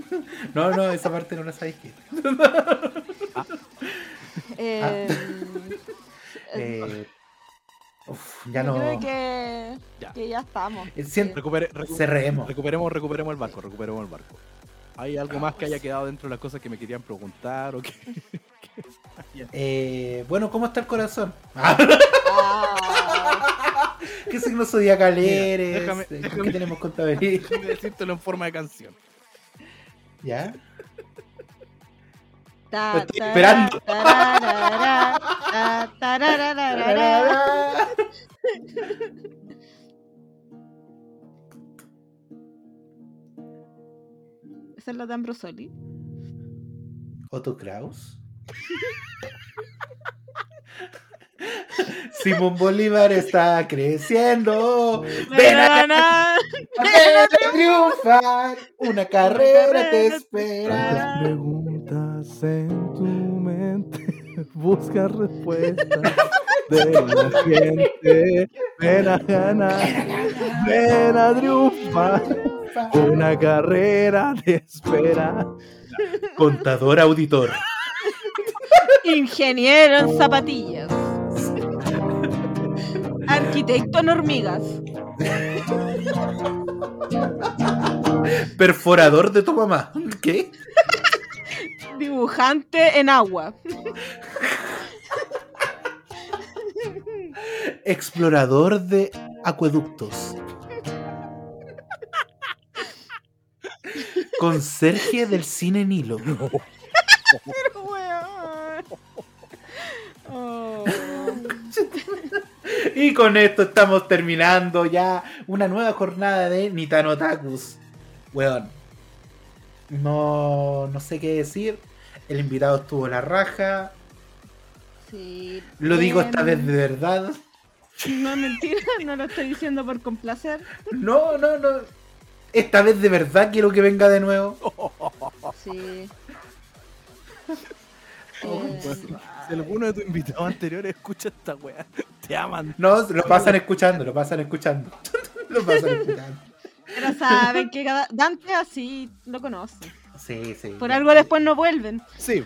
No, no, esa parte no la sabéis que. Eh, Eh, uf, ya yo no. creo que Ya. que ya estamos. Eh, siento- Recupere- recu- Cerremos. recuperemos, recuperemos el barco, recuperemos el barco. ¿Hay algo más que haya quedado dentro de las cosas que me querían preguntar o que *laughs* Eh, bueno, ¿cómo está el corazón? Ah, ¿Qué signo zodiacal Mira, eres? déjame- ¿Con déjame- qué tenemos contabilidad? *laughs* Déjame decírtelo en forma de canción? ¿Ya? Estoy esperando. Esa es la de Ambrosoli. Otto Kraus. *laughs* Simón Bolívar está creciendo. Ven a a triunfar. Una carrera te Tantas espera. preguntas en tu mente, *laughs* busca respuestas de la gente. Ven a ganar, ven a triunfar. Una carrera te espera. Contador auditor. Ingeniero en zapatillas. Arquitecto en hormigas. Perforador de tu mamá. ¿Qué? Dibujante en agua. Explorador de acueductos. Conserje del cine Nilo. Pero, weón. Oh. *laughs* Y con esto estamos terminando ya una nueva jornada de Nitano Takus. Weón. No, no sé qué decir. El invitado estuvo la raja. Sí, Lo digo esta vez de verdad. No, mentira, no lo estoy diciendo por complacer. No, no, no. Esta vez de verdad quiero que venga de nuevo. Sí. *laughs* Oh, Eh, Si alguno de tus invitados anteriores escucha esta weá, te aman. No, lo pasan escuchando, lo pasan escuchando. *laughs* lo pasan escuchando. pero saben que cada- Dante así lo conoce. Sí, sí. Por algo después no vuelven. Sí,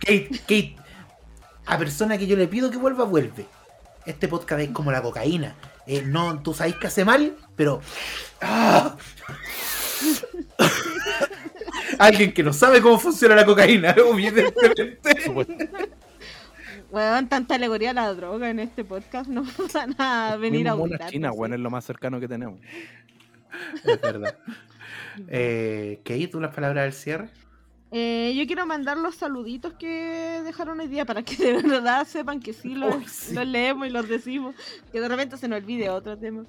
Kate, Kate, a persona que yo le pido que vuelva, vuelve. Este podcast es como la cocaína. Eh, no, tú sabes que hace mal, pero. ¡Ah! *laughs* Alguien que no sabe cómo funciona la cocaína, *laughs* evidentemente. Weón, tanta alegoría a la droga en este podcast. No *laughs* van a venir a una china, weón, es lo más cercano que tenemos. Es verdad. Eh, Kate, ¿tú las palabras del cierre? Eh, yo quiero mandar los saluditos que dejaron hoy día para que de verdad sepan que sí los, *laughs* Uy, sí. los leemos y los decimos. Que de repente se nos olvide otro tema.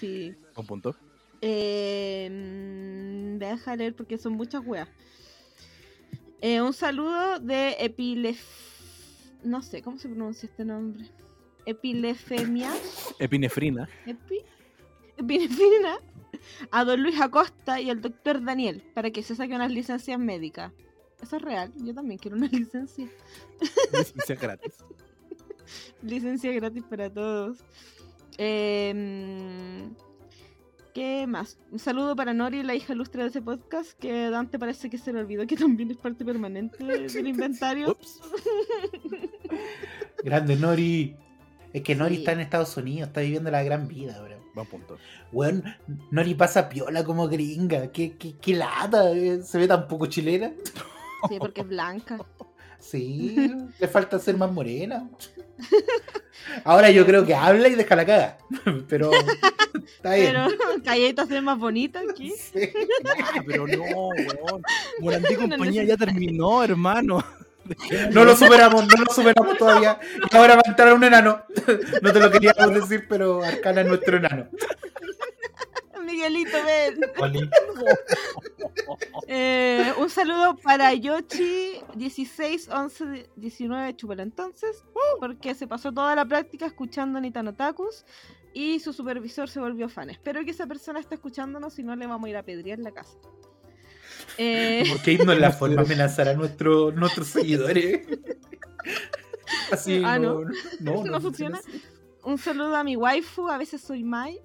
Sí. Un punto. Eh, mm, deja leer porque son muchas weas. Eh, un saludo de Epilef... No sé, ¿cómo se pronuncia este nombre? Epilefemia. Epinefrina. Epi... Epinefrina. a don Luis Acosta y al doctor Daniel para que se saquen unas licencias médicas. Eso es real, yo también quiero una *laughs* licencia. Licencia gratis. Licencia gratis para todos. Em, ¿Qué más? Un saludo para Nori, la hija ilustre de ese podcast, que Dante parece que se le olvidó que también es parte permanente *laughs* del inventario. Ups. *laughs* Grande Nori. Es que Nori Sí. está en Estados Unidos, está viviendo la gran vida, bro. Buen punto. Weón, Nori pasa piola como gringa. Qué, qué, qué lata, eh, se ve tan poco chilena. Sí, porque es blanca. *laughs* Sí, *laughs* le falta ser más morena. Ahora yo creo que habla y deja la caga. *laughs* Pero está bien. Pero *laughs* Calletas es más bonita aquí. Sí. Ah, pero no, weón. Morandí y compañía ya terminó, hermano. No lo superamos, no lo superamos todavía. Y ahora va a entrar un enano. No te lo queríamos decir, pero Arcana es nuestro enano. Miguelito, ven. Oli, *laughs* Eh, un saludo para Yoshi 16, 11, 19, chúpalo entonces, porque se pasó toda la práctica escuchando Nitano Takus y su supervisor se volvió fan. Espero que esa persona esté escuchándonos, si no le vamos a ir a pedrear la casa. Eh, Porque irnos la *laughs* forma amenazar a nuestro, nuestros seguidores. *laughs* Así Ah, no, no. no, No funciona. así. un saludo a mi waifu, a veces soy Mai,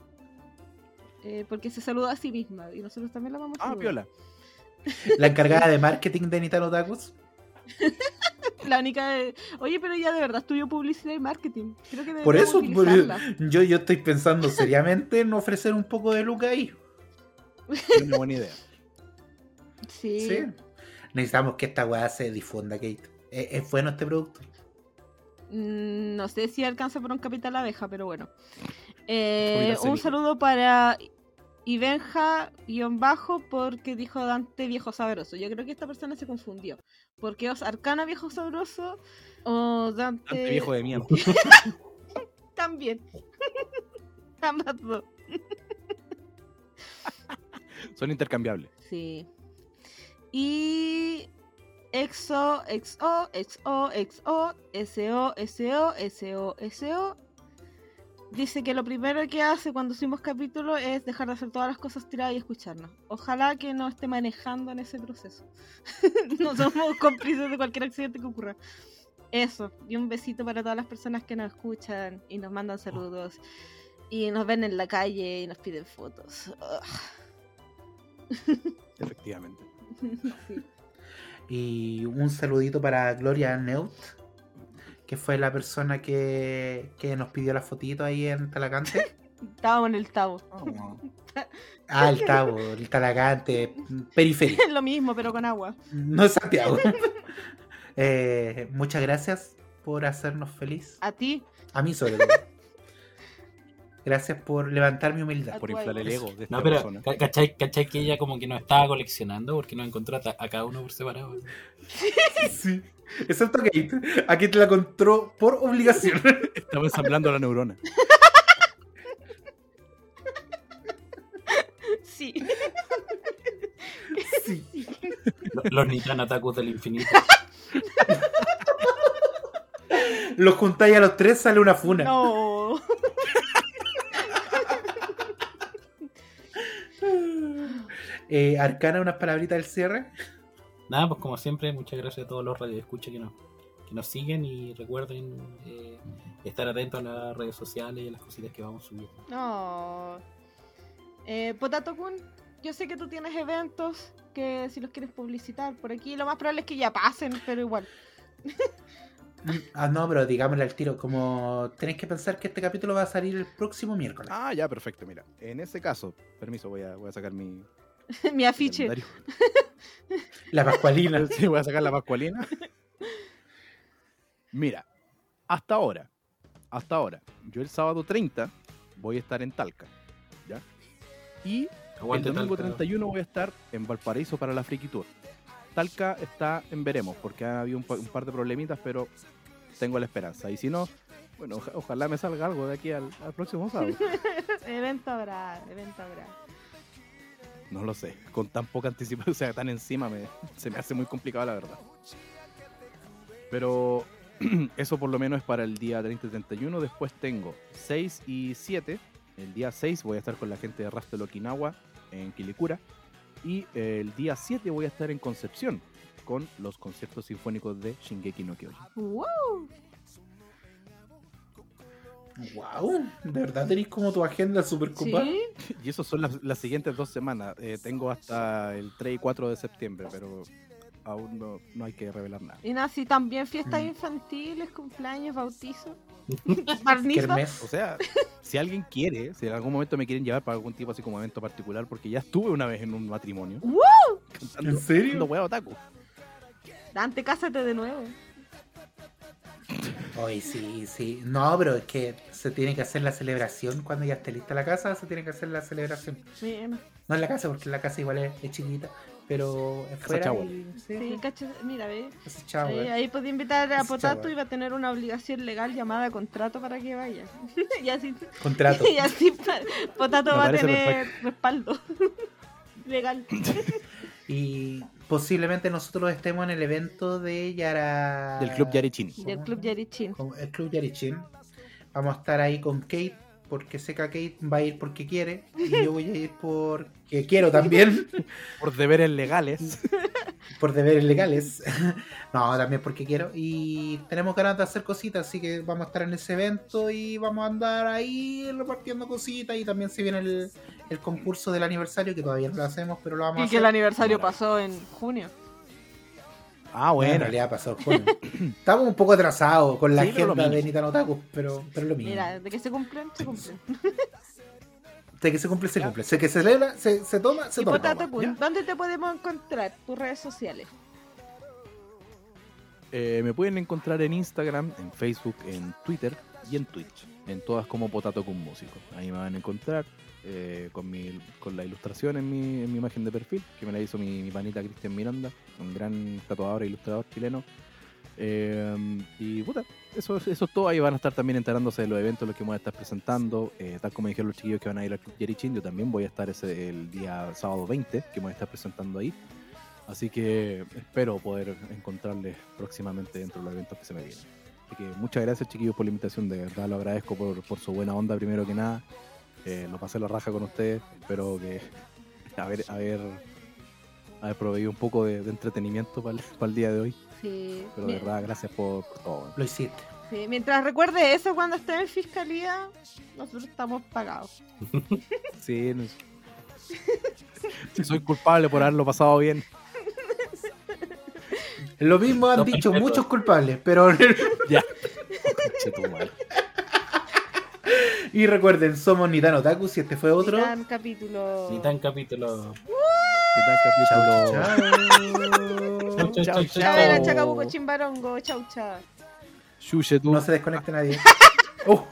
eh, porque se saluda a sí misma y nosotros también la vamos a Ah, saludar. piola. *laughs* La encargada de marketing de Nitano Takus. *laughs* La única de... Oye, pero ya de verdad estudió publicidad y marketing. Creo que Por eso, por- utilizarla. yo, yo estoy pensando seriamente en ofrecer un poco de Luca ahí. Es una buena idea. *laughs* Sí. Sí. Necesitamos que esta weá se difunda, Kate. Es, es bueno este producto. Mm, No sé si alcanza por un capital abeja, pero bueno. Eh, un saludo para Ibenja guion bajo porque dijo Dante viejo sabroso. Yo creo que esta persona se confundió. Porque es Arcana viejo sabroso o Dante, Dante viejo de mierda. *laughs* también. *laughs* Ambas dos. *laughs* Son intercambiables. Sí. Y EXO, XO, XO, XO, SO, SO, SO, SO. Dice que lo primero que hace cuando subimos capítulo es dejar de hacer todas las cosas tiradas y escucharnos. Ojalá que no esté manejando en ese proceso. *laughs* no somos *laughs* cómplices de cualquier accidente que ocurra. Eso. Y un besito para todas las personas que nos escuchan y nos mandan saludos. Y nos ven en la calle y nos piden fotos. Efectivamente. *laughs* Sí. Y un saludito para Gloria Neut, que fue la persona que, que nos pidió la fotito ahí en Talagante. *laughs* Estábamos en el tabo. Ah, el Tabo, el Talagante, periferia. Es *laughs* lo mismo, pero con agua. No es Santiago. *laughs* Eh, muchas gracias por hacernos feliz. A ti. A mí sobre todo. Gracias por levantar mi humildad. Por inflar el ego. ego de esta No, pero persona. ca- ¿cachai, cachai que ella como que nos estaba coleccionando porque nos encontró a, a cada uno por separado? Sí. Excepto a Kate. A Kate la encontró por obligación. *laughs* Estaba ensamblando la neurona. Sí. Sí. Lo- Los Nitano Takus del infinito. Los juntáis a los tres, sale una funa. No. Eh, Arcana, unas palabritas del cierre. Nada, pues como siempre, muchas gracias a todos los radioescuchas que nos, que nos siguen y recuerden eh, estar atentos a las redes sociales y a las cositas que vamos subiendo. No. Eh, Potato Kun, yo sé que tú tienes eventos que si los quieres publicitar por aquí, lo más probable es que ya pasen, pero igual. *laughs* Ah, no, pero digámosle al tiro. Como tenéis que pensar que este capítulo va a salir el próximo miércoles. Ah, ya, perfecto. Mira, en ese caso, permiso, voy a, voy a sacar mi *laughs* Mi afiche. La Pascualina. *laughs* Sí, voy a sacar la pascualina. Mira, hasta ahora, hasta ahora, yo el sábado 30 voy a estar en Talca, ¿ya? Y Aguante el domingo Talca. 31 voy a estar en Valparaíso para la Friki Tour. Talca está en veremos, porque ha habido un, pa- un par de problemitas, pero tengo la esperanza. Y si no, bueno, oja- ojalá me salga algo de aquí al, al próximo sábado. *laughs* evento habrá, evento habrá. No lo sé, con tan poca anticipación, *laughs* o sea, tan encima, me, se me hace muy complicado la verdad. Pero *clears throat* eso por lo menos es para el día 30 y 31. Después tengo 6 y 7 El día 6 voy a estar con la gente de Rastro Okinawa en Quilicura. Y el día 7 voy a estar en Concepción con los conciertos sinfónicos de Shingeki no Kyojin. ¡Wow! Wow, de verdad tenéis como tu agenda super copada. Sí, Y eso son las, las siguientes dos semanas. Eh, tengo hasta el 3 y 4 de septiembre, pero aún no, no hay que revelar nada. y nada, sí, también fiestas Mm. infantiles, cumpleaños, bautizos. *laughs* O sea, si alguien quiere, si en algún momento me quieren llevar para algún tipo así como evento particular, porque ya estuve una vez en un matrimonio. ¡Woo! cantando- ¿En serio? cantando hueá otaku. Dante, cásate de nuevo. Ay, sí, sí. No, pero es que se tiene que hacer la celebración cuando ya esté lista la casa, se tiene que hacer la celebración. Bien. No en la casa, porque la casa igual es, es chiquita, pero fuera. y- Sí, Sí, mira, ve. Ahí, ahí podía invitar a Potato y va a tener una obligación legal llamada contrato para que vaya. *laughs* y así, Contrato. y así pa- Potato Me va a tener respaldo *laughs* legal. *laughs* Y posiblemente nosotros estemos en el evento de Yara. Del club Yarichin. Del club Yarichin. El club Yarichin. Vamos a estar ahí con Kate, porque sé que Kate va a ir porque quiere. Y yo voy a ir porque *laughs* quiero también. Por deberes legales. *laughs* por deberes legales. *laughs* no, también porque quiero. Y tenemos ganas de hacer cositas, así que vamos a estar en ese evento y vamos a andar ahí repartiendo cositas. Y también se viene el, el concurso del aniversario, que todavía no lo hacemos, pero lo vamos a Y hacer. que el aniversario pasó en junio. Ah, Bueno, en bueno. realidad pasó el. *coughs* Estamos un poco atrasados con la Sí, agenda de. Nitano Otaku, pero, pero es lo mismo. Mira, de que se cumplen, se cumplen. De que se cumple, se cumple. Sé que se celebra, se, se toma, se Y toma. Potato Kun, ¿ya? ¿dónde te podemos encontrar? Tus redes sociales. Eh, me pueden encontrar en Instagram, en Facebook, en Twitter y en Twitch. En todas como Potato con Músico. Ahí me van a encontrar eh, con, mi, con la ilustración en mi, en mi imagen de perfil, que me la hizo mi, mi panita Cristian Miranda, un gran tatuador e ilustrador chileno. Eh, y puta, eso, es- eso es todo. Ahí van a estar también enterándose de los eventos los que voy a estar presentando. Eh, tal como dijeron los chiquillos que van a ir al Club Yerichin, yo también voy a estar ese el día sábado 20, que voy a estar presentando ahí. Así que espero poder encontrarles próximamente dentro de los eventos que se me vienen. Así que muchas gracias chiquillos por la invitación, de verdad lo agradezco por, por su buena onda primero que nada. Eh, lo pasé la raja con ustedes, espero que *laughs* haber, haber, haber proveído un poco de, de entretenimiento para el, para el día de hoy. Sí. Pero de verdad, gracias por, por todo. Lo hiciste. sí, Mientras recuerde eso cuando esté en fiscalía, nosotros estamos pagados. *laughs* Sí, no- si soy culpable por haberlo pasado bien. Lo mismo han No, dicho perfecto. muchos culpables, pero. *laughs* Ya. Y recuerden, somos Nitano Otaku, si este fue otro. Gran capítulo. Ni tan capítulo. ¿Qué Chao. Chau, chau, chau, A ver, chau. Chacabuco Chimbarongo, chau chau. Xuxe, tú. No se desconecte nadie. *laughs* Oh.